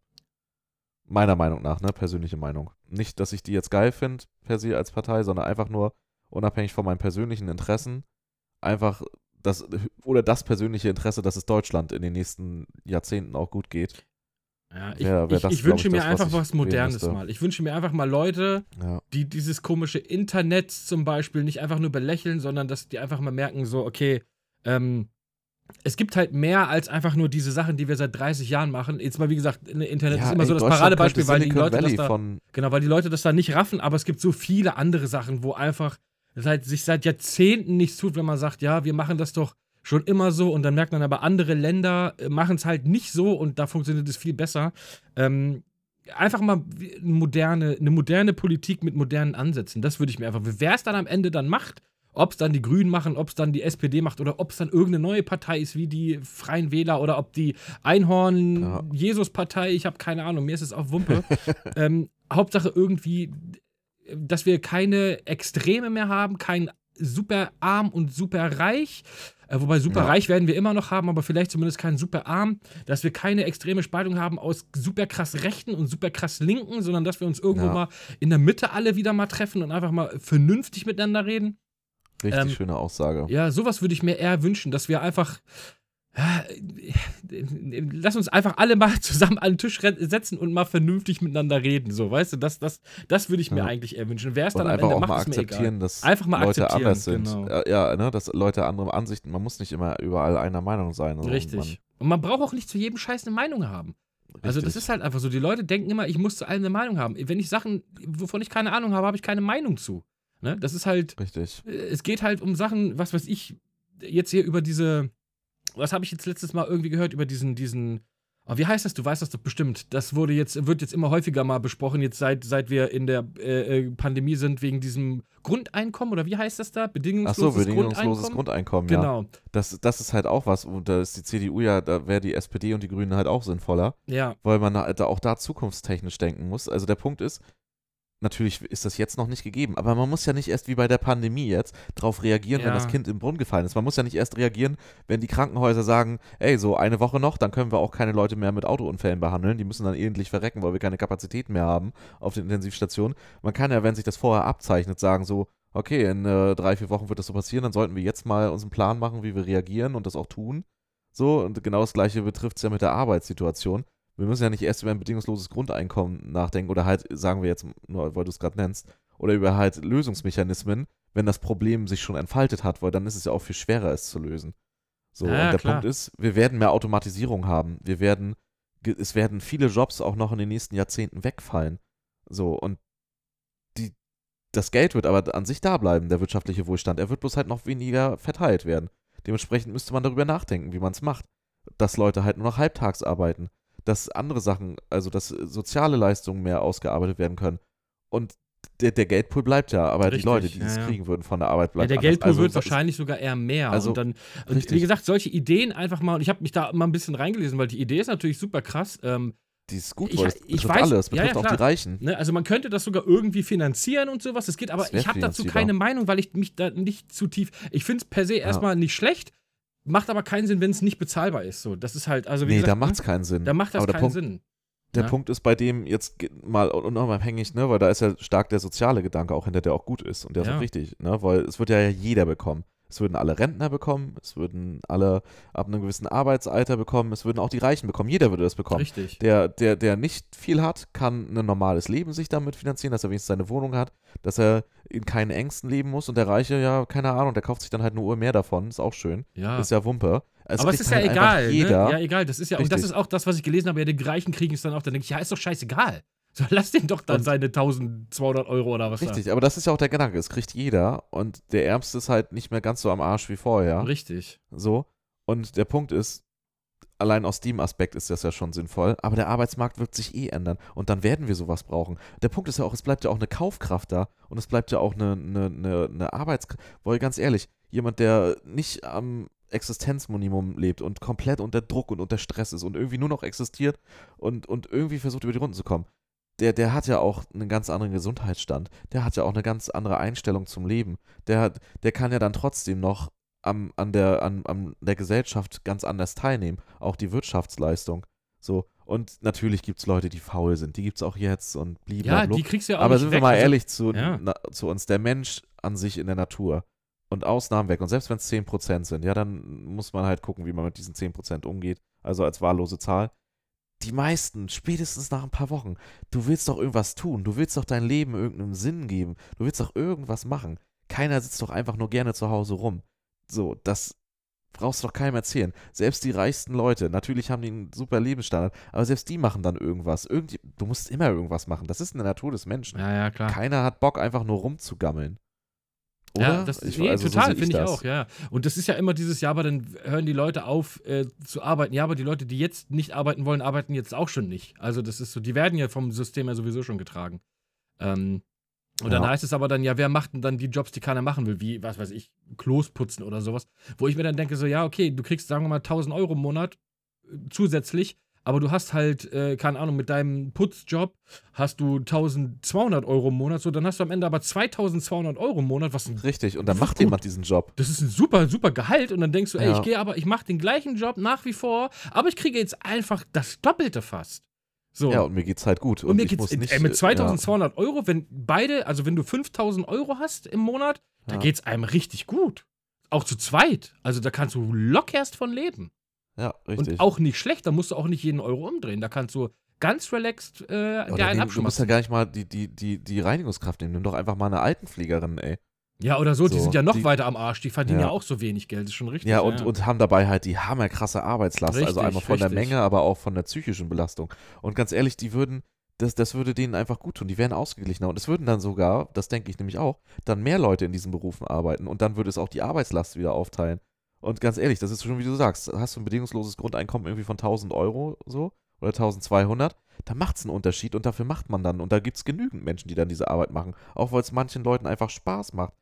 S2: Meiner Meinung nach, ne? Persönliche Meinung. Nicht, dass ich die jetzt geil finde, per se als Partei, sondern einfach nur unabhängig von meinen persönlichen Interessen. Einfach das, oder das persönliche Interesse, dass es Deutschland in den nächsten Jahrzehnten auch gut geht.
S1: ja ich,
S2: Wär- wär
S1: ich,
S2: das,
S1: ich wünsche
S2: ich,
S1: mir
S2: das, was
S1: einfach was
S2: wählen
S1: Modernes mal. Ich wünsche mir einfach mal Leute,
S2: Ja.
S1: die dieses komische Internet zum Beispiel nicht einfach nur belächeln, sondern dass die einfach mal merken, so, okay, ähm, es gibt halt mehr als einfach nur diese Sachen, die wir seit 30 Jahren machen. Jetzt mal, wie gesagt, in- Internet
S2: Ja,
S1: ist immer
S2: ey,
S1: so das Paradebeispiel, weil die Leute das da,
S2: von
S1: genau, weil die Leute das da nicht raffen, aber es gibt so viele andere Sachen, wo einfach seit, sich seit Jahrzehnten nichts tut, wenn man sagt, ja, wir machen das doch schon immer so und dann merkt man aber, andere Länder machen es halt nicht so und da funktioniert es viel besser. Ähm, einfach mal moderne, eine moderne Politik mit modernen Ansätzen. Das würde ich mir einfach. Wer es dann am Ende dann macht, ob es dann die Grünen machen, ob es dann die SPD macht oder ob es dann irgendeine neue Partei ist, wie die Freien Wähler oder ob die. Einhorn-Jesus-Partei, ich habe keine Ahnung, mir ist es auch Wumpe. ähm, Hauptsache irgendwie, dass wir keine Extreme mehr haben, kein super arm und super reich. Äh, wobei super
S2: Ja.
S1: reich werden wir immer noch haben, aber vielleicht zumindest kein super arm, dass wir keine extreme Spaltung haben aus super krass Rechten und super krass Linken, sondern dass wir uns irgendwo
S2: Ja.
S1: mal in der Mitte alle wieder mal treffen und einfach mal vernünftig miteinander reden.
S2: richtig
S1: Ähm,
S2: schöne Aussage.
S1: Ja, sowas würde ich mir eher wünschen, dass wir einfach. Ja, Lass uns einfach alle mal zusammen an den Tisch setzen und mal vernünftig miteinander reden. So, weißt du, das, das, das würde ich mir
S2: Ja.
S1: eigentlich eher wünschen. Wer es dann
S2: einfach
S1: Ende
S2: auch
S1: macht,
S2: mal akzeptieren, dass
S1: Einfach mal
S2: Leute anders sind.
S1: genau.
S2: Ja, ja, ne, dass Leute andere Ansichten, man muss nicht immer überall einer Meinung sein. Also
S1: Richtig. Und man braucht auch nicht zu jedem Scheiß eine Meinung haben.
S2: Man,
S1: Also das
S2: richtig.
S1: ist halt einfach so. Die Leute denken immer, ich muss zu allem eine Meinung haben. Wenn ich Sachen, wovon ich keine Ahnung habe, habe ich keine Meinung zu. Ne? Das ist halt,
S2: Richtig.
S1: äh, es geht halt um Sachen, was weiß ich, jetzt hier über diese, was habe ich jetzt letztes Mal irgendwie gehört, über diesen, diesen, oh, wie heißt das? Du weißt das doch bestimmt. Das wurde jetzt, wird jetzt immer häufiger mal besprochen, jetzt seit, seit wir in der äh, äh, Pandemie sind, wegen diesem Grundeinkommen oder wie heißt das da?
S2: Ach
S1: Bedingungsloses
S2: so, bedingungsloses
S1: Grundeinkommen.
S2: Grundeinkommen, ja.
S1: Genau,
S2: Das, das ist halt auch was, und da ist die CDU ja, da wäre die SPD und die Grünen halt auch sinnvoller,
S1: ja.
S2: weil man halt da auch da zukunftstechnisch denken muss. Also der Punkt ist, natürlich ist das jetzt noch nicht gegeben, aber man muss ja nicht erst wie bei der Pandemie jetzt drauf reagieren,
S1: Ja.
S2: wenn das Kind im Brunnen gefallen ist. Man muss ja nicht erst reagieren, wenn die Krankenhäuser sagen, ey, so eine Woche noch, dann können wir auch keine Leute mehr mit Autounfällen behandeln, die müssen dann elendlich verrecken, weil wir keine Kapazitäten mehr haben auf den Intensivstationen. Man kann ja, wenn sich das vorher abzeichnet, sagen so, okay, in äh, drei, vier Wochen wird das so passieren, dann sollten wir jetzt mal uns einen Plan machen, wie wir reagieren und das auch tun. So, und genau das gleiche betrifft es ja mit der Arbeitssituation. Wir müssen ja nicht erst über ein bedingungsloses Grundeinkommen nachdenken oder halt, sagen wir jetzt, nur weil du es gerade nennst, oder über halt Lösungsmechanismen, wenn das Problem sich schon entfaltet hat, weil dann ist es ja auch viel schwerer, es zu lösen. So,
S1: Ja,
S2: und der
S1: klar.
S2: Punkt ist, wir werden mehr Automatisierung haben. Wir werden, es werden viele Jobs auch noch in den nächsten Jahrzehnten wegfallen. So, und die, das Geld wird aber an sich da bleiben, der wirtschaftliche Wohlstand. Er wird bloß halt noch weniger verteilt werden. Dementsprechend müsste man darüber nachdenken, wie man es macht. Dass Leute halt nur noch halbtags arbeiten. Dass andere Sachen, also dass soziale Leistungen mehr ausgearbeitet werden können. Und der, der Geldpool bleibt ja, aber
S1: Richtig,
S2: die Leute, die
S1: ja,
S2: das
S1: ja.
S2: kriegen würden von der Arbeit,
S1: Ja,
S2: bleibt
S1: der. Geldpool
S2: Also,
S1: wird wahrscheinlich sogar eher mehr.
S2: Also,
S1: und dann, und wie gesagt, solche Ideen einfach mal, und ich habe mich da mal ein bisschen reingelesen, weil die Idee ist natürlich super krass. Ähm,
S2: Die ist gut,
S1: Ich-
S2: weil es
S1: ich
S2: betrifft
S1: weiß-
S2: alle, es
S1: ja, ja,
S2: betrifft auch die. Reichen.
S1: ne? Also man könnte das sogar irgendwie finanzieren und sowas. Das geht, aber
S2: Das
S1: ich habe dazu keine Meinung, weil ich mich da nicht zu tief. Ich finde es per se erstmal nicht schlecht, macht aber keinen Sinn, wenn es nicht bezahlbar ist. So, das ist halt, also wie
S2: Nee,
S1: gesagt,
S2: da macht es keinen Sinn.
S1: da macht das
S2: aber der
S1: keinen
S2: Punkt,
S1: Sinn.
S2: Der
S1: Ja.
S2: Punkt ist bei dem jetzt mal un- unabhängig, ne, weil da ist ja stark der soziale Gedanke auch hinter, der auch gut ist und der ist
S1: Ja.
S2: auch richtig, ne, weil es wird ja jeder bekommen. Es würden alle Rentner bekommen, es würden alle ab einem gewissen Arbeitsalter bekommen, es würden auch die Reichen bekommen, jeder würde das bekommen.
S1: Richtig.
S2: Der, der, der nicht viel hat, kann ein normales Leben sich damit finanzieren, dass er wenigstens seine Wohnung hat, dass er in keinen Ängsten leben muss und der Reiche, ja, keine Ahnung, der kauft sich dann halt eine Uhr mehr davon, ist auch schön,
S1: Ja.
S2: ist ja Wumpe. Es
S1: aber es ist ja
S2: halt einfach
S1: egal.
S2: Jeder.
S1: Ne? Ja, egal. Das ist ja, und das
S2: Richtig.
S1: ist auch das, was ich gelesen habe. Ja, die Reichen kriegen es dann auch. Dann denke ich, ja, ist doch scheißegal. So, lass den doch dann
S2: Und-
S1: seine 1200 Euro oder was
S2: Richtig, aber das ist ja auch der Gedanke. Es kriegt jeder und der Ärmste ist halt nicht mehr ganz so am Arsch wie
S1: da.
S2: vorher.
S1: Richtig.
S2: So. Und der Punkt ist, allein aus dem Aspekt ist das ja schon sinnvoll, aber der Arbeitsmarkt wird sich eh ändern und dann werden wir sowas brauchen. Der Punkt ist ja auch, es bleibt ja auch eine Kaufkraft da und es bleibt ja auch eine, eine, eine, eine Arbeitskraft. Weil ganz ehrlich, jemand, der nicht am Existenzminimum lebt und komplett unter Druck und unter Stress ist und irgendwie nur noch existiert und, und irgendwie versucht, über die Runden zu kommen, der, der hat ja auch einen ganz anderen Gesundheitsstand. Der hat ja auch eine ganz andere Einstellung zum Leben. Der, hat, der kann ja dann trotzdem noch am, an, der, an, an der Gesellschaft ganz anders teilnehmen. Auch die Wirtschaftsleistung. So. Und natürlich gibt es Leute, die faul sind. Die gibt es auch jetzt und
S1: blablabla. Ja, die kriegst du ja auch
S2: Aber sind
S1: weg.
S2: wir mal
S1: Also,
S2: ehrlich zu,
S1: ja.
S2: na, zu uns, der Mensch an sich in der Natur und Ausnahmen weg. Und selbst wenn es 10% sind, ja, dann muss man halt gucken, wie man mit diesen 10% umgeht. Also als wahllose Zahl. Die meisten, spätestens nach ein paar Wochen, du willst doch irgendwas tun. Du willst doch dein Leben irgendeinem Sinn geben. Du willst doch irgendwas machen. Keiner sitzt doch einfach nur gerne zu Hause rum. So, das brauchst du doch keinem erzählen. Selbst die reichsten Leute, natürlich haben die einen super Lebensstandard, aber selbst die machen dann irgendwas. Irgend, du musst immer irgendwas machen. Das ist in der Natur des Menschen.
S1: ja, ja, klar.
S2: Keiner hat Bock, einfach nur rumzugammeln. Oder?
S1: Ja, das,
S2: Ich-
S1: nee,
S2: also so
S1: total,
S2: ich
S1: finde ich
S2: das.
S1: auch, ja. Und das ist ja immer dieses, ja, aber dann hören die Leute auf äh, zu arbeiten. Ja, aber die Leute, die jetzt nicht arbeiten wollen, arbeiten jetzt auch schon nicht. Also das ist so, die werden ja vom System ja sowieso schon getragen. Ähm, und dann
S2: Ja.
S1: heißt es aber dann, ja, wer macht denn dann die Jobs, die keiner machen will, wie, was weiß ich, Klos putzen oder sowas. Wo ich mir dann denke, so, ja, okay, du kriegst, sagen wir mal, 1000 Euro im Monat äh, zusätzlich, aber du hast halt, äh, keine Ahnung, mit deinem Putzjob hast du 1200 Euro im Monat, so, dann hast du am Ende aber 2200 Euro im Monat, was ein
S2: Richtig, und dann macht
S1: gut.
S2: jemand diesen Job.
S1: das ist ein super, super Gehalt und dann denkst du, ey,
S2: Ja.
S1: ich gehe aber, ich mache den gleichen Job nach wie vor, aber ich kriege jetzt einfach das Doppelte fast. So.
S2: Ja, und mir geht's halt gut.
S1: und mir
S2: ich
S1: geht's
S2: nicht,
S1: ey, mit
S2: äh,
S1: 2200 Euro, wenn beide, also wenn du 5000 Euro hast im Monat, da
S2: Ja.
S1: geht's einem richtig gut. Auch zu zweit. Also da kannst du lockerst von leben.
S2: Ja, ja richtig.
S1: Und auch nicht schlecht, da musst du auch nicht jeden Euro umdrehen. Da kannst du ganz relaxed äh,
S2: Oder
S1: dir einen
S2: nehm, du musst ja
S1: abschmatzen.
S2: gar nicht mal die, die, die, die Reinigungskraft nehmen. Nimm doch einfach mal eine Altenpflegerin, ey.
S1: Ja, oder so, die
S2: So,
S1: sind ja noch
S2: die-
S1: weiter am Arsch. Die verdienen ja,
S2: Ja.
S1: auch so wenig Geld, ist schon richtig.
S2: Ja, und, und haben dabei halt die hammerkrasse Arbeitslast. also
S1: Richtig,
S2: einmal von der
S1: richtig.
S2: Menge, aber auch von der psychischen Belastung. Und ganz ehrlich, die würden, das, das würde denen einfach gut tun. Die wären ausgeglichener. Und es würden dann sogar, das denke ich nämlich auch, dann mehr Leute in diesen Berufen arbeiten. Und dann würde es auch die Arbeitslast wieder aufteilen. Und ganz ehrlich, das ist schon, wie du sagst, hast du ein bedingungsloses Grundeinkommen irgendwie von 1000 Euro so oder 1200, da macht es einen Unterschied und dafür macht man dann. Und da gibt es genügend Menschen, die dann diese Arbeit machen. Auch weil es manchen Leuten einfach Spaß macht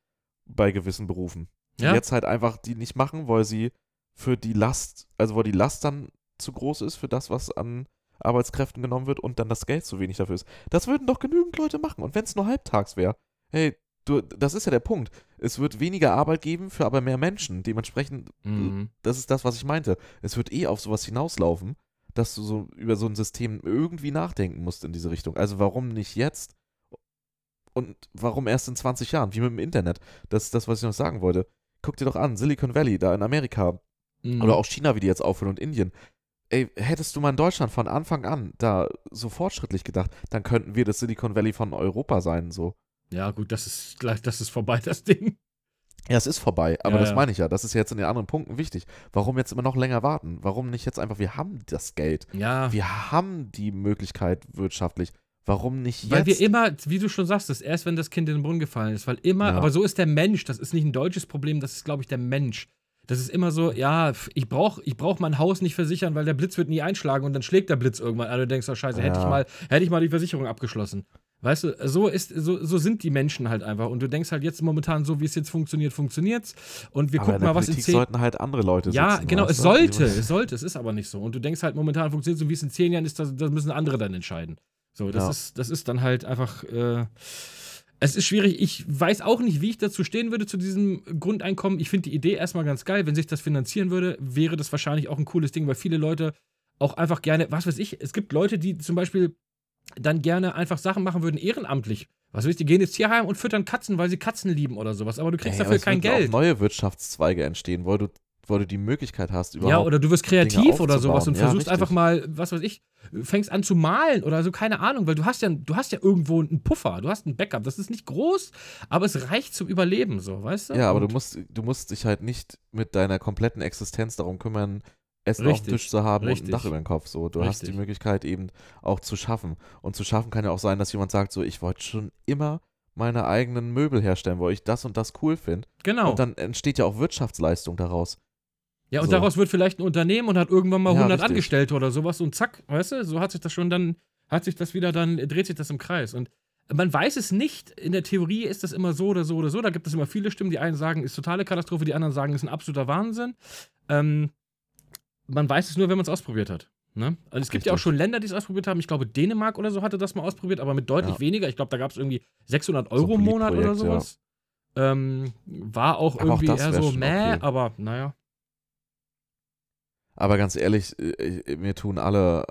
S2: bei gewissen Berufen. Die
S1: Ja.
S2: jetzt halt einfach die nicht machen, weil sie für die Last, also weil die Last dann zu groß ist für das, was an Arbeitskräften genommen wird und dann das Geld zu wenig dafür ist. Das würden doch genügend Leute machen. Und wenn es nur halbtags wäre, hey, du, das ist ja der Punkt. Es wird weniger Arbeit geben für aber mehr Menschen. Dementsprechend,
S1: Mhm.
S2: das ist das, was ich meinte. Es wird eh auf sowas hinauslaufen, dass du so über so ein System irgendwie nachdenken musst in diese Richtung. Also warum nicht jetzt? Und warum erst in 20 Jahren? Wie mit dem Internet. Das ist das, was ich noch sagen wollte. Guck dir doch an, Silicon Valley, da in Amerika.
S1: Mhm.
S2: Oder auch China, wie die jetzt aufhören und Indien. Ey, hättest du mal in Deutschland von Anfang an da so fortschrittlich gedacht, dann könnten wir das Silicon Valley von Europa sein, so.
S1: Ja, gut, das ist gleich, das ist vorbei, das Ding.
S2: Ja, es ist vorbei, aber
S1: Ja,
S2: das
S1: ja.
S2: meine ich ja. Das ist jetzt in den anderen Punkten wichtig. Warum jetzt immer noch länger warten? Warum nicht jetzt einfach, wir haben das Geld.
S1: Ja.
S2: Wir haben die Möglichkeit wirtschaftlich. Warum nicht
S1: Weil wir
S2: jetzt?
S1: immer, wie du schon sagst, das erst, wenn das Kind in den Brunnen gefallen ist. Weil immer,
S2: Ja.
S1: aber so ist der Mensch. Das ist nicht ein deutsches Problem, das ist, glaube ich, der Mensch. Das ist immer so, ja, ich brauche ich brauch mein Haus nicht versichern, weil der Blitz wird nie einschlagen und dann schlägt der Blitz irgendwann an und du denkst, oh scheiße, hätte ich
S2: Ja.
S1: mal, hätte ich mal die Versicherung abgeschlossen. Weißt du, so ist, so, so sind die Menschen halt einfach. Und du denkst halt jetzt momentan, so wie es jetzt funktioniert, funktioniert's. Und wir
S2: aber in
S1: gucken mal, was in
S2: Politik
S1: zehn
S2: sollten halt andere Leute
S1: Ja,
S2: sitzen.
S1: genau,
S2: weißt
S1: es sollte, es sollte, es ist aber nicht so. Und du denkst halt, momentan funktioniert so, wie es in zehn Jahren ist, das, das müssen andere dann entscheiden. So, das,
S2: Ja.
S1: ist, das ist dann halt einfach, äh, es ist schwierig. Ich weiß auch nicht, wie ich dazu stehen würde, zu diesem Grundeinkommen. Ich finde die Idee erstmal ganz geil. Wenn sich das finanzieren würde, wäre das wahrscheinlich auch ein cooles Ding, weil viele Leute auch einfach gerne, was weiß ich, es gibt Leute, die zum Beispiel dann gerne einfach Sachen machen würden, ehrenamtlich. Was weiß ich, die gehen ins Tierheim und füttern Katzen, weil sie Katzen lieben oder sowas. Aber du kriegst
S2: Ey, aber
S1: dafür kein Geld.
S2: Auch neue Wirtschaftszweige entstehen, weil du, weil du die Möglichkeit hast, überhaupt.
S1: Ja, oder du wirst kreativ oder sowas und.
S2: Ja,
S1: versuchst
S2: richtig.
S1: einfach mal, was weiß ich, fängst an zu malen oder so, keine Ahnung, weil du hast ja, du hast ja irgendwo einen Puffer, du hast ein Backup. Das ist nicht groß, aber es reicht zum Überleben, so, weißt du?
S2: Ja, aber
S1: Und-
S2: du musst, du musst dich halt nicht mit deiner kompletten Existenz darum kümmern, Essen auf
S1: Richtig,
S2: dem Tisch zu haben und
S1: richtig.
S2: ein Dach über dem Kopf. So, du hast die
S1: Richtig.
S2: Möglichkeit eben auch zu schaffen. Und zu schaffen kann ja auch sein, dass jemand sagt, so, ich wollte schon immer meine eigenen Möbel herstellen, weil ich das und das cool finde.
S1: Genau.
S2: Und dann entsteht ja auch Wirtschaftsleistung daraus.
S1: ja, und
S2: so.
S1: daraus wird vielleicht ein Unternehmen und hat irgendwann mal
S2: Ja,
S1: 100
S2: richtig.
S1: Angestellte oder sowas und zack, weißt du, so hat sich das schon dann, hat sich das wieder dann, dreht sich das im Kreis. Und man weiß es nicht. In der Theorie ist das immer so oder so oder so. Da gibt es immer viele Stimmen. Die einen sagen, ist totale Katastrophe, die anderen sagen, ist ein absoluter Wahnsinn. Ähm, man weiß es nur, wenn man es ausprobiert hat. Ne? Also es gibt ja auch schon Länder, die es ausprobiert haben. Ich glaube, Dänemark oder so hatte das mal ausprobiert, aber mit deutlich
S2: Ja.
S1: weniger. Ich glaube, da gab es irgendwie 600
S2: So ein
S1: Euro im Monat oder
S2: Pilotprojekt, ja.
S1: sowas. Ähm, war auch
S2: Aber auch
S1: irgendwie
S2: das
S1: eher so meh,
S2: okay.
S1: aber naja.
S2: Aber ganz ehrlich, äh, äh, mir tun alle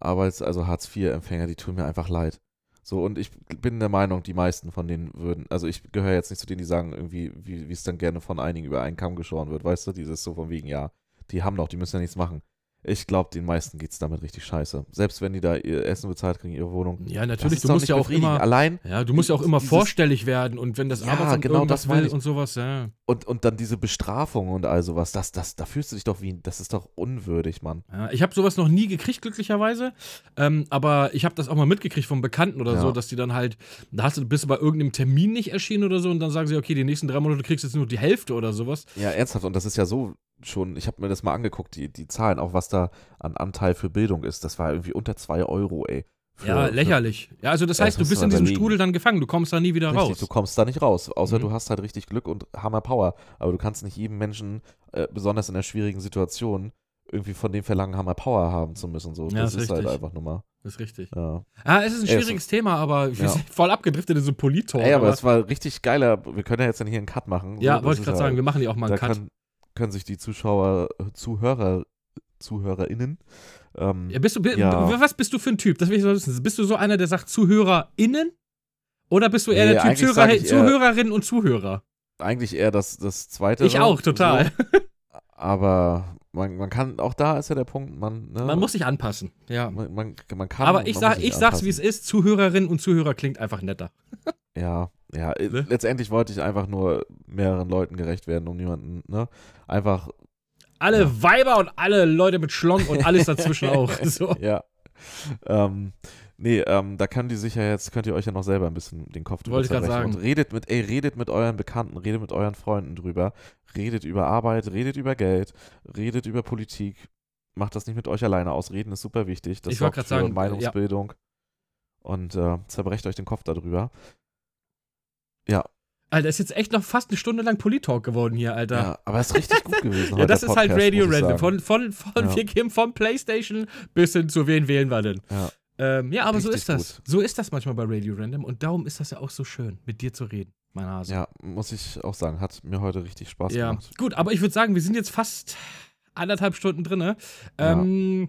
S2: Arbeits-, also Hartz-IV-Empfänger, die tun mir einfach leid. So, und ich bin der Meinung, die meisten von denen würden, also ich gehöre jetzt nicht zu denen, die sagen, irgendwie, wie wie es dann gerne von einigen über einen Kamm geschoren wird, weißt du, dieses so von wegen, ja, die haben doch, die müssen ja nichts machen. Ich glaube, den meisten geht's damit richtig scheiße. Selbst wenn die da ihr Essen bezahlt kriegen, ihre Wohnung.
S1: Ja, natürlich, du musst ja auch immer.
S2: Allein
S1: Ja, du musst ja auch immer vorstellig werden und wenn das
S2: Ja,
S1: Arbeitsamt
S2: genau, das
S1: will und sowas, ja.
S2: und, und dann diese Bestrafung und all sowas, das, das, da fühlst du dich doch wie, das ist doch unwürdig, Mann.
S1: ja ich habe sowas noch nie gekriegt, glücklicherweise. Ähm, aber ich habe das auch mal mitgekriegt vom Bekannten oder
S2: Ja.
S1: so, dass die dann halt, da hast du, bist du bei irgendeinem Termin nicht erschienen oder so und dann sagen sie, okay, die nächsten drei Monate kriegst du jetzt nur die Hälfte oder sowas.
S2: Ja, ernsthaft. Und das ist ja so schon, ich habe mir das mal angeguckt, die, die Zahlen, auch was da an Anteil für Bildung ist. Das war irgendwie unter 2 Euro, ey. Für-
S1: ja,
S2: für-
S1: lächerlich. Ja, also das heißt,
S2: das
S1: du bist in diesem
S2: überlegen.
S1: Strudel dann gefangen, du kommst da nie wieder
S2: Richtig,
S1: raus.
S2: du kommst da nicht raus. Außer
S1: Mhm.
S2: du hast halt richtig Glück und Hammer Power. Aber du kannst nicht jedem Menschen, äh, besonders in der schwierigen Situation, irgendwie von dem verlangen, Hammer Power haben zu müssen. So.
S1: Ja,
S2: das
S1: ist
S2: halt
S1: richtig.
S2: einfach nur mal.
S1: Das ist richtig.
S2: Ja.
S1: Ah, es ist ein
S2: Ey,
S1: schwieriges Thema, aber wir
S2: ja.
S1: sind voll abgedriftet in so Polit-Talk.
S2: Ey, aber es war richtig geiler. Wir können ja jetzt dann hier einen Cut machen.
S1: Ja,
S2: So,
S1: wollte ich gerade sagen, wir machen hier auch mal einen Cut.
S2: Können, können sich die Zuschauer, äh, Zuhörer, ZuhörerInnen. Ähm,
S1: Ja, bist du,
S2: Ja.
S1: Was bist du für ein Typ? Das will ich so wissen. Bist du so einer, der sagt ZuhörerInnen? Oder bist du eher
S2: Nee,
S1: der Typ Zuhörer,
S2: eher-
S1: Zuhörerinnen und Zuhörer?
S2: eigentlich eher das, das zweite.
S1: Ich auch, total.
S2: So. Aber man, man kann, auch da ist ja der Punkt, man, ne,
S1: Man muss sich anpassen. Ja.
S2: man, man, man kann.
S1: Aber ich, sag, ich sag's, wie es ist. Zuhörerinnen und Zuhörer klingt einfach netter.
S2: Ja, ja. äh,
S1: Ne?
S2: Letztendlich wollte ich einfach nur mehreren Leuten gerecht werden, um niemanden, ne? Einfach,
S1: Alle
S2: Ja.
S1: Weiber und alle Leute mit Schlong und alles dazwischen auch. So.
S2: ja. Ähm, nee, ähm, da kann die sich ja jetzt, könnt ihr euch ja noch selber ein bisschen den Kopf drüber
S1: Wollte ich
S2: zerbrechen.
S1: sagen.
S2: Und redet mit, ey, redet mit euren Bekannten, redet mit euren Freunden drüber, redet über Arbeit, redet über Geld, redet über Politik. Macht das nicht mit euch alleine aus. Reden ist super wichtig. Das
S1: Ich wollte
S2: sorgt für
S1: sagen,
S2: Meinungsbildung. Und äh, zerbrecht euch den Kopf darüber. Ja,
S1: Alter, ist jetzt echt noch fast eine Stunde lang Polit-Talk geworden hier, Alter.
S2: ja, aber es ist richtig gut gewesen.
S1: Ja, das ist halt Radio Random. Von, von, von
S2: Ja.
S1: wir gehen vom Playstation bis hin zu wen wählen wir denn.
S2: Ja.
S1: Ähm, ja, aber so
S2: Richtig
S1: ist das.
S2: gut.
S1: So ist das manchmal bei Radio Random und darum ist das ja auch so schön, mit dir zu reden, mein Hase.
S2: Ja, muss ich auch sagen, hat mir heute richtig Spaß
S1: Ja,
S2: gemacht.
S1: gut, aber ich würde sagen, wir sind jetzt fast anderthalb Stunden drin. Ähm,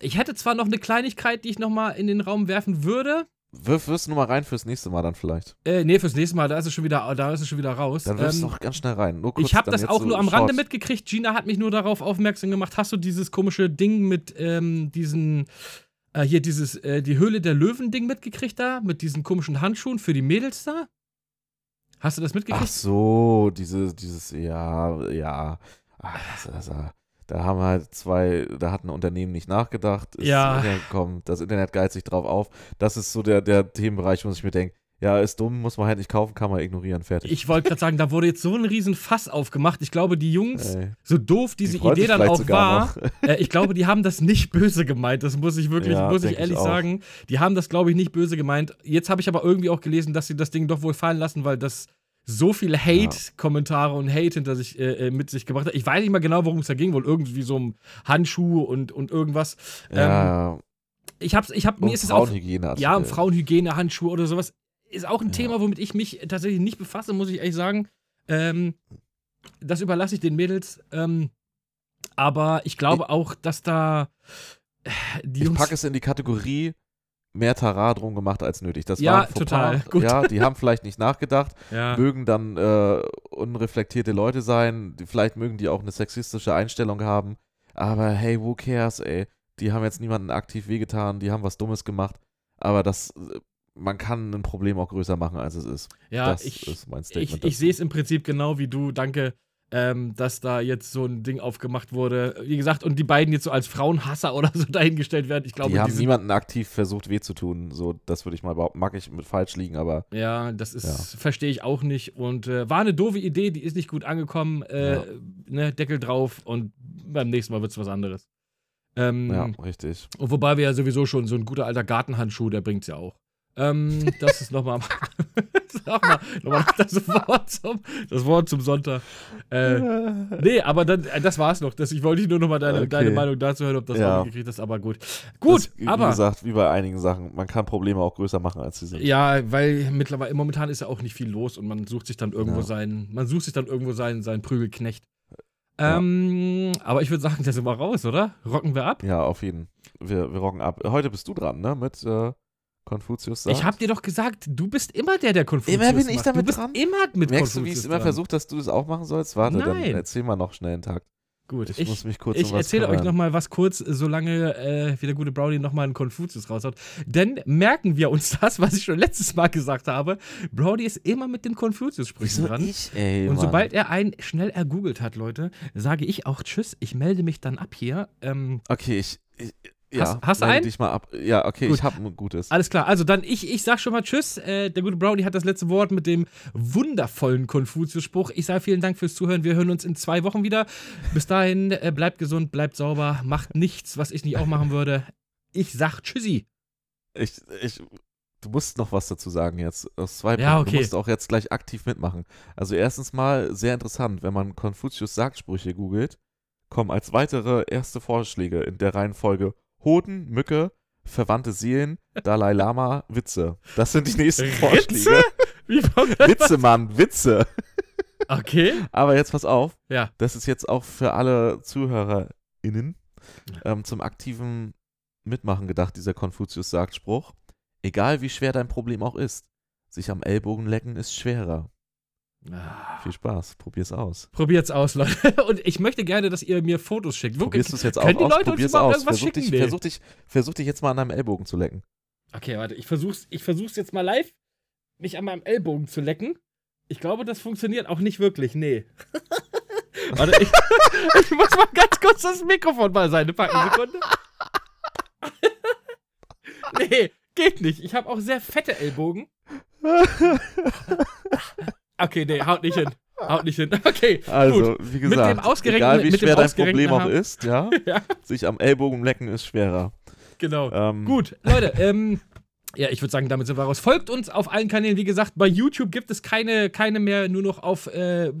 S1: Ich hätte zwar noch eine Kleinigkeit, die ich noch mal in den Raum werfen würde.
S2: Wirf, wirf's nur mal rein fürs nächste Mal dann vielleicht.
S1: Äh, nee, fürs nächste Mal, da ist es schon wieder, da ist es schon wieder raus.
S2: Dann wirf's
S1: Ähm,
S2: doch ganz schnell rein.
S1: Ich habe das auch
S2: so
S1: nur am Rande
S2: short.
S1: mitgekriegt. Gina hat mich nur darauf aufmerksam gemacht. Hast du dieses komische Ding mit ähm, diesen, äh, hier dieses, äh, die Höhle der Löwen-Ding mitgekriegt da? Mit diesen komischen Handschuhen für die Mädels da? Hast du das mitgekriegt?
S2: Ach so, diese, dieses, ja, ja. Ach, das, das, da haben halt zwei, da hat ein Unternehmen nicht nachgedacht, ist
S1: Ja.
S2: gekommen, das Internet geizt sich drauf auf. Das ist so der, der Themenbereich, wo ich mir denke, ja, ist dumm, muss man halt nicht kaufen, kann man ignorieren, fertig.
S1: Ich wollte gerade sagen, da wurde jetzt so ein riesen Fass aufgemacht. Ich glaube, die Jungs,
S2: Ey,
S1: so doof diese
S2: freuen
S1: Idee dann auch war, äh, ich glaube, die haben das nicht böse gemeint. Das muss ich wirklich,
S2: Ja,
S1: muss ich
S2: ich
S1: ehrlich
S2: auch.
S1: sagen. Die haben das, glaube ich, nicht böse gemeint. Jetzt habe ich aber irgendwie auch gelesen, dass sie das Ding doch wohl fallen lassen, weil das so viele Hate-Kommentare und Hate hinter sich äh, äh, mit sich gebracht hat. Ich weiß nicht mal genau, worum es da ging, wohl irgendwie so um Handschuhe und, und irgendwas. Ähm,
S2: ja,
S1: ich hab's, ich hab, mir
S2: und
S1: ist es auch
S2: Frauenhygiene.
S1: ja, um Frauenhygiene, Handschuhe oder sowas. Ist auch ein Thema, womit ich mich tatsächlich nicht befasse, muss ich ehrlich sagen. Ähm, das überlasse ich den Mädels. Ähm, aber ich glaube auch, dass da äh, die
S2: Ich
S1: Jungs.
S2: packe es in die Kategorie mehr Tara drum gemacht als nötig. Das
S1: Ja,
S2: war
S1: total. Gut.
S2: Ja, die haben vielleicht nicht nachgedacht,
S1: ja.
S2: mögen dann äh, unreflektierte Leute sein, die, vielleicht mögen die auch eine sexistische Einstellung haben, aber hey, who cares, ey? Die haben jetzt niemanden aktiv wehgetan, die haben was Dummes gemacht, aber das, äh, man kann ein Problem auch größer machen, als es ist.
S1: ja,
S2: das
S1: ich,
S2: ist mein
S1: ich,
S2: Statement.
S1: ich sehe es im Prinzip genau wie du. Danke, ähm, dass da jetzt so ein Ding aufgemacht wurde. Wie gesagt, und die beiden jetzt so als Frauenhasser oder so dahingestellt werden. Ich glaube,
S2: die haben
S1: sind-
S2: niemanden aktiv versucht weh zu tun, so das würde ich mal behaupten. Mag ich mit falsch liegen, aber
S1: Ja, das ist,
S2: Ja.
S1: verstehe ich auch nicht. Und äh, war eine doofe Idee, die ist nicht gut angekommen. Äh,
S2: Ja.
S1: ne, Deckel drauf und beim nächsten Mal wird es was anderes. Ähm,
S2: ja, richtig.
S1: und Wobei wir ja sowieso schon so ein guter alter Gartenhandschuh, der bringt's ja auch. Ähm, das ist nochmal Sag mal, nochmal das Wort zum, das Wort zum Sonntag. Äh, nee, aber dann, äh, das war's noch. Das, ich wollte nur nochmal deine,
S2: Okay.
S1: deine Meinung dazu hören, ob das
S2: Ja.
S1: auch gekriegt hast, aber gut. Gut,
S2: das,
S1: aber.
S2: Wie gesagt, wie bei einigen Sachen, man kann Probleme auch größer machen, als sie sind.
S1: Ja, weil mittlerweile, momentan ist ja auch nicht viel los und man sucht sich dann irgendwo
S2: Ja.
S1: seinen, man sucht sich dann irgendwo seinen, seinen Prügelknecht.
S2: Ja.
S1: Ähm, aber ich würde sagen, da sind wir raus, oder? Rocken wir ab?
S2: Ja, auf jeden. Wir, wir rocken ab. Heute bist du dran, ne? Mit äh, Konfuzius sagt.
S1: Ich habe dir doch gesagt, du bist immer der, der Konfuzius
S2: Immer bin ich
S1: macht.
S2: damit
S1: Du bist
S2: dran?
S1: immer mit
S2: Merkst du,
S1: Konfuzius
S2: wie ich es immer versucht, dass du das auch machen sollst? Warte, dann
S1: Nein.
S2: erzähl mal noch schnell einen Tag.
S1: Gut,
S2: Ich,
S1: ich,
S2: muss mich kurz
S1: ich
S2: um
S1: erzähle euch
S2: kümmern.
S1: noch mal was kurz, solange äh, wie der gute Brownie noch mal einen Konfuzius raushaut. Denn merken wir uns das, was ich schon letztes Mal gesagt habe. Brownie ist immer mit den Konfuzius-Sprüchen dran.
S2: ich, ey,
S1: Und
S2: Mann.
S1: sobald er einen schnell ergoogelt hat, Leute, sage ich auch Tschüss. Ich melde mich dann ab hier. Ähm,
S2: Okay, ich. ich ja,
S1: Hast- hast du einen?
S2: dich mal ab. Ja, okay,
S1: Gut.
S2: ich habe ein gutes.
S1: alles klar. Also dann, ich, ich sag schon mal Tschüss. Äh, der gute Brownie hat das letzte Wort mit dem wundervollen Konfuzius-Spruch. Ich sage vielen Dank fürs Zuhören. Wir hören uns in zwei Wochen wieder. Bis dahin, äh, bleibt gesund, bleibt sauber, macht nichts, was ich nicht auch machen würde. Ich sag Tschüssi.
S2: Ich, ich, du musst noch was dazu sagen jetzt. Aus zwei
S1: Ja,
S2: Punkten.
S1: okay.
S2: Du musst auch jetzt gleich aktiv mitmachen. Also erstens mal sehr interessant, wenn man Konfuzius Sagsprüche googelt, kommen als weitere erste Vorschläge in der Reihenfolge Hoden, Mücke, verwandte Seelen, Dalai Lama, Witze. Das sind die nächsten
S1: Ritze?
S2: Vorschläge.
S1: Wie
S2: Witze, Mann, Witze.
S1: Okay.
S2: Aber jetzt pass auf,
S1: Ja.
S2: das ist jetzt auch für alle ZuhörerInnen ähm, zum aktiven Mitmachen gedacht, dieser Konfuzius sagt Spruch. Egal wie schwer dein Problem auch ist, sich am Ellbogen lecken ist schwerer.
S1: Ah.
S2: Viel Spaß, probier's aus.
S1: Probiert's aus, Leute. Und ich möchte gerne, dass ihr mir Fotos schickt. Wirklich.
S2: Probierst du es jetzt auch
S1: können die
S2: aus?
S1: Leute uns
S2: Probier's
S1: überhaupt
S2: aus.
S1: irgendwas
S2: Versuch dich,
S1: schicken? Nee.
S2: versuch, dich, versuch dich jetzt mal an deinem Ellbogen zu lecken.
S1: Okay, warte, ich versuch's, ich versuch's jetzt mal live, mich an meinem Ellbogen zu lecken. Ich glaube, das funktioniert auch nicht wirklich, nee. warte, ich, ich muss mal ganz kurz das Mikrofon beiseite packen, Sekunde. nee, geht nicht. Ich habe auch sehr fette Ellbogen. Okay, nee, haut nicht hin. Haut nicht hin. Okay,
S2: Also,
S1: gut.
S2: wie gesagt,
S1: dem ausgerenkten-
S2: egal wie
S1: mit dem
S2: schwer dein Problem auch ist, ja,
S1: Ja,
S2: sich am Ellbogen lecken ist schwerer.
S1: genau.
S2: Ähm,
S1: Gut, Leute, ähm, ja, ich würde sagen, damit sind wir raus. Folgt uns auf allen Kanälen. Wie gesagt, bei YouTube gibt es keine, keine mehr, nur noch auf äh,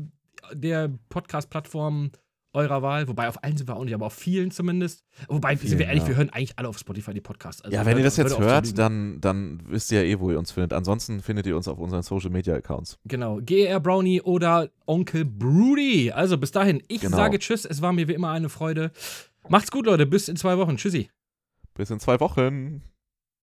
S1: der Podcast-Plattform eurer Wahl. Wobei auf allen sind wir auch nicht, aber auf vielen zumindest. Wobei, sind wir
S2: Vielen,
S1: ehrlich,
S2: ja.
S1: wir hören eigentlich alle auf Spotify die Podcasts. Also
S2: Ja, wenn ihr das jetzt hört, dann, dann wisst ihr ja eh, wo ihr uns findet. Ansonsten findet ihr uns auf unseren Social Media Accounts.
S1: Genau, GR Brownie oder Onkel Broody. Also bis dahin, ich
S2: Genau.
S1: sage Tschüss. Es war mir wie immer eine Freude. Macht's gut, Leute. Bis in zwei Wochen. Tschüssi.
S2: Bis in zwei Wochen.